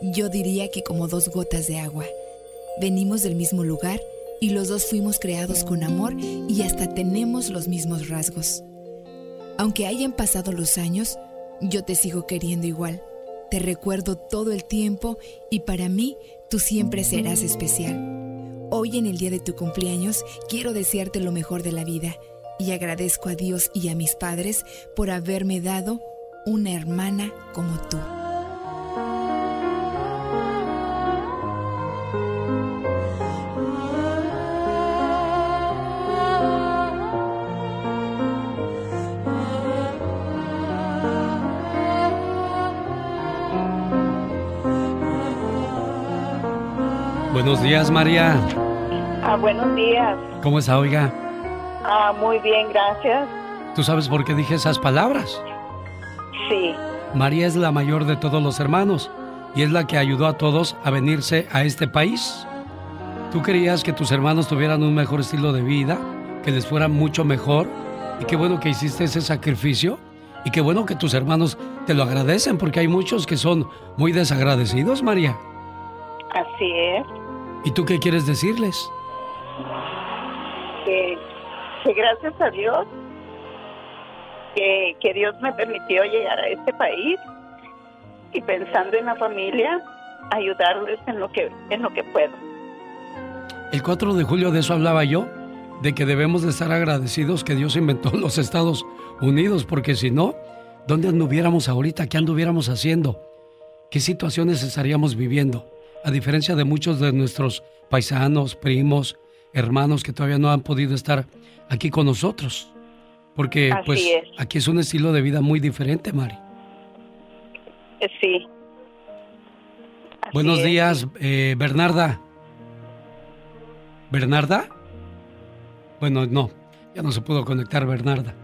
yo diría que como dos gotas de agua. Venimos del mismo lugar y los dos fuimos creados con amor y hasta tenemos los mismos rasgos. Aunque hayan pasado los años, yo te sigo queriendo igual. Te recuerdo todo el tiempo y para mí tú siempre serás especial. Hoy en el día de tu cumpleaños quiero desearte lo mejor de la vida y agradezco a Dios y a mis padres por haberme dado una hermana como tú. Buenos días, María. Ah, buenos días. ¿Cómo está, oiga? Ah, muy bien, gracias. ¿Tú sabes por qué dije esas palabras? Sí. María es la mayor de todos los hermanos y es la que ayudó a todos a venirse a este país. ¿Tú querías que tus hermanos tuvieran un mejor estilo de vida, que les fuera mucho mejor? Y qué bueno que hiciste ese sacrificio y qué bueno que tus hermanos te lo agradecen porque hay muchos que son muy desagradecidos, María. Así es. ¿Y tú qué quieres decirles? Que, que gracias a Dios, que, que Dios me permitió llegar a este país y pensando en la familia, ayudarles en lo que, en lo que puedo. El 4 de julio de eso hablaba yo, de que debemos de estar agradecidos que Dios inventó los Estados Unidos, porque si no, ¿dónde anduviéramos ahorita? ¿Qué anduviéramos haciendo? ¿Qué situaciones estaríamos viviendo? A diferencia de muchos de nuestros paisanos, primos, hermanos que todavía no han podido estar aquí con nosotros. Porque Así pues es. aquí es un estilo de vida muy diferente, Mari. Eh, Sí. Buenos es. días, eh, Bernarda. ¿Bernarda? Bueno, no, ya no se pudo conectar Bernarda.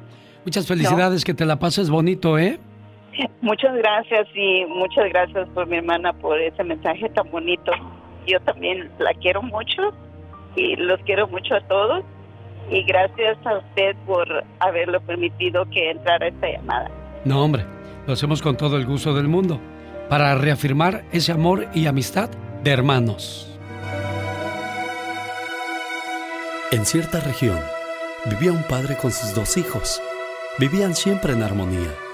Muchas felicidades, que te la pases bonito, ¿eh? Muchas gracias y muchas gracias por mi hermana por ese mensaje tan bonito. Yo también la quiero mucho y los quiero mucho a todos y gracias a usted por haberlo permitido que entrara esta llamada. No, hombre, lo hacemos con todo el gusto del mundo, para reafirmar ese amor y amistad de hermanos. En cierta región vivía un padre con sus dos hijos. Vivían siempre en armonía.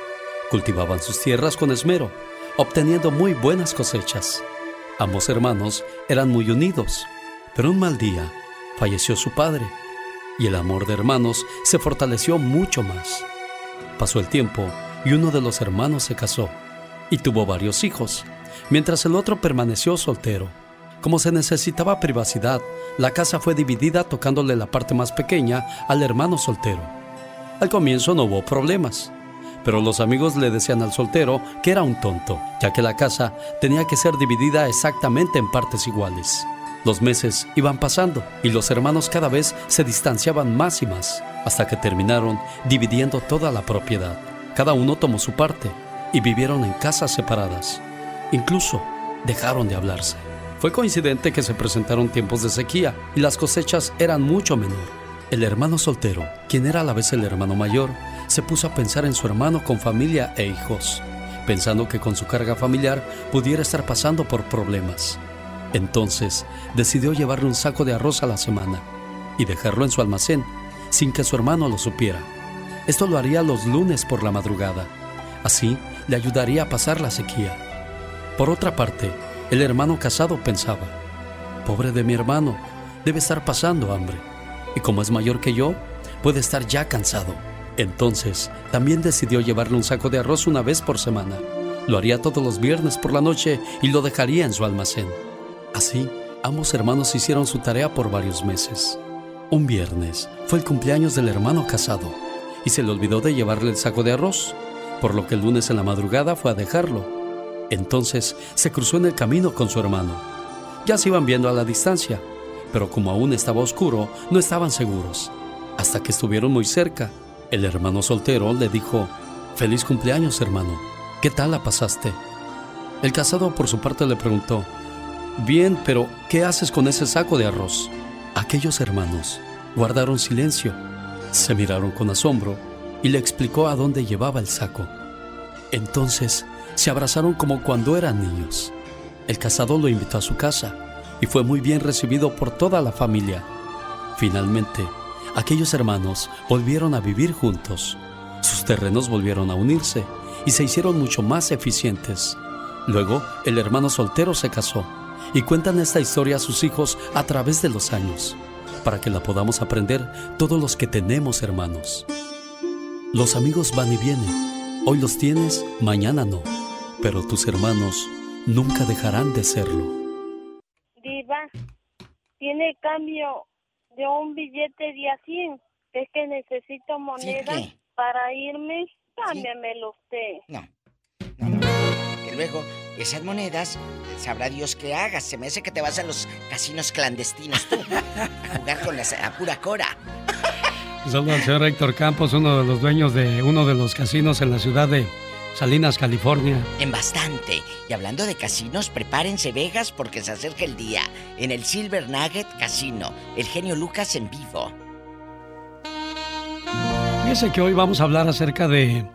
Cultivaban sus tierras con esmero, obteniendo muy buenas cosechas. Ambos hermanos eran muy unidos, pero un mal día falleció su padre y el amor de hermanos se fortaleció mucho más. Pasó el tiempo y uno de los hermanos se casó y tuvo varios hijos, mientras el otro permaneció soltero. Como se necesitaba privacidad, la casa fue dividida tocándole la parte más pequeña al hermano soltero. Al comienzo no hubo problemas, pero los amigos le decían al soltero que era un tonto, ya que la casa tenía que ser dividida exactamente en partes iguales. Los meses iban pasando y los hermanos cada vez se distanciaban más y más, hasta que terminaron dividiendo toda la propiedad. Cada uno tomó su parte y vivieron en casas separadas. Incluso dejaron de hablarse. Fue coincidente que se presentaron tiempos de sequía y las cosechas eran mucho menor. El hermano soltero, quien era a la vez el hermano mayor, se puso a pensar en su hermano con familia e hijos, pensando que con su carga familiar pudiera estar pasando por problemas. Entonces decidió llevarle un saco de arroz a la semana y dejarlo en su almacén sin que su hermano lo supiera. Esto lo haría los lunes por la madrugada. Así le ayudaría a pasar la sequía. Por otra parte, el hermano casado pensaba, pobre de mi hermano, debe estar pasando hambre. Y como es mayor que yo, puede estar ya cansado. Entonces, también decidió llevarle un saco de arroz una vez por semana. Lo haría todos los viernes por la noche y lo dejaría en su almacén. Así, ambos hermanos hicieron su tarea por varios meses. Un viernes fue el cumpleaños del hermano casado y se le olvidó de llevarle el saco de arroz, por lo que el lunes en la madrugada fue a dejarlo. Entonces se cruzó en el camino con su hermano. Ya se iban viendo a la distancia, pero como aún estaba oscuro, no estaban seguros. Hasta que estuvieron muy cerca, el hermano soltero le dijo, Feliz cumpleaños, hermano. ¿Qué tal la pasaste? El casado por su parte le preguntó, Bien, pero ¿qué haces con ese saco de arroz? Aquellos hermanos guardaron silencio, se miraron con asombro y le explicó a dónde llevaba el saco. Entonces se abrazaron como cuando eran niños. El casado lo invitó a su casa y fue muy bien recibido por toda la familia. Finalmente, aquellos hermanos volvieron a vivir juntos. Sus terrenos volvieron a unirse y se hicieron mucho más eficientes. Luego, el hermano soltero se casó y cuentan esta historia a sus hijos a través de los años, para que la podamos aprender todos los que tenemos hermanos. Los amigos van y vienen. Hoy los tienes, mañana no. Pero tus hermanos nunca dejarán de serlo. Diva, tiene cambio de un billete de a 100. Es que necesito moneda qué? para irme. Cámbiamelo usted. No. Que luego, esas monedas, sabrá Dios qué hagas. Se me hace que te vas a los casinos clandestinos tú. a jugar con las, a pura cora. Saludos al señor Héctor Campos, uno de los dueños de uno de los casinos en la ciudad de Salinas, California. En bastante. Y hablando de casinos, prepárense Vegas porque se acerca el día. En el Silver Nugget Casino, el genio Lucas en vivo. Fíjese que hoy vamos a hablar acerca de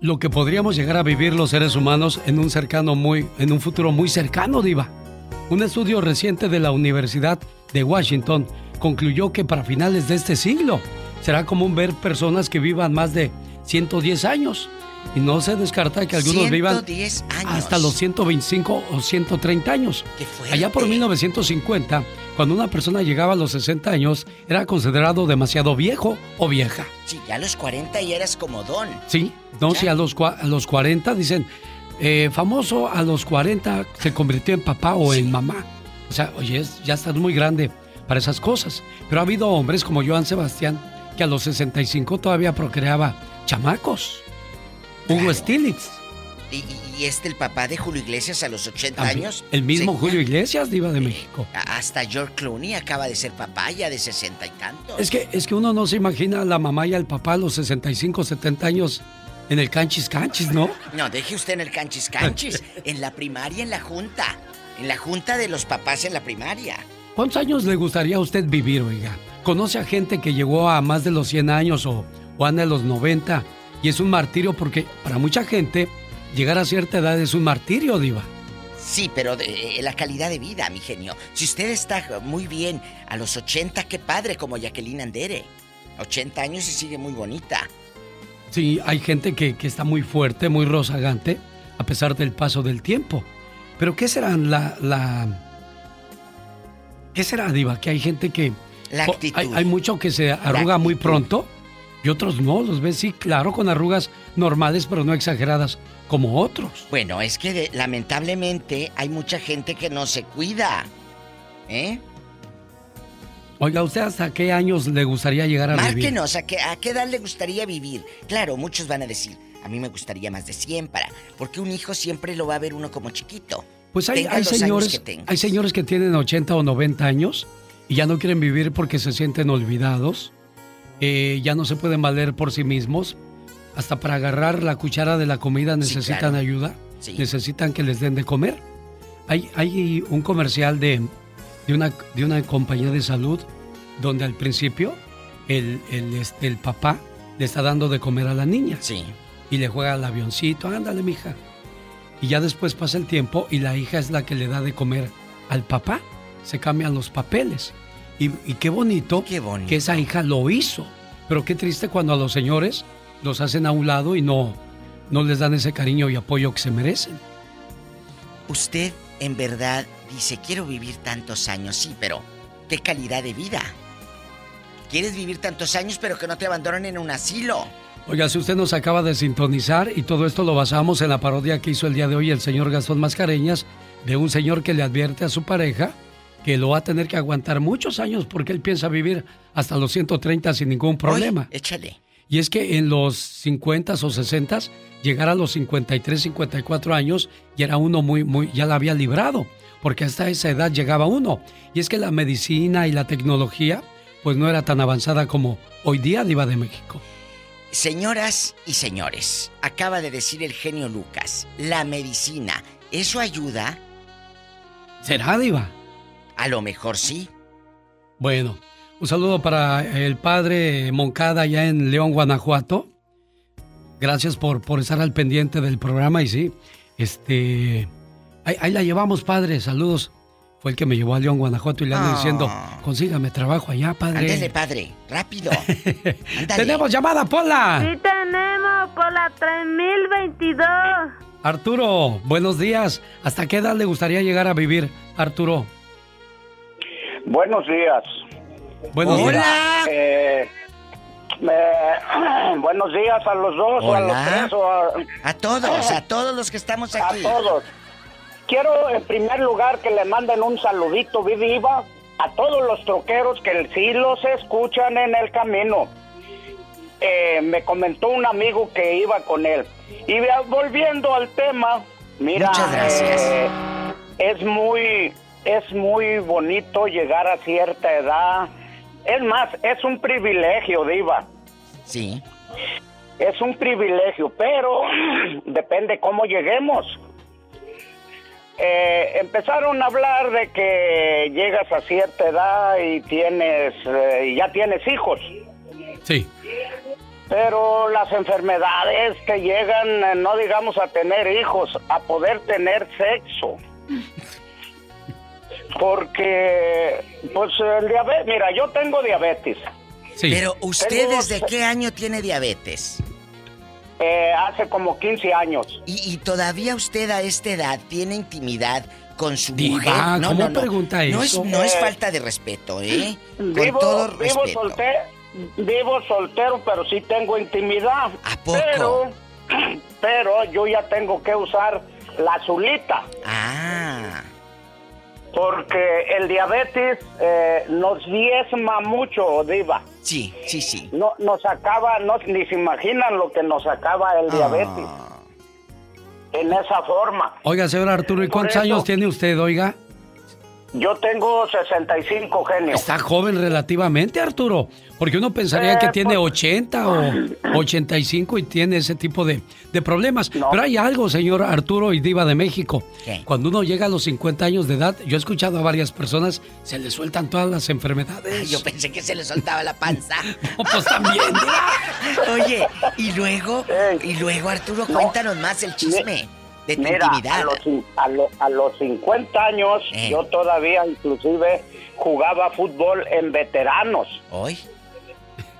lo que podríamos llegar a vivir los seres humanos en un cercano muy, en un futuro muy cercano, Diva. Un estudio reciente de la Universidad de Washington concluyó que para finales de este siglo será común ver personas que vivan más de 110 años. Y no se descarta que algunos vivan 110 años. hasta los 125 o 130 años. Allá por 1950, cuando una persona llegaba a los 60 años, era considerado demasiado viejo o vieja. Sí, ya a los 40 ya eras como don. Sí, no, si a los, a los 40 dicen, eh, famoso a los 40 se convirtió en papá o en mamá. O sea, oye, ya estás muy grande para esas cosas. Pero ha habido hombres como Joan Sebastián que a los 65 todavía procreaba chamacos. Hugo Stiglitz, Y, y- y este, el papá de Julio Iglesias a los 80 también. años. el mismo Julio Iglesias, diva de México. a- Hasta George Clooney acaba de ser papá ya de 60 y tantos. Es que, es que uno no se imagina a la mamá y al papá a los 65, 70 años en el canchis canchis, ¿no? No, deje usted en el canchis canchis. en la primaria, en la junta. En la junta de los papás en la primaria. ¿Cuántos años le gustaría a usted vivir, oiga? ¿Conoce a gente que llegó a más de los 100 años o, anda de los 90 y es un martirio porque para mucha gente llegar a cierta edad es un martirio, diva? Sí, pero de, eh, la calidad de vida, mi genio. Si usted está muy bien a los 80, qué padre, como Jacqueline Andere. 80 años y sigue muy bonita. Sí, hay gente que, que está muy fuerte, muy rozagante, a pesar del paso del tiempo. Pero ¿qué será la... la... ¿Qué será, diva? Que hay gente que... La actitud. Hay, hay mucho que se arruga muy pronto y otros no, los ves, sí, claro, con arrugas normales, pero no exageradas, como otros. Bueno, es que de- lamentablemente hay mucha gente que no se cuida. ¿Eh? Oiga, ¿usted hasta qué años le gustaría llegar a vivir? Márquenos, ¿a qué, ¿a qué edad le gustaría vivir? Claro, muchos van a decir, a mí me gustaría más de 100 para... Porque un hijo siempre lo va a ver uno como chiquito. Pues hay, hay señores, hay señores que tienen 80 o 90 años y ya no quieren vivir porque se sienten olvidados, eh, ya no se pueden valer por sí mismos, hasta para agarrar la cuchara de la comida necesitan claro. ayuda, Sí. necesitan que les den de comer. Hay, hay un comercial de, de, una, de una compañía de salud donde al principio el, el, este, el papá le está dando de comer a la niña. Sí. Y le juega al avioncito, ándale, mija. Y ya después pasa el tiempo y la hija es la que le da de comer al papá. Se cambian los papeles. Y, y qué, bonito que esa hija lo hizo. Pero qué triste cuando a los señores los hacen a un lado y no, no les dan ese cariño y apoyo que se merecen. Usted en verdad dice, quiero vivir tantos años, sí, pero ¿qué calidad de vida? ¿Quieres vivir tantos años pero que no te abandonen en un asilo? Oiga, si usted nos acaba de sintonizar y todo esto lo basamos en la parodia que hizo el día de hoy el señor Gastón Mascareñas, de un señor que le advierte a su pareja que lo va a tener que aguantar muchos años porque él piensa vivir hasta los 130 sin ningún problema. Échale. Y es que en los 50 o 60 llegar a los 53, 54 años ya era uno muy, muy, ya la había librado, porque hasta esa edad llegaba uno. Y es que la medicina y la tecnología, pues no era tan avanzada como hoy día, Diva de México. Señoras y señores, acaba de decir el genio Lucas, la medicina, ¿eso ayuda? ¿Será, Diva? A lo mejor sí. Bueno, un saludo para el padre Moncada allá en León, Guanajuato. Gracias por, por estar al pendiente del programa y sí, este... Ahí, ahí la llevamos, padre, saludos. Fue el que me llevó a León, Guanajuato y le ando Ah. diciendo, consígame trabajo allá, padre. Ándele, padre, rápido. ¡Tenemos llamada, Pola! Sí tenemos por la 3022. Arturo, buenos días. ¿Hasta qué edad le gustaría llegar a vivir, Arturo? Buenos días. Buenos días. Hola. Eh, me- buenos días a los dos o a los Hola. tres o a, A todos, a todos los que estamos aquí. a todos. Quiero en primer lugar que le manden un saludito, Viva, a todos los troqueros que sí los escuchan en el camino. Eh, me comentó un amigo que iba con él. Y volviendo al tema, mira, Muchas gracias. eh, es muy, es muy bonito llegar a cierta edad. Es más, es un privilegio, Diva. Sí. Es un privilegio, pero depende cómo lleguemos. Eh, empezaron a hablar de que llegas a cierta edad y tienes, eh, y ya tienes hijos. Sí. Pero las enfermedades que llegan, eh, no digamos a tener hijos, a poder tener sexo. Porque, pues, el diabetes, mira, yo tengo diabetes. Pero usted Tengo- desde qué año tiene diabetes? Eh, hace como 15 años. ¿Y, y todavía usted a esta edad tiene intimidad con su Diva, mujer? No, ¿cómo no, no. pregunta No es, eso? no es Eh, falta de respeto, ¿eh? Con Vivo, todo vivo, respeto. soltero, vivo soltero, pero sí tengo intimidad. ¿A poco? Pero, pero yo ya tengo que usar la azulita. Ah. Porque el diabetes eh, nos diezma mucho, Diva. Sí, sí, sí. No, nos acaba, no, ni se imaginan lo que nos acaba el diabetes. En esa forma. Oiga, señor Arturo, ¿y Por cuántos eso- años tiene usted, oiga? Yo tengo 65 genios. Está joven relativamente, Arturo. Porque uno pensaría Eh, que tiene pues- 80 o 85 y tiene ese tipo de, de problemas. Pero hay algo, señor Arturo y Diva de México. ¿Qué? Cuando uno llega a los 50 años de edad, yo he escuchado a varias personas, se les sueltan todas las enfermedades. Ay, yo pensé que se le soltaba la panza. pues también, Oye, y luego, y luego, Arturo, cuéntanos más el chisme de tu Mira, intimidad. a los, a, lo- a los 50 años Eh. yo todavía inclusive jugaba fútbol en veteranos. ¿Hoy?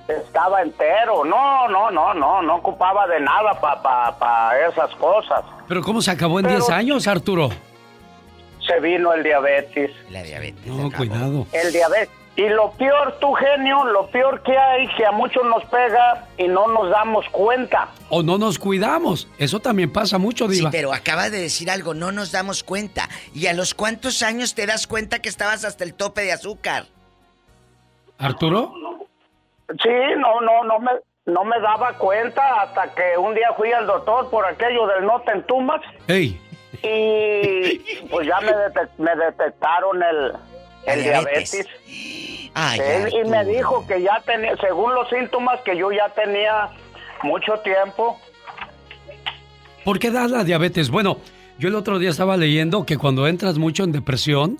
Estaba entero. No, no, no, no, no ocupaba de nada para pa, pa esas cosas. Pero ¿cómo se acabó en Pero- 10 años, Arturo? Se vino el diabetes. La diabetes. No, cuidado. El diabetes. Y lo peor, tu genio, lo peor que hay, que a muchos nos pega y no nos damos cuenta. O no nos cuidamos. Eso también pasa mucho, Sí, Diva. pero acaba de decir algo, no nos damos cuenta. ¿Y a los cuántos años te das cuenta que estabas hasta el tope de azúcar? ¿Arturo? Sí, no, no, no me, no me daba cuenta hasta que un día fui al doctor por aquello del no te entumas ¡Ey! y pues ya me, detec- me detectaron el, el diabetes. diabetes. Ay, Él- y me dijo que ya tenía, según los síntomas, que yo ya tenía mucho tiempo. ¿Por qué da la diabetes? Bueno, yo el otro día estaba leyendo que cuando entras mucho en depresión,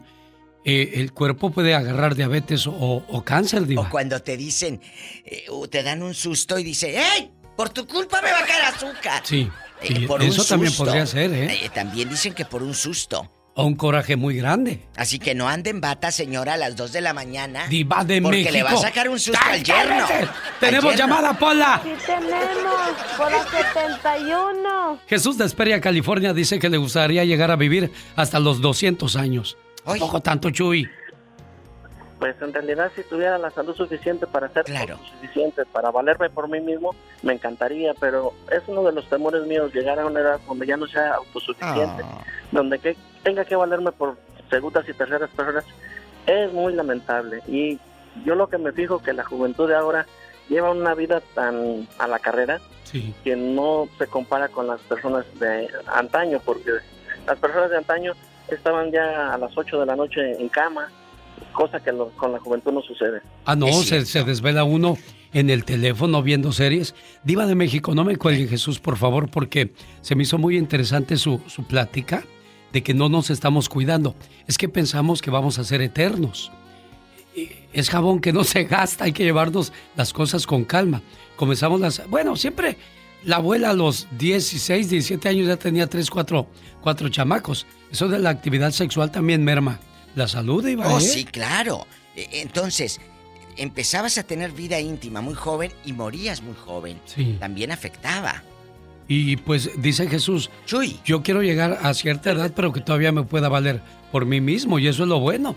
eh, el cuerpo puede agarrar diabetes o, o cáncer, Diva. O cuando te dicen, eh, o te dan un susto y dice, ¡Ey! Por tu culpa me va a caer azúcar. Sí, Eh, por un eso también podría ser, ¿eh? Eh, También dicen que por un susto. O un coraje muy grande. Así que no anden bata, señora, a las 2 de la mañana. Diva de porque México. le va a sacar un susto ¡Ay, al yerno. Al ¡Tenemos yerno. llamada, Pola! Sí tenemos por la 71. Jesús de Esperia, California, dice que le gustaría llegar a vivir hasta los 200 años. ¿A poco tanto, Chuy? Pues en realidad si tuviera la salud suficiente para ser suficiente para valerme por mí mismo, me encantaría, pero es uno de los temores míos llegar a una edad donde ya no sea autosuficiente, donde que tenga que valerme por segundas y terceras personas, es muy lamentable. Y yo lo que me fijo que la juventud de ahora lleva una vida tan a la carrera Sí. que no se compara con las personas de antaño, porque las personas de antaño estaban ya a las 8 de la noche en cama, cosa que lo- con la juventud no sucede. Ah, no, se, se desvela uno en el teléfono viendo series. Diva de México, no me cuelgue Jesús, por favor, porque se me hizo muy interesante su, su plática. de que no nos estamos cuidando. Es que pensamos que vamos a ser eternos. Es jabón que no se gasta, hay que llevarnos las cosas con calma. Comenzamos las... Bueno, siempre la abuela a los 16, 17 años ya tenía 3, 4, 4 chamacos. Eso de la actividad sexual también merma la salud, Iván. Oh, sí, claro. E- Entonces, empezabas a tener vida íntima muy joven y morías muy joven. Sí. También afectaba. Y pues dice Jesús, yo quiero llegar a cierta edad, pero que todavía me pueda valer por mí mismo, y eso es lo bueno.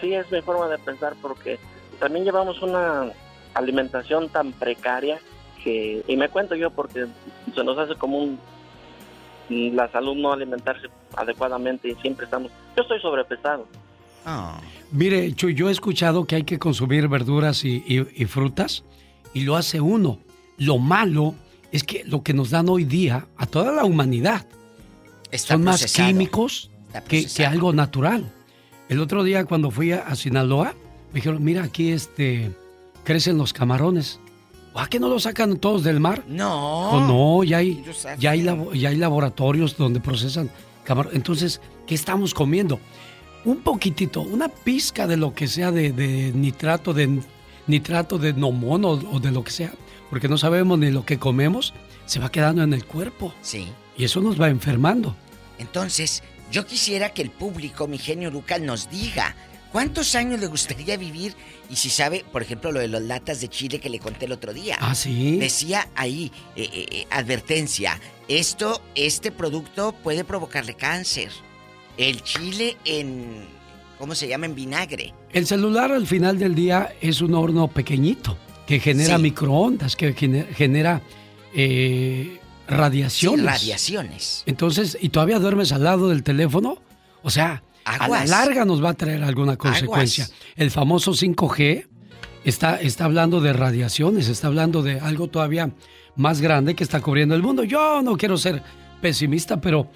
Sí, es mi forma de pensar porque también llevamos una alimentación tan precaria que, y me cuento yo porque se nos hace común la salud no alimentarse adecuadamente y siempre estamos, yo estoy sobrepesado. Mire, Chuy, yo he escuchado que hay que consumir verduras y, y- y frutas, y lo hace uno. Lo malo es que lo que nos dan hoy día a toda la humanidad Está son más procesado. químicos Está que, que algo natural. El otro día cuando fui a, a Sinaloa, me dijeron, mira, aquí este, crecen los camarones. ¿A qué no los sacan todos del mar? No. Oh, no, ya hay, ya hay, labo- ya hay laboratorios donde procesan camarón. Entonces, ¿qué estamos comiendo? Un poquitito, una pizca de lo que sea de, de nitrato, de nitrato de nomón o, o de lo que sea, porque no sabemos ni lo que comemos, se va quedando en el cuerpo. Sí. Y eso nos va enfermando. Entonces, yo quisiera que el público, mi genio Lucal, nos diga cuántos años le gustaría vivir y si sabe, por ejemplo, lo de las latas de chile que le conté el otro día. Ah, sí. Decía ahí, eh, eh, eh, advertencia, esto, este producto puede provocarle cáncer. El chile en, ¿cómo se llama? En vinagre. El celular al final del día es un horno pequeñito que genera Sí. microondas, que gene- genera eh, radiaciones. Sí, radiaciones. Entonces, ¿y todavía duermes al lado del teléfono? O sea, a la larga nos va a traer alguna consecuencia. El famoso 5G está, está hablando de radiaciones, está hablando de algo todavía más grande que está cubriendo el mundo. Yo no quiero ser pesimista, pero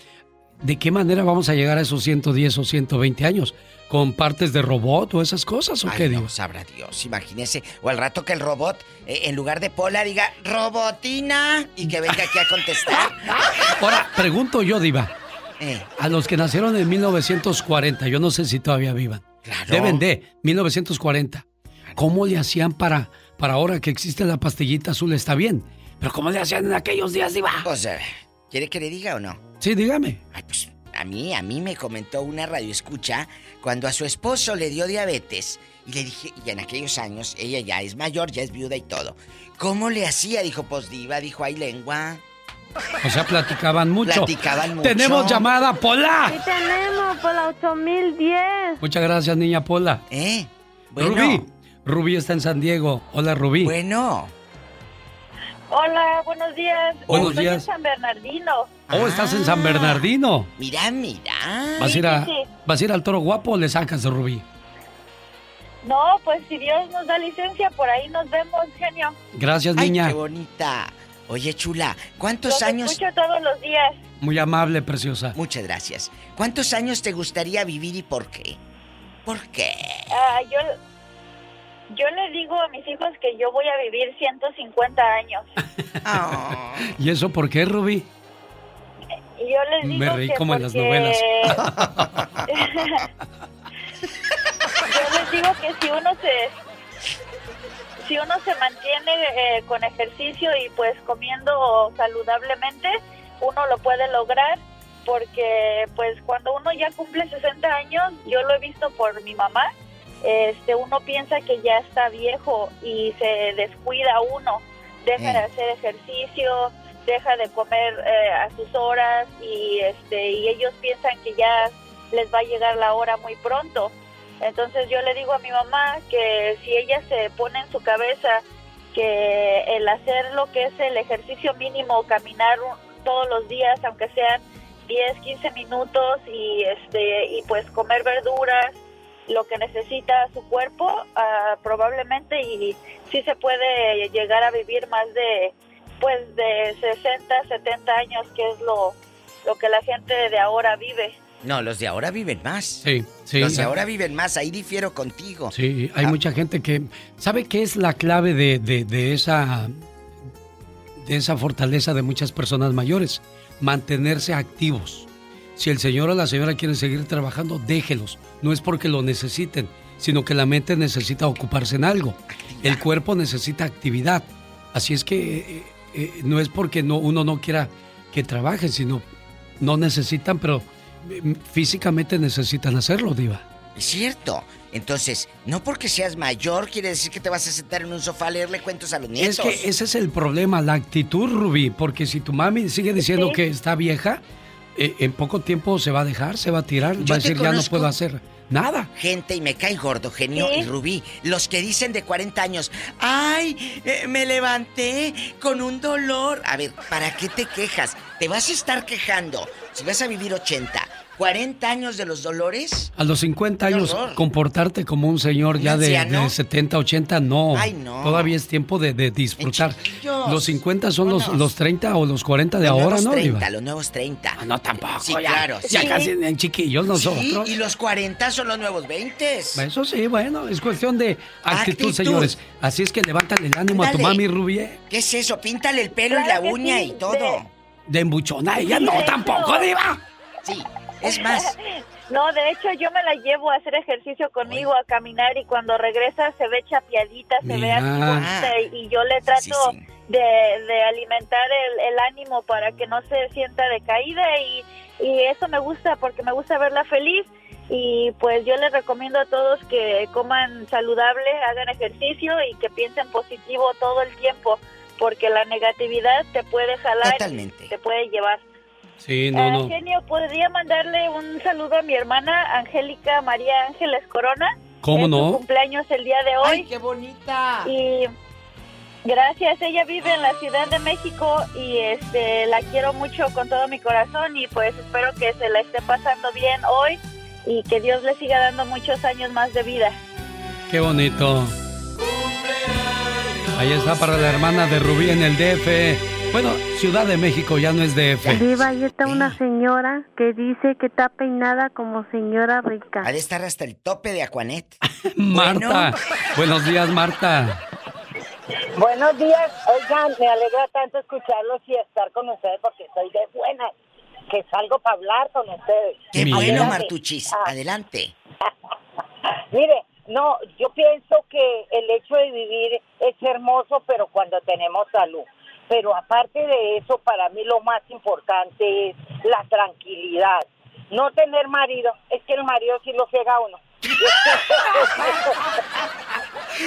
¿de qué manera vamos a llegar a esos 110 o 120 años? ¿Con partes de robot o esas cosas o Ay, qué no, digo? sabrá Dios, imagínese. O al rato que el robot, eh, en lugar de Pola, diga robotina y que venga aquí a contestar. Ahora, pregunto yo, Diva. Eh. A los que nacieron en 1940, yo no sé si todavía vivan. Deben de, 1940. ¿Cómo le hacían para, para ahora que existe la pastillita azul? Está bien. Pero ¿cómo le hacían en aquellos días, Diva? Pues, ¿quiere que le diga o no? Sí, dígame. Ay, pues a mí, a mí me comentó una radioescucha cuando a su esposo le dio diabetes. Y le dije, y en aquellos años, ella ya es mayor, ya es viuda y todo. ¿Cómo le hacía? Dijo, pues diva, dijo, hay lengua. O sea, platicaban mucho. Platicaban mucho. Tenemos llamada, Pola. Sí tenemos por la 8010. Muchas gracias, niña Pola. ¿Eh? Bueno. Rubí. Rubí está en San Diego. Hola, Rubí. Bueno. Hola, buenos días. Buenos Estoy días. en San Bernardino. Oh, estás en San Bernardino. Mira, mira. ¿Vas a, ir a, Sí, sí, sí. ¿Vas a ir al toro guapo o le sacas de Rubí? No, pues si Dios nos da licencia, por ahí nos vemos, genio. Gracias, Ay, niña. qué bonita. Oye, chula, ¿cuántos Los años? escucho todos los días. Muy amable, preciosa. Muchas gracias. ¿Cuántos años te gustaría vivir y por qué? ¿Por qué? Ah, yo, yo le digo a mis hijos que yo voy a vivir 150 años. ¿Y eso por qué, Rubí? Y yo les digo Me reí que como en las novelas. yo les digo que si uno se si uno se mantiene eh, con ejercicio y pues comiendo saludablemente uno lo puede lograr porque pues cuando uno ya cumple 60 años yo lo he visto por mi mamá este uno piensa que ya está viejo y se descuida uno deja de Eh. hacer ejercicio deja de comer eh, a sus horas y este y ellos piensan que ya les va a llegar la hora muy pronto entonces yo le digo a mi mamá que si ella se pone en su cabeza que el hacer lo que es el ejercicio mínimo, caminar todos los días, aunque sean 10, 15 minutos y este y pues comer verduras, lo que necesita su cuerpo, ah, probablemente y sí se puede llegar a vivir más de pues de 60, 70 años, que es lo lo que la gente de ahora vive. No, los de ahora viven más. Sí, sí. Los de ahora viven más, ahí difiero contigo. Sí, hay mucha gente que... ¿Sabe qué es la clave de, de- de esa... de esa fortaleza de muchas personas mayores, mantenerse activos. Si el señor o la señora quieren seguir trabajando, déjelos. No es porque lo necesiten, sino que la mente necesita ocuparse en algo. El cuerpo necesita actividad. Así es que eh, eh, no es porque no, uno no quiera que trabajen, sino no necesitan, pero eh, físicamente necesitan hacerlo, Diva. Es cierto. Entonces, no porque seas mayor quiere decir que te vas a sentar en un sofá a leerle cuentos a los nietos. Es que ese es el problema, la actitud, Rubí, porque si tu mami sigue diciendo que está vieja, eh, en poco tiempo se va a dejar, se va a tirar, va a decir ya no puedo hacer nada. Gente, y me cae gordo, genio y Rubí, los que dicen de 40 años, ay, eh, me levanté con un dolor. A ver, ¿para qué te quejas? Te vas a estar quejando si vas a vivir 80 40 años de los dolores. A los 50 años, comportarte como un señor ya de, 70, 80, no. Ay, no. Todavía es tiempo de, disfrutar. Los 50 son los, los 30 o los 40 de ahora, ¿no? 30, los nuevos 30. Ah, no, tampoco. Sí, claro. Ya casi en chiquillos nosotros. y los 40 son los nuevos 20. Eso sí, bueno, es cuestión de actitud, señores. Así es que levántale el ánimo a tu mami, Rubie. ¿Qué es eso? Píntale el pelo y la uña y todo. De embuchona, ella no, tampoco, diva. Sí, es más. No, de hecho yo me la llevo a hacer ejercicio conmigo, a caminar y cuando regresa se ve chapiadita, se ve así y yo le trato De, de, alimentar el, el, ánimo para que no se sienta decaída y, y eso me gusta porque me gusta verla feliz y pues yo les recomiendo a todos que coman saludable, hagan ejercicio y que piensen positivo todo el tiempo porque la negatividad te puede jalar y te puede llevar. Sí, no, no. Genio, ¿podría mandarle un saludo a mi hermana Angélica María Ángeles Corona? ¿Cómo no? Su cumpleaños el día de hoy. ¡Ay, qué bonita! Y gracias, ella vive en la Ciudad de México y este la quiero mucho con todo mi corazón y pues espero que se la esté pasando bien hoy y que Dios le siga dando muchos años más de vida. ¡Qué bonito! Ahí está para la hermana de Rubí en el DF. Bueno, Ciudad de México ya no es DF. Viva, ahí está una señora que dice que está peinada como señora rica. Ha de estar hasta el tope de Aquanet. Marta. Buenos días, Marta. Buenos días. Oigan, me alegra tanto escucharlos y estar con ustedes porque estoy de buenas. Que salgo para hablar con ustedes. Qué bueno, Martuchis. Ah. Adelante. Mire, no, yo pienso que el hecho de vivir es hermoso, pero cuando tenemos salud. Pero aparte de eso, para mí lo más importante es la tranquilidad. No tener marido, es que el marido sí lo ciega uno.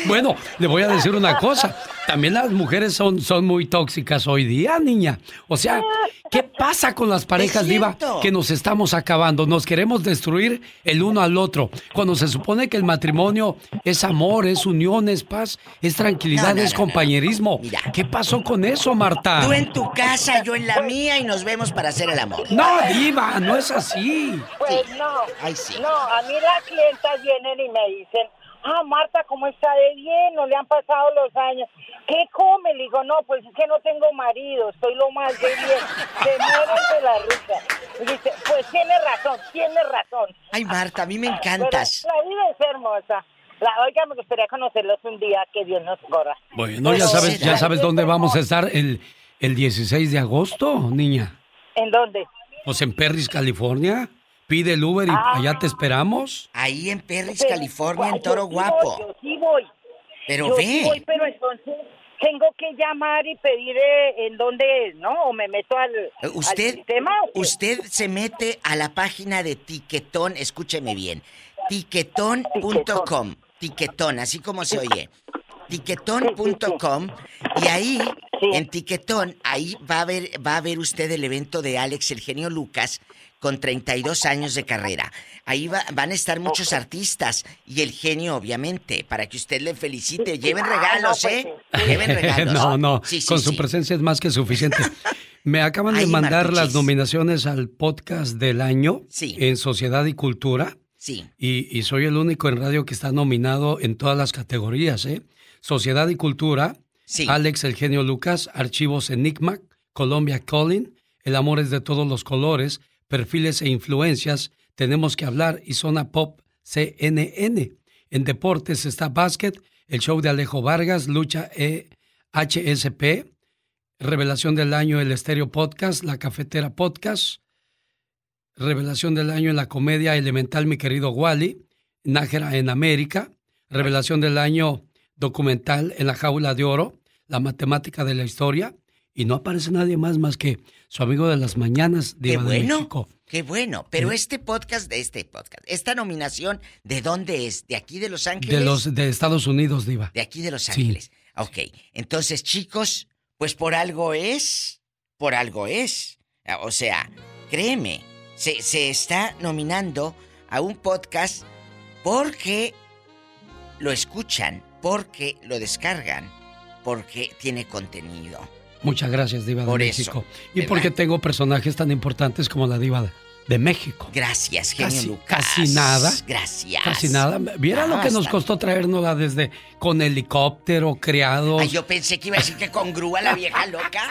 Bueno, le voy a decir una cosa. También las mujeres son, son muy tóxicas hoy día, niña. O sea, ¿qué pasa con las parejas, Diva? Que nos estamos acabando. Nos queremos destruir el uno al otro. Cuando se supone que el matrimonio es amor, es unión, es paz, es tranquilidad, es compañerismo. ¿Qué pasó con eso, Marta? Tú en tu casa, yo en la mía y nos vemos para hacer el amor. No, Diva, no es así. Pues no. Ay, sí. No, a mí las clientas vienen y me dicen, ah, Marta, ¿cómo está de bien? No le han pasado los años. ¿Qué come? Le digo, no, pues es que no tengo marido, estoy lo más de bien. Se mueren de la risa. Y dice, pues tiene razón, tiene razón. Ay, Marta, a mí me encantas. la vida es hermosa. La, oiga, me gustaría conocerlos un día, que Dios nos corra. Bueno, ya sabes, ya sabes dónde vamos a estar el, el 16 de agosto, niña. ¿En dónde? Pues en Perris, California. Pide el Uber y ah. allá te esperamos. Ahí en Perris, California, en Toro Guapo. yo sí voy. Pero yo ve. Sí voy, pero entonces tengo que llamar y pedir eh, en dónde es, ¿no? O me meto al, usted, sistema. Usted se mete a la página de Tiquetón, escúcheme bien. Tiquetón.com. Tiquetón, así como se oye. Tiquetón.com y ahí en Tiquetón ahí va a ver va a ver usted el evento de Alex el genio Lucas con 32 años de carrera. Ahí van a estar muchos artistas y el genio, obviamente, para que usted le felicite. Lleven regalos, ¿eh? Lleven regalos. no, no, con su presencia es más que suficiente. Me acaban de mandar las nominaciones al podcast del año en Sociedad y Cultura. Sí. Y, y, soy el único en radio que está nominado en todas las categorías, ¿eh? Sociedad y Cultura, sí. Alex el genio Lucas, Archivos Enigma, Colombia Calling, El amor es de todos los colores, perfiles e influencias, tenemos que hablar y Zona Pop CNN. En deportes está básquet, el show de Alejo Vargas, lucha e HSP, Revelación del año, el Estéreo Podcast, la Cafetera Podcast. Revelación del año en la comedia Elemental, mi querido Wally. Nájera en América. Revelación del año documental en la Jaula de Oro, la matemática de la historia. Y no aparece nadie más más que su amigo de las mañanas, de México. Qué bueno, pero este podcast, de este podcast, esta nominación, ¿de dónde es? ¿De aquí de Los Ángeles? De los de Estados Unidos, Diva. De aquí de Los Ángeles. Ok, entonces chicos, pues por algo es, por algo es. O sea, créeme, se, se está nominando a un podcast porque lo escuchan, porque lo descargan, porque tiene contenido. Muchas gracias, Diva de México. y porque tengo personajes tan importantes como la Diva de México. Gracias, genio casi, Lucas. Casi nada. Gracias. Casi nada. Viera lo que nos costó traernos desde con helicóptero, criados. Ay, yo pensé que iba a decir que con grúa la vieja loca.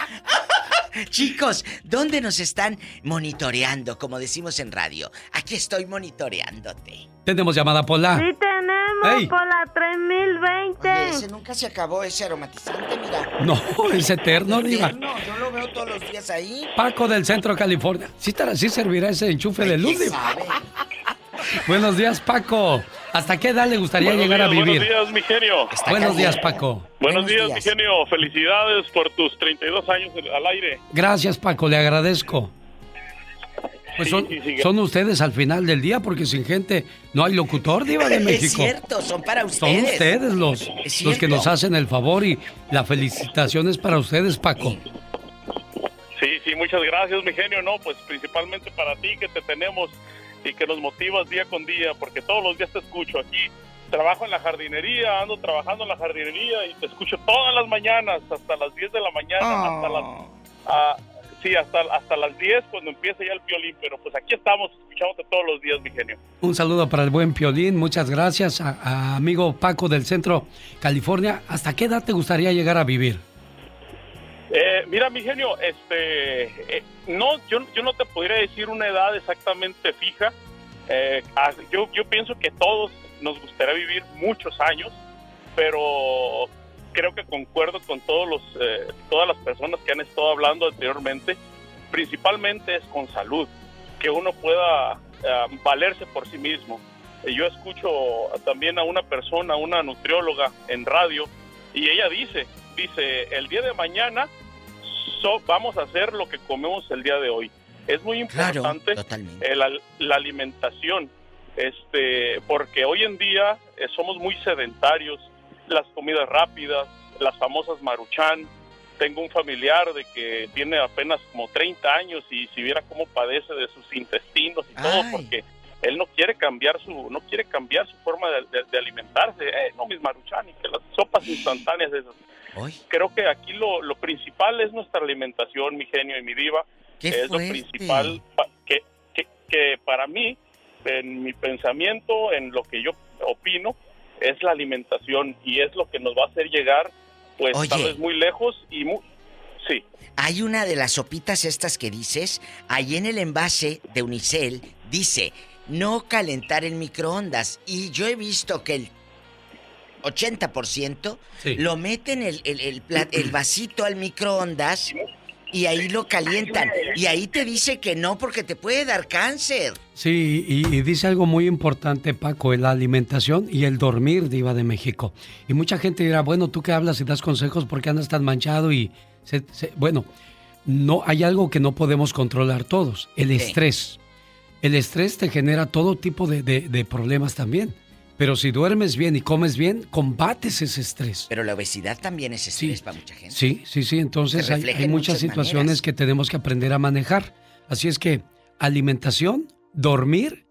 Chicos, ¿dónde nos están monitoreando, como decimos en radio? Aquí estoy monitoreándote. Tenemos llamada Pola. Sí, tenemos Pola 3020. Oye, ese nunca se acabó, ese aromatizante, mira. No, es eterno, Diva. Eterno, yo lo veo todos los días ahí. Paco del Centro California. Sí, sí servirá ese enchufe de luz? Buenos días, Paco. ¿Hasta qué edad le gustaría Buenos llegar días, a vivir? Buenos días, mi genio. Buenos días, Paco. Buenos, días, mi genio. Felicidades por tus 32 años al aire. Gracias, Paco, le agradezco. Pues son, sí, sí. son ustedes al final del día, porque sin gente no hay locutor, Diva de México. Es cierto, son para Son ustedes. ustedes los, los que nos hacen el favor y la felicitación es para ustedes, Paco. Sí, muchas gracias, mi genio. No, pues principalmente para ti que te tenemos y que nos motivas día con día, porque todos los días te escucho aquí. Trabajo en la jardinería, ando trabajando en la jardinería y te escucho todas las mañanas, hasta las 10 de la mañana, hasta las... ah, sí, hasta, hasta las 10 cuando empieza ya el violín, pero pues aquí estamos escuchándote todos los días, mi genio. Un saludo para el buen Piolín, muchas gracias a, a amigo Paco del Centro California. ¿Hasta qué edad te gustaría llegar a vivir? Eh, mira, mi genio, este, eh, no, yo, yo no te podría decir una edad exactamente fija. Eh, ah, yo, yo pienso que todos nos gustaría vivir muchos años, pero creo que concuerdo con todos los, eh, todas las personas que han estado hablando anteriormente. Principalmente es con salud, que uno pueda eh, valerse por sí mismo. Yo escucho también a una persona, una nutrióloga en radio, y ella dice, dice, el día de mañana so- vamos a hacer lo que comemos el día de hoy. Es muy importante eh, la, la alimentación, este, porque hoy en día eh, somos muy sedentarios, las comidas rápidas, las famosas maruchan. Tengo un familiar de que tiene apenas como 30 años y si viera cómo padece de sus intestinos y todo, porque él no quiere cambiar su no quiere cambiar su forma de, de- de alimentarse. Eh, no mis maruchan y que las sopas instantáneas esas. Creo que aquí lo, lo principal es nuestra alimentación, mi genio y mi diva. ¡Qué es lo fuerte! principal pa- que, que, que para mí, en mi pensamiento, en lo que yo opino, es la alimentación y es lo que nos va a hacer llegar, pues Oye. tal vez muy lejos y muy... Sí. Hay una de las sopitas estas que dices, ahí en el envase de Unicel dice, no calentar en microondas. Y yo he visto que el 80% Sí. lo meten el, el, el el vasito al microondas y ahí lo calientan. Y ahí te dice que no porque te puede dar cáncer. Sí, y, y dice algo muy importante, Paco, la alimentación y el dormir, Diva de México. Y mucha gente dirá, bueno, tú que hablas y das consejos porque andas tan manchado y... se- se- bueno, no hay algo que no podemos controlar todos, el Sí. estrés. El estrés te genera todo tipo de, de- de problemas también. Pero si duermes bien y comes bien, combates ese estrés. Pero la obesidad también es estrés para mucha gente. Sí, sí, sí. Entonces hay, muchas situaciones maneras. que tenemos que aprender a manejar. Así es que alimentación, dormir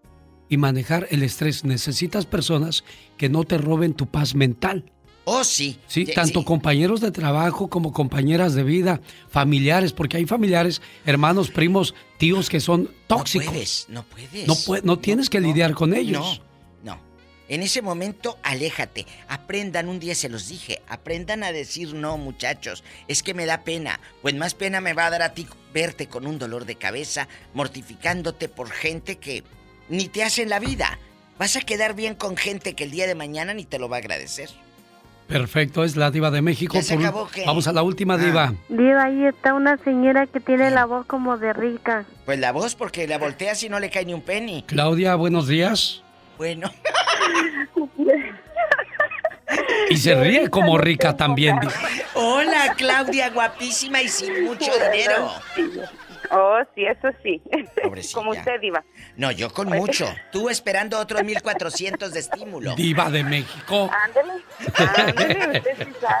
y manejar el estrés. Necesitas personas que no te roben tu paz mental. Oh, sí. Sí, Sí, tanto sí. compañeros de trabajo como compañeras de vida, familiares, porque hay familiares, hermanos, primos, tíos que son tóxicos. No puedes, no puedes. No, tienes que lidiar con ellos. No. En ese momento, aléjate. Aprendan, un día se los dije, aprendan a decir no, muchachos. Es que me da pena. Pues más pena me va a dar a ti verte con un dolor de cabeza, mortificándote por gente que ni te hace en la vida. Vas a quedar bien con gente que el día de mañana ni te lo va a agradecer. Perfecto, es la diva de México. Vamos a la última ah. diva. Diva, ahí está una señora que tiene la voz como de rica. Pues la voz porque la voltea si no le cae ni un penny. Claudia, buenos días. Bueno. Y se ríe como rica también. Hola, Claudia, guapísima y sin mucho dinero. Oh, sí, eso sí. Como usted, Diva. No, yo con mucho. Tú esperando otros 1400 de estímulo. Diva de México. Ándele.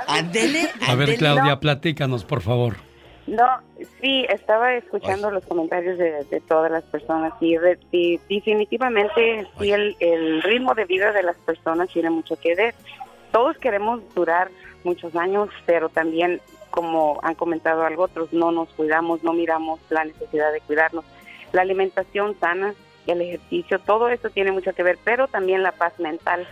Ándele. A ver, Claudia, platícanos, por favor. No, sí, estaba escuchando los comentarios de, todas las personas y, definitivamente sí el, el ritmo de vida de las personas tiene mucho que ver. Todos queremos durar muchos años, pero también como han comentado algo otros, no nos cuidamos, no miramos la necesidad de cuidarnos. La alimentación sana, el ejercicio, todo eso tiene mucho que ver, pero también la paz mental,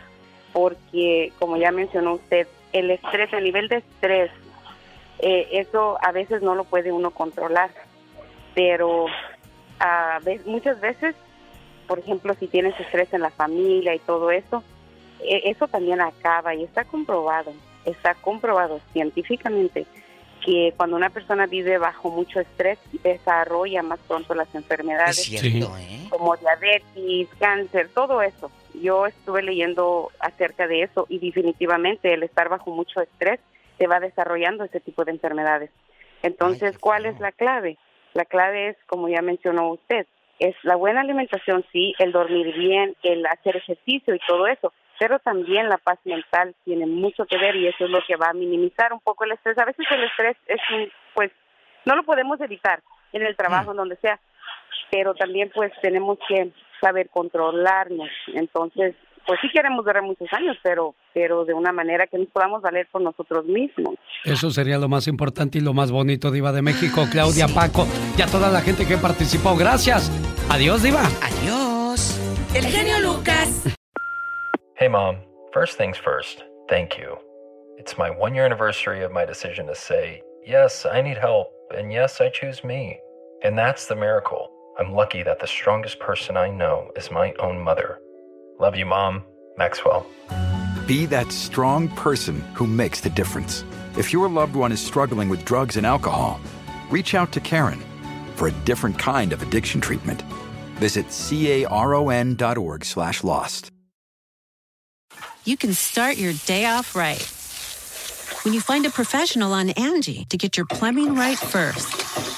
porque como ya mencionó usted, el estrés, el nivel de estrés, eh, eso a veces no lo puede uno controlar, pero a veces, muchas veces, por ejemplo, si tienes estrés en la familia y todo eso, eh, eso también acaba y está comprobado, está comprobado científicamente que cuando una persona vive bajo mucho estrés desarrolla más pronto las enfermedades ¿eh? como diabetes, cáncer, todo eso. Yo estuve leyendo acerca de eso y definitivamente el estar bajo mucho estrés te va desarrollando ese tipo de enfermedades. Entonces, ¿cuál es la clave? La clave es, como ya mencionó usted, es la buena alimentación, sí, el dormir bien, el hacer ejercicio y todo eso, pero también la paz mental tiene mucho que ver y eso es lo que va a minimizar un poco el estrés. A veces el estrés es un, pues, no lo podemos evitar en el trabajo, en donde sea, pero también pues tenemos que saber controlarnos. Entonces, pues sí queremos durar muchos años, pero, pero de una manera que nos podamos valer por nosotros mismos. Eso sería lo más importante y lo más bonito, Diva de México, Claudia, Paco y a toda la gente que participó. Gracias. Adiós, Diva. Adiós. El genio Lucas. Hey, Mom. First things first, thank you. It's my one year anniversary of my decision to say, yes, I need help, and yes, I choose me. And that's the miracle. I'm lucky that the strongest person I know is my own mother. Love you, Mom. Maxwell. Be that strong person who makes the difference. If your loved one is struggling with drugs and alcohol, reach out to Karen for a different kind of addiction treatment. Visit caron.org slash lost. you can start your day off right. When you find a professional on Angie to get your plumbing right first.